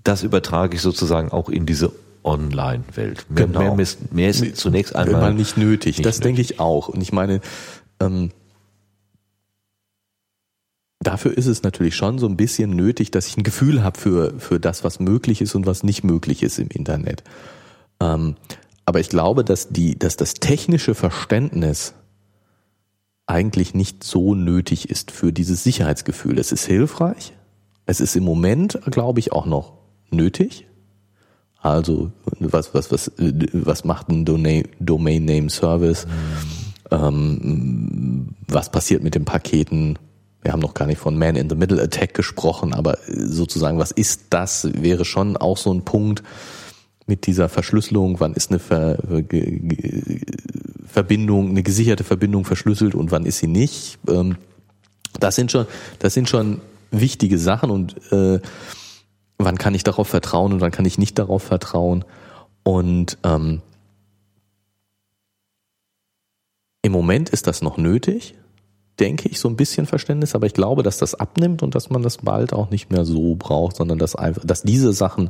Das übertrage ich sozusagen auch in diese Online-Welt. Mehr, genau. mehr, ist, mehr ist zunächst einmal nicht nötig. Nicht das nötig. denke ich auch. Und ich meine, ähm, dafür ist es natürlich schon so ein bisschen nötig, dass ich ein Gefühl habe für, für das, was möglich ist und was nicht möglich ist im Internet. Ähm, aber ich glaube, dass die, dass das technische Verständnis eigentlich nicht so nötig ist für dieses Sicherheitsgefühl. Es ist hilfreich. Es ist im Moment, glaube ich, auch noch nötig. Also was was was was macht ein Domain Name Service? Mhm. Ähm, was passiert mit den Paketen? Wir haben noch gar nicht von Man in the Middle Attack gesprochen, aber sozusagen, was ist das? Wäre schon auch so ein Punkt mit dieser Verschlüsselung. Wann ist eine Ver Verbindung, eine gesicherte Verbindung verschlüsselt und wann ist sie nicht. Ähm, das sind schon, das sind schon wichtige Sachen und äh, wann kann ich darauf vertrauen und wann kann ich nicht darauf vertrauen. Und ähm, im Moment ist das noch nötig, denke ich, so ein bisschen Verständnis, aber ich glaube, dass das abnimmt und dass man das bald auch nicht mehr so braucht, sondern dass einfach, dass diese Sachen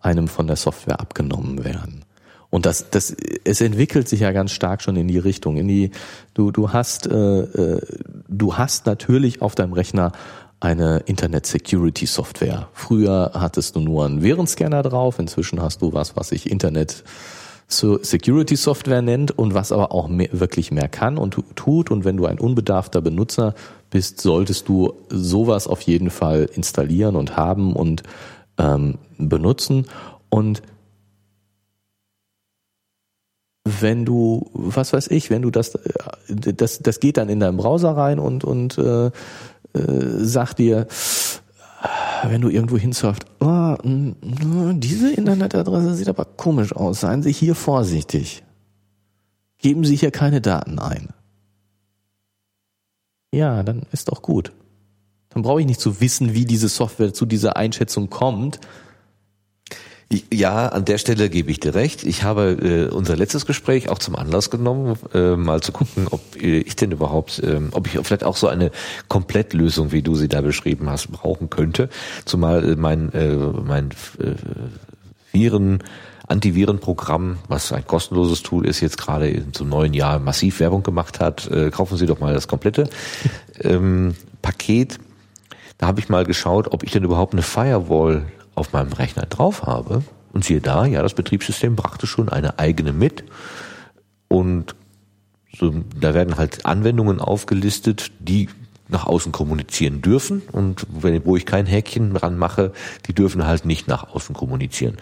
einem von der Software abgenommen werden. Und das, das, es entwickelt sich ja ganz stark schon in die Richtung. In die, du, du hast, äh, äh, du hast natürlich auf deinem Rechner eine Internet Security Software. Früher hattest du nur einen Virenscanner drauf, inzwischen hast du was, was sich Internet Security Software nennt und was aber auch mehr, wirklich mehr kann und tut. Und wenn du ein unbedarfter Benutzer bist, solltest du sowas auf jeden Fall installieren und haben und ähm, benutzen. Und wenn du, was weiß ich, wenn du das, das, das geht dann in deinen Browser rein und, und äh, äh, sagt dir, wenn du irgendwo hinsurft, oh, diese Internetadresse sieht aber komisch aus, seien Sie hier vorsichtig. Geben Sie hier keine Daten ein. Ja, dann ist doch gut. Dann brauche ich nicht zu wissen, wie diese Software zu dieser Einschätzung kommt, ja, an der Stelle gebe ich dir recht. Ich habe äh, unser letztes Gespräch auch zum Anlass genommen, äh, mal zu gucken, ob äh, ich denn überhaupt, äh, ob ich vielleicht auch so eine Komplettlösung, wie du sie da beschrieben hast, brauchen könnte. Zumal äh, mein, äh, mein äh, Viren Antivirenprogramm, was ein kostenloses Tool ist, jetzt gerade zum neuen Jahr massiv Werbung gemacht hat. Äh, kaufen Sie doch mal das komplette ähm, Paket. Da habe ich mal geschaut, ob ich denn überhaupt eine Firewall auf meinem Rechner drauf habe. Und siehe da, ja, das Betriebssystem brachte schon eine eigene mit. Und so, da werden halt Anwendungen aufgelistet, die nach außen kommunizieren dürfen und wenn, wo ich kein Häkchen dran mache, die dürfen halt nicht nach außen kommunizieren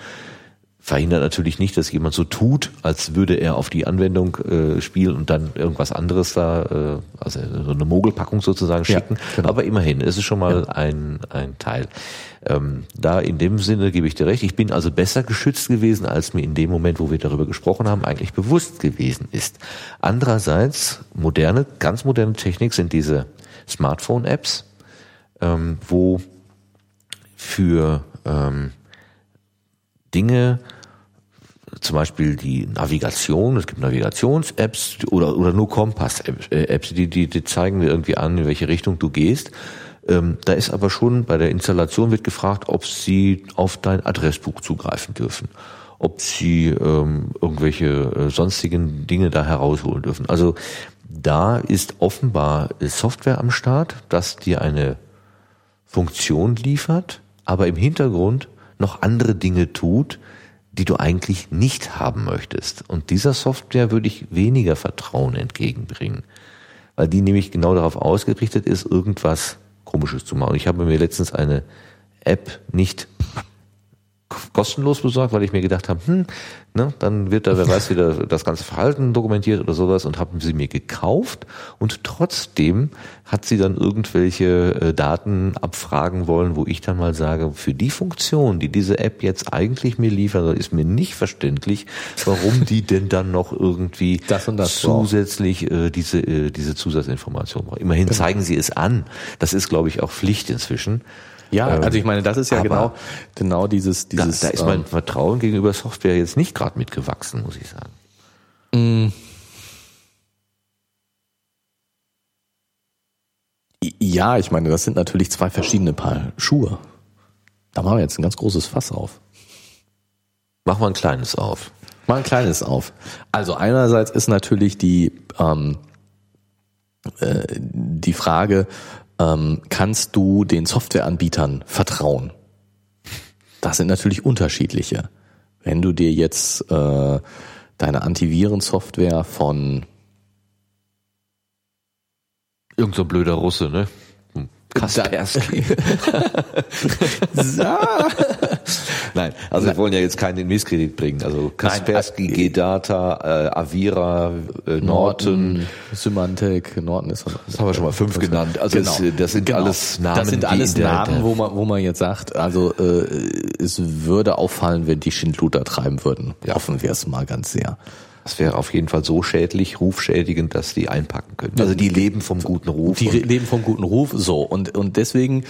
verhindert natürlich nicht, dass jemand so tut, als würde er auf die Anwendung äh, spielen und dann irgendwas anderes da, äh, also so eine Mogelpackung sozusagen schicken. Ja, genau. Aber immerhin, es ist schon mal ja. ein, ein Teil. Ähm, da in dem Sinne gebe ich dir recht. Ich bin also besser geschützt gewesen, als mir in dem Moment, wo wir darüber gesprochen haben, eigentlich bewusst gewesen ist. Andererseits, moderne, ganz moderne Technik sind diese Smartphone-Apps, ähm, wo für ähm, Dinge zum Beispiel die Navigation, es gibt Navigations-Apps oder, oder nur Kompass-Apps, die, die, die zeigen dir irgendwie an, in welche Richtung du gehst. Ähm, da ist aber schon bei der Installation wird gefragt, ob sie auf dein Adressbuch zugreifen dürfen, ob sie ähm, irgendwelche äh, sonstigen Dinge da herausholen dürfen. Also da ist offenbar Software am Start, das dir eine Funktion liefert, aber im Hintergrund noch andere Dinge tut, die du eigentlich nicht haben möchtest. Und dieser Software würde ich weniger Vertrauen entgegenbringen, weil die nämlich genau darauf ausgerichtet ist, irgendwas Komisches zu machen. Ich habe mir letztens eine App nicht kostenlos besorgt, weil ich mir gedacht habe, hm, ne, dann wird da, wer weiß, wieder das ganze Verhalten dokumentiert oder sowas und haben sie mir gekauft und trotzdem hat sie dann irgendwelche äh, Daten abfragen wollen, wo ich dann mal sage, für die Funktion, die diese App jetzt eigentlich mir liefern soll, ist mir nicht verständlich, warum die denn dann noch irgendwie das das zusätzlich äh, diese, äh, diese Zusatzinformation braucht. Immerhin genau. zeigen sie es an. Das ist, glaube ich, auch Pflicht inzwischen. Ja, ähm, also ich meine, das ist ja genau, genau dieses, dieses. Da, da ist mein ähm, Vertrauen gegenüber Software jetzt nicht gerade mitgewachsen, muss ich sagen. Mm. Ja, ich meine, das sind natürlich zwei verschiedene Paar Schuhe. Da machen wir jetzt ein ganz großes Fass auf. Machen wir ein kleines auf. Mal ein kleines auf. Also einerseits ist natürlich die ähm, äh, die Frage, ähm, kannst du den Softwareanbietern vertrauen? Das sind natürlich unterschiedliche. Wenn du dir jetzt äh, deine Antivirensoftware von Irgend so ein blöder Russe, ne? Kaspersky. Nein, also Nein. wir wollen ja jetzt keinen in Misskredit bringen. Also Kaspersky, Nein. Äh, G-Data, äh, Avira, äh, Norton, Symantec, Norton ist Das haben wir schon mal fünf genannt. Also genau. das, das sind genau. alles Namen. Das sind alles Namen, wo man, wo man jetzt sagt, also äh, es würde auffallen, wenn die Schindluder treiben würden. Ja. Hoffen wir es mal ganz sehr. Das wäre auf jeden Fall so schädlich, rufschädigend, dass die einpacken können. Also die leben vom guten Ruf. Die leben vom guten Ruf, so. Und, und deswegen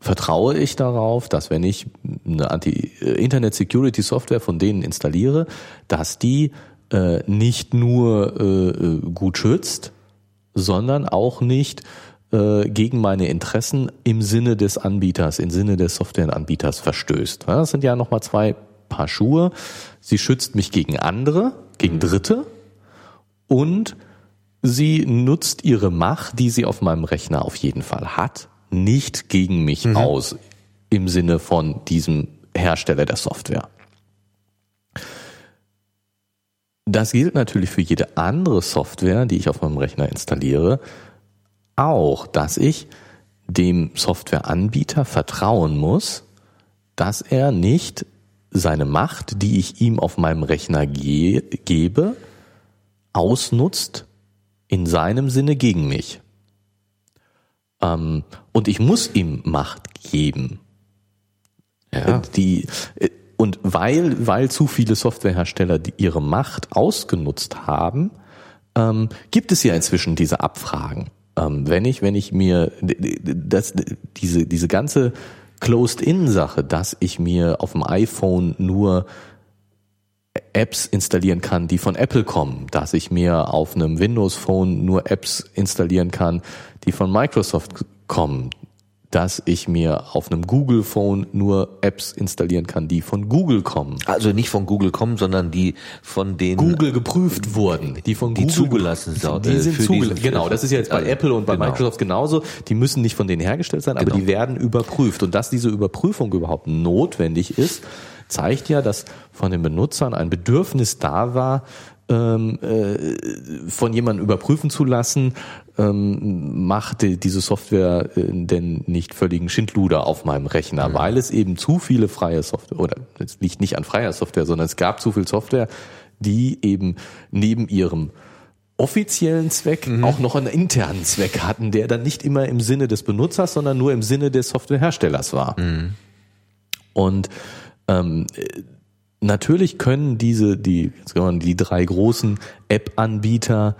vertraue ich darauf, dass wenn ich eine Anti-Internet-Security-Software von denen installiere, dass die äh, nicht nur äh, äh, gut schützt, sondern auch nicht äh, gegen meine Interessen im Sinne des Anbieters, im Sinne des Softwareanbieters verstößt. Das sind ja nochmal zwei Paar Schuhe. Sie schützt mich gegen andere, gegen Dritte und sie nutzt ihre Macht, die sie auf meinem Rechner auf jeden Fall hat, nicht gegen mich mhm. aus im Sinne von diesem Hersteller der Software. Das gilt natürlich für jede andere Software, die ich auf meinem Rechner installiere, auch, dass ich dem Softwareanbieter vertrauen muss, dass er nicht seine Macht, die ich ihm auf meinem Rechner ge gebe, ausnutzt in seinem Sinne gegen mich. Ähm, und ich muss ihm Macht geben. Ja. Die, und weil, weil zu viele Softwarehersteller die ihre Macht ausgenutzt haben, ähm, gibt es ja inzwischen diese Abfragen. Ähm, wenn ich, wenn ich mir das, diese, diese ganze Closed-in-Sache, dass ich mir auf dem iPhone nur Apps installieren kann, die von Apple kommen, dass ich mir auf einem Windows Phone nur Apps installieren kann, die von Microsoft kommen, dass ich mir auf einem Google Phone nur Apps installieren kann, die von Google kommen. Also nicht von Google kommen, sondern die von den Google geprüft wurden, die von die Google zugelassen sind. Die sind zugelassen. Genau, das ist ja jetzt bei also, Apple und bei genau. Microsoft genauso. Die müssen nicht von denen hergestellt sein, aber genau. die werden überprüft und dass diese Überprüfung überhaupt notwendig ist, zeigt ja, dass von den Benutzern ein Bedürfnis da war, ähm, äh, von jemandem überprüfen zu lassen, ähm, macht diese Software äh, denn nicht völligen Schindluder auf meinem Rechner, mhm. weil es eben zu viele freie Software, oder es liegt nicht an freier Software, sondern es gab zu viel Software, die eben neben ihrem offiziellen Zweck mhm. auch noch einen internen Zweck hatten, der dann nicht immer im Sinne des Benutzers, sondern nur im Sinne des Softwareherstellers war. Mhm. Und ähm, natürlich können diese, die, jetzt die drei großen App-Anbieter,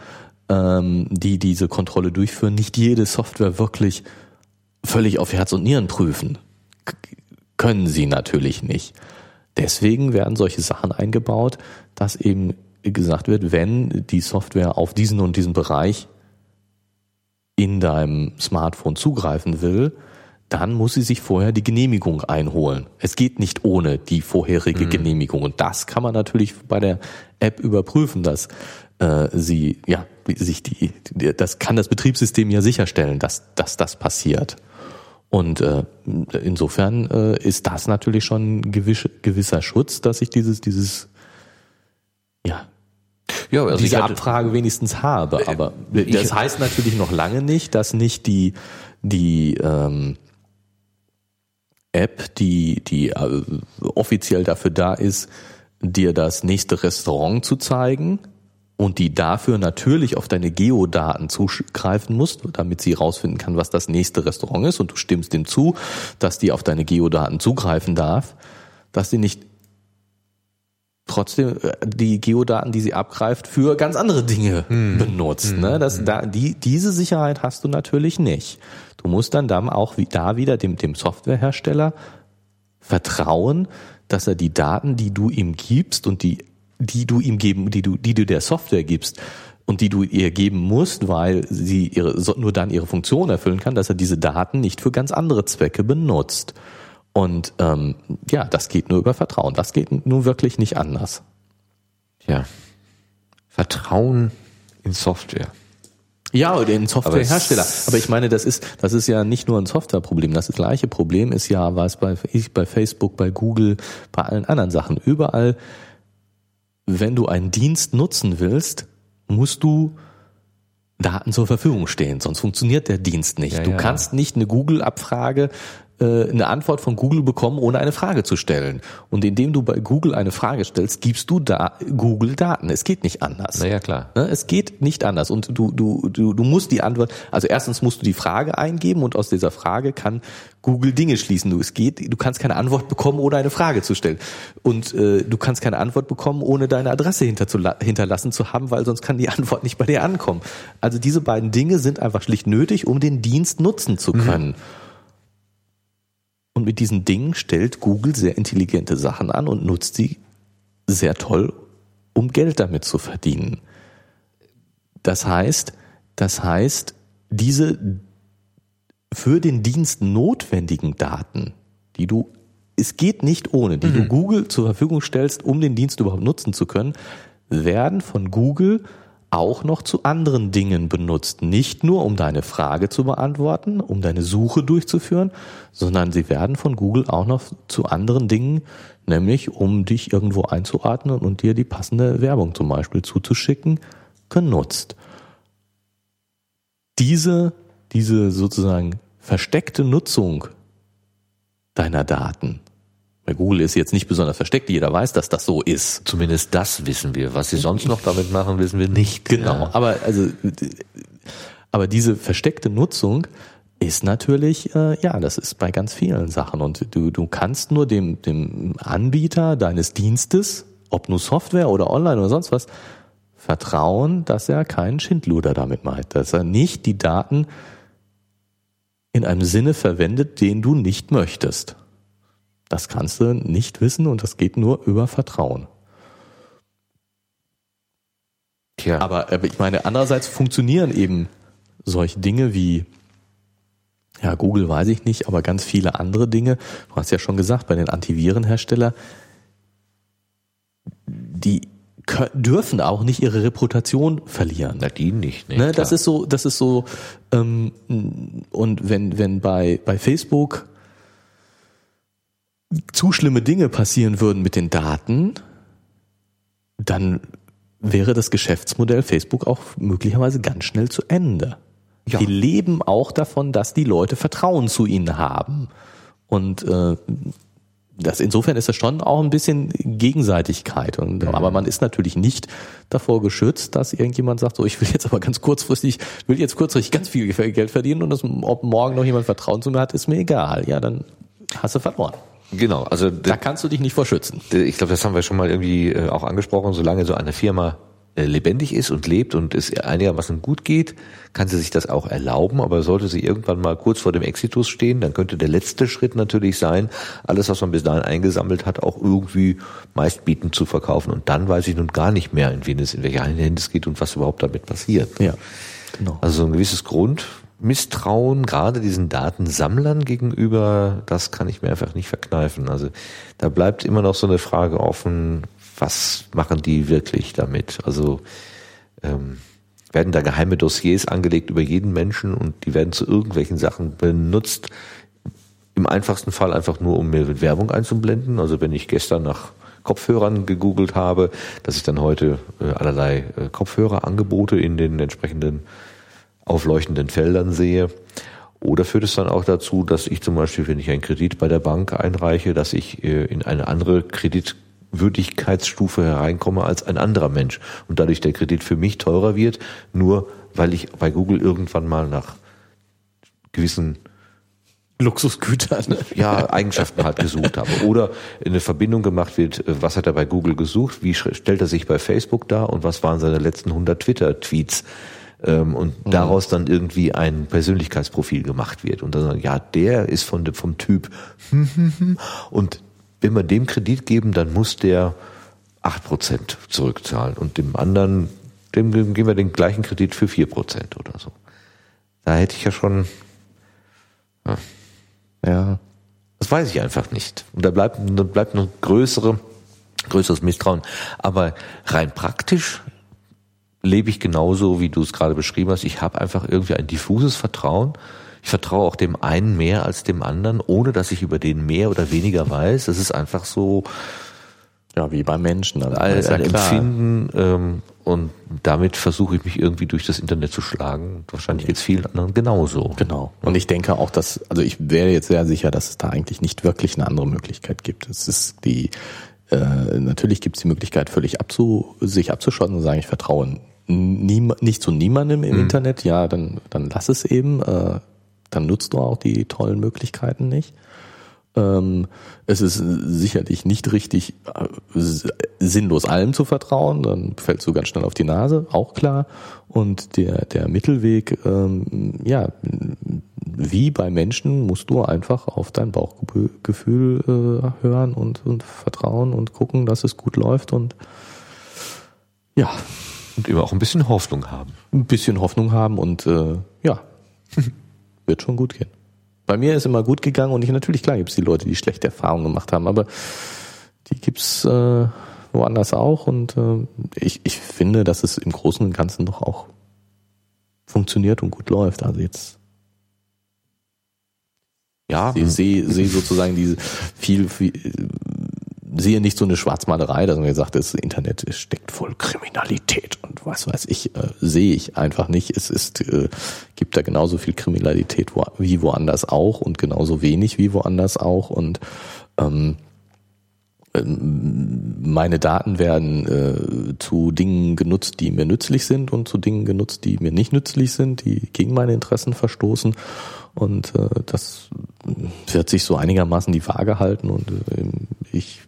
ähm, die diese Kontrolle durchführen, nicht jede Software wirklich völlig auf Herz und Nieren prüfen. K können sie natürlich nicht. Deswegen werden solche Sachen eingebaut, dass eben gesagt wird, wenn die Software auf diesen und diesen Bereich in deinem Smartphone zugreifen will, dann muss sie sich vorher die Genehmigung einholen. Es geht nicht ohne die vorherige mhm. Genehmigung. Und das kann man natürlich bei der App überprüfen, dass äh, sie, ja, sich die, das kann das Betriebssystem ja sicherstellen, dass, dass das passiert. Und äh, insofern äh, ist das natürlich schon ein gewiss, gewisser Schutz, dass ich dieses, dieses, ja, ja, also diese Abfrage wenigstens habe. Äh, Aber das heißt natürlich noch lange nicht, dass nicht die, die ähm, App, die, die äh, offiziell dafür da ist, dir das nächste Restaurant zu zeigen und die dafür natürlich auf deine Geodaten zugreifen muss, damit sie herausfinden kann, was das nächste Restaurant ist. Und du stimmst dem zu, dass die auf deine Geodaten zugreifen darf, dass sie nicht trotzdem äh, die Geodaten, die sie abgreift, für ganz andere Dinge hm. benutzt. Hm. Ne? Das, hm. da, die, diese Sicherheit hast du natürlich nicht. Du musst dann dann auch wie, da wieder dem, dem Softwarehersteller vertrauen, dass er die Daten, die du ihm gibst und die, die du ihm geben, die du, die du der Software gibst und die du ihr geben musst, weil sie ihre, nur dann ihre Funktion erfüllen kann, dass er diese Daten nicht für ganz andere Zwecke benutzt. Und ähm, ja, das geht nur über Vertrauen. Das geht nur wirklich nicht anders. Ja. Vertrauen in Software. Ja, oder in Softwarehersteller. Aber ich meine, das ist, das ist ja nicht nur ein Softwareproblem. Das gleiche Problem ist ja, was bei, bei Facebook, bei Google, bei allen anderen Sachen. Überall, wenn du einen Dienst nutzen willst, musst du Daten zur Verfügung stehen, sonst funktioniert der Dienst nicht. Ja, du ja. kannst nicht eine Google-Abfrage äh, eine Antwort von Google bekommen, ohne eine Frage zu stellen. Und indem du bei Google eine Frage stellst, gibst du da Google Daten. Es geht nicht anders. Naja, klar. Ne? Es geht nicht anders. Und du, du, du, du musst die Antwort, also erstens musst du die Frage eingeben und aus dieser Frage kann Google Dinge schließen. Du, es geht, du kannst keine Antwort bekommen, ohne eine Frage zu stellen. Und äh, du kannst keine Antwort bekommen, ohne deine Adresse hinterlassen zu haben, weil sonst kann die Antwort nicht bei dir ankommen. Also diese beiden Dinge sind einfach schlicht nötig, um den Dienst nutzen zu können. Mhm. Und mit diesen Dingen stellt Google sehr intelligente Sachen an und nutzt sie sehr toll, um Geld damit zu verdienen. Das heißt, das heißt, diese für den Dienst notwendigen Daten, die du, es geht nicht ohne, die mhm. du Google zur Verfügung stellst, um den Dienst überhaupt nutzen zu können, werden von Google auch noch zu anderen Dingen benutzt. Nicht nur, um deine Frage zu beantworten, um deine Suche durchzuführen, sondern sie werden von Google auch noch zu anderen Dingen, nämlich um dich irgendwo einzuordnen und dir die passende Werbung zum Beispiel zuzuschicken, genutzt. Diese, diese sozusagen versteckte Nutzung deiner Daten bei Google ist jetzt nicht besonders versteckt, jeder weiß, dass das so ist. Zumindest das wissen wir. Was sie sonst noch damit machen, wissen wir nicht. Genau, aber also aber diese versteckte Nutzung ist natürlich, äh, ja, das ist bei ganz vielen Sachen. Und du, du kannst nur dem, dem Anbieter deines Dienstes, ob nur Software oder online oder sonst was, vertrauen, dass er keinen Schindluder damit meint, dass er nicht die Daten in einem Sinne verwendet, den du nicht möchtest. Das kannst du nicht wissen und das geht nur über Vertrauen. Tja. Aber, aber ich meine, andererseits funktionieren eben solche Dinge wie ja, Google weiß ich nicht, aber ganz viele andere Dinge. Du hast ja schon gesagt, bei den Antivirenhersteller, die dürfen auch nicht ihre Reputation verlieren. Na, die nicht. Nee, ne, das ist so, das ist so, ähm, und wenn, wenn bei, bei Facebook zu schlimme Dinge passieren würden mit den Daten, dann wäre das Geschäftsmodell Facebook auch möglicherweise ganz schnell zu Ende. Ja. Die leben auch davon, dass die Leute Vertrauen zu ihnen haben. Und äh, das insofern ist das schon auch ein bisschen Gegenseitigkeit. Und, mhm. Aber man ist natürlich nicht davor geschützt, dass irgendjemand sagt, so ich will jetzt aber ganz kurzfristig, will jetzt kurzfristig ganz viel Geld verdienen und das, ob morgen noch jemand Vertrauen zu mir hat, ist mir egal. Ja, dann hast du verloren. Genau, also da kannst du dich nicht vor schützen. Ich glaube, das haben wir schon mal irgendwie äh, auch angesprochen. Solange so eine Firma äh, lebendig ist und lebt und es einigermaßen gut geht, kann sie sich das auch erlauben. Aber sollte sie irgendwann mal kurz vor dem Exitus stehen, dann könnte der letzte Schritt natürlich sein, alles, was man bis dahin eingesammelt hat, auch irgendwie meistbietend zu verkaufen. Und dann weiß ich nun gar nicht mehr, in wen es, in welche Hände es geht und was überhaupt damit passiert. Ja, genau. Also so ein gewisses Grundmisstrauen, gerade diesen Datensammlern gegenüber, das kann ich mir einfach nicht verkneifen. Also da bleibt immer noch so eine Frage offen, was machen die wirklich damit? Also ähm, werden da geheime Dossiers angelegt über jeden Menschen und die werden zu irgendwelchen Sachen benutzt. Im einfachsten Fall einfach nur, um mir Werbung einzublenden. Also wenn ich gestern nach Kopfhörern gegoogelt habe, dass ich dann heute äh, allerlei äh, Kopfhörerangebote in den entsprechenden aufleuchtenden Feldern sehe. Oder führt es dann auch dazu, dass ich zum Beispiel, wenn ich einen Kredit bei der Bank einreiche, dass ich äh, in eine andere Kredit Würdigkeitsstufe hereinkomme als ein anderer Mensch und dadurch der Kredit für mich teurer wird, nur weil ich bei Google irgendwann mal nach gewissen Luxusgütern. Ja, Eigenschaften halt gesucht habe. Oder eine Verbindung gemacht wird, äh, was hat er bei Google gesucht, wie stellt er sich bei Facebook dar und was waren seine letzten 100 Twitter-Tweets. Ähm, und mhm. daraus dann irgendwie ein Persönlichkeitsprofil gemacht wird. Und dann, ja, der ist von, vom Typ und wenn wir dem Kredit geben, dann muss der acht Prozent zurückzahlen und dem anderen, dem, geben wir den gleichen Kredit für vier Prozent oder so. Da hätte ich ja schon, ja. ja. Das weiß ich einfach nicht. Und da bleibt, da bleibt noch größere, größeres Misstrauen. Aber rein praktisch lebe ich genauso, wie du es gerade beschrieben hast. Ich habe einfach irgendwie ein diffuses Vertrauen ich vertraue auch dem einen mehr als dem anderen, ohne dass ich über den mehr oder weniger weiß. Das ist einfach so, ja, wie bei Menschen. Also ein, ein Empfinden ähm, und damit versuche ich mich irgendwie durch das Internet zu schlagen. Wahrscheinlich geht es vielen anderen genauso. Genau. Und ich denke auch, dass, also ich wäre jetzt sehr sicher, dass es da eigentlich nicht wirklich eine andere Möglichkeit gibt. Es ist die, äh, natürlich gibt es die Möglichkeit, völlig abzu, sich abzuschotten und sagen, ich vertraue nie, nicht zu niemandem im mhm. Internet. Ja, dann, dann lass es eben. Äh, dann nutzt du auch die tollen Möglichkeiten nicht. Ähm, es ist sicherlich nicht richtig, äh, sinnlos allem zu vertrauen, dann fällst du ganz schnell auf die Nase, auch klar. Und der, der Mittelweg, ähm, ja, wie bei Menschen musst du einfach auf dein Bauchgefühl äh, hören und, und vertrauen und gucken, dass es gut läuft und ja. Und immer auch ein bisschen Hoffnung haben. Ein bisschen Hoffnung haben und äh, ja. wird schon gut gehen. Bei mir ist immer gut gegangen und ich natürlich klar gibt es die Leute, die schlechte Erfahrungen gemacht haben, aber die gibt's äh, woanders auch und äh, ich, ich finde, dass es im Großen und Ganzen doch auch funktioniert und gut läuft. Also jetzt ja, ich sehe seh sozusagen diese viel, viel sehe nicht so eine Schwarzmalerei, dass man gesagt, das Internet steckt voll Kriminalität und was weiß ich, äh, sehe ich einfach nicht. Es ist, äh, gibt da genauso viel Kriminalität wo, wie woanders auch und genauso wenig wie woanders auch und ähm, ähm meine Daten werden äh, zu Dingen genutzt, die mir nützlich sind und zu Dingen genutzt, die mir nicht nützlich sind, die gegen meine Interessen verstoßen. Und äh, das wird sich so einigermaßen die Waage halten und äh, ich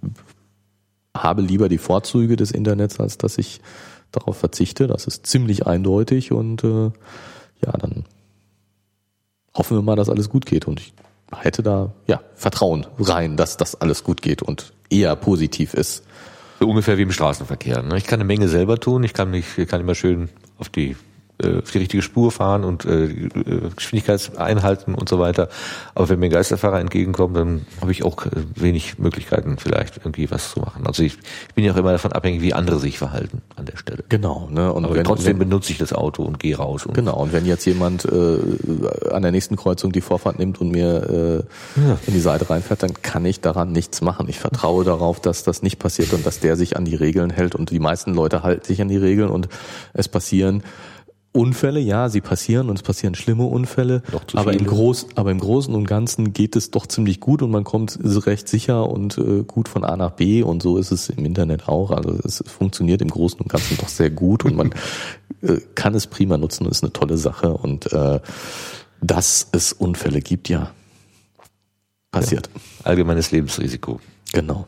habe lieber die Vorzüge des Internets, als dass ich darauf verzichte. Das ist ziemlich eindeutig und äh, ja, dann hoffen wir mal, dass alles gut geht. Und ich hätte da ja Vertrauen rein, dass das alles gut geht und eher positiv ist. So ungefähr wie im Straßenverkehr. Ne? Ich kann eine Menge selber tun. Ich kann mich, kann immer schön auf die auf die richtige Spur fahren und äh, äh Geschwindigkeit einhalten und so weiter. Aber wenn mir Geisterfahrer entgegenkommen, dann habe ich auch äh, wenig Möglichkeiten, vielleicht irgendwie was zu machen. Also ich, ich bin ja auch immer davon abhängig, wie andere sich verhalten an der Stelle. Genau. Ne? Und Aber wenn, trotzdem wenn, benutze ich das Auto und gehe raus. Und genau. Und wenn jetzt jemand äh, an der nächsten Kreuzung die Vorfahrt nimmt und mir äh, ja. in die Seite reinfährt, dann kann ich daran nichts machen. Ich vertraue darauf, dass das nicht passiert und dass der sich an die Regeln hält. Und die meisten Leute halten sich an die Regeln und es passieren Unfälle, ja, sie passieren und es passieren schlimme Unfälle, aber im, Groß, aber im Großen und Ganzen geht es doch ziemlich gut und man kommt recht sicher und äh, gut von A nach B und so ist es im Internet auch. Also es funktioniert im Großen und Ganzen doch sehr gut und man äh, kann es prima nutzen und ist eine tolle Sache und äh, dass es Unfälle gibt, ja, passiert. Ja, allgemeines Lebensrisiko. Genau.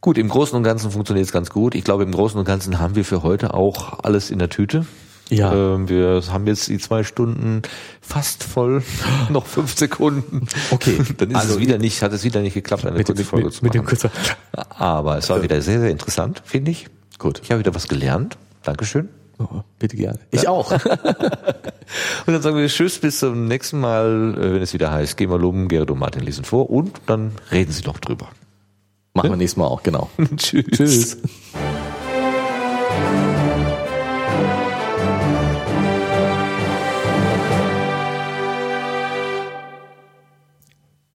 Gut, im Großen und Ganzen funktioniert es ganz gut. Ich glaube, im Großen und Ganzen haben wir für heute auch alles in der Tüte. Ja. Ähm, wir haben jetzt die zwei Stunden fast voll, noch fünf Sekunden. Okay. Dann ist also es wieder nicht, hat es wieder nicht geklappt, eine mit, kurze Folge mit, zu machen. Mit dem kurzer. Aber es war wieder sehr, sehr interessant, finde ich. Gut. Ich habe wieder was gelernt. Dankeschön. Oh, bitte gerne. Ich ja. auch. und dann sagen wir Tschüss, bis zum nächsten Mal, äh, wenn es wieder heißt, gehen wir loben, Gerrit und Martin lesen vor und dann reden sie noch drüber. Machen wir nächstes Mal auch, genau. Tschüss. Tschüss.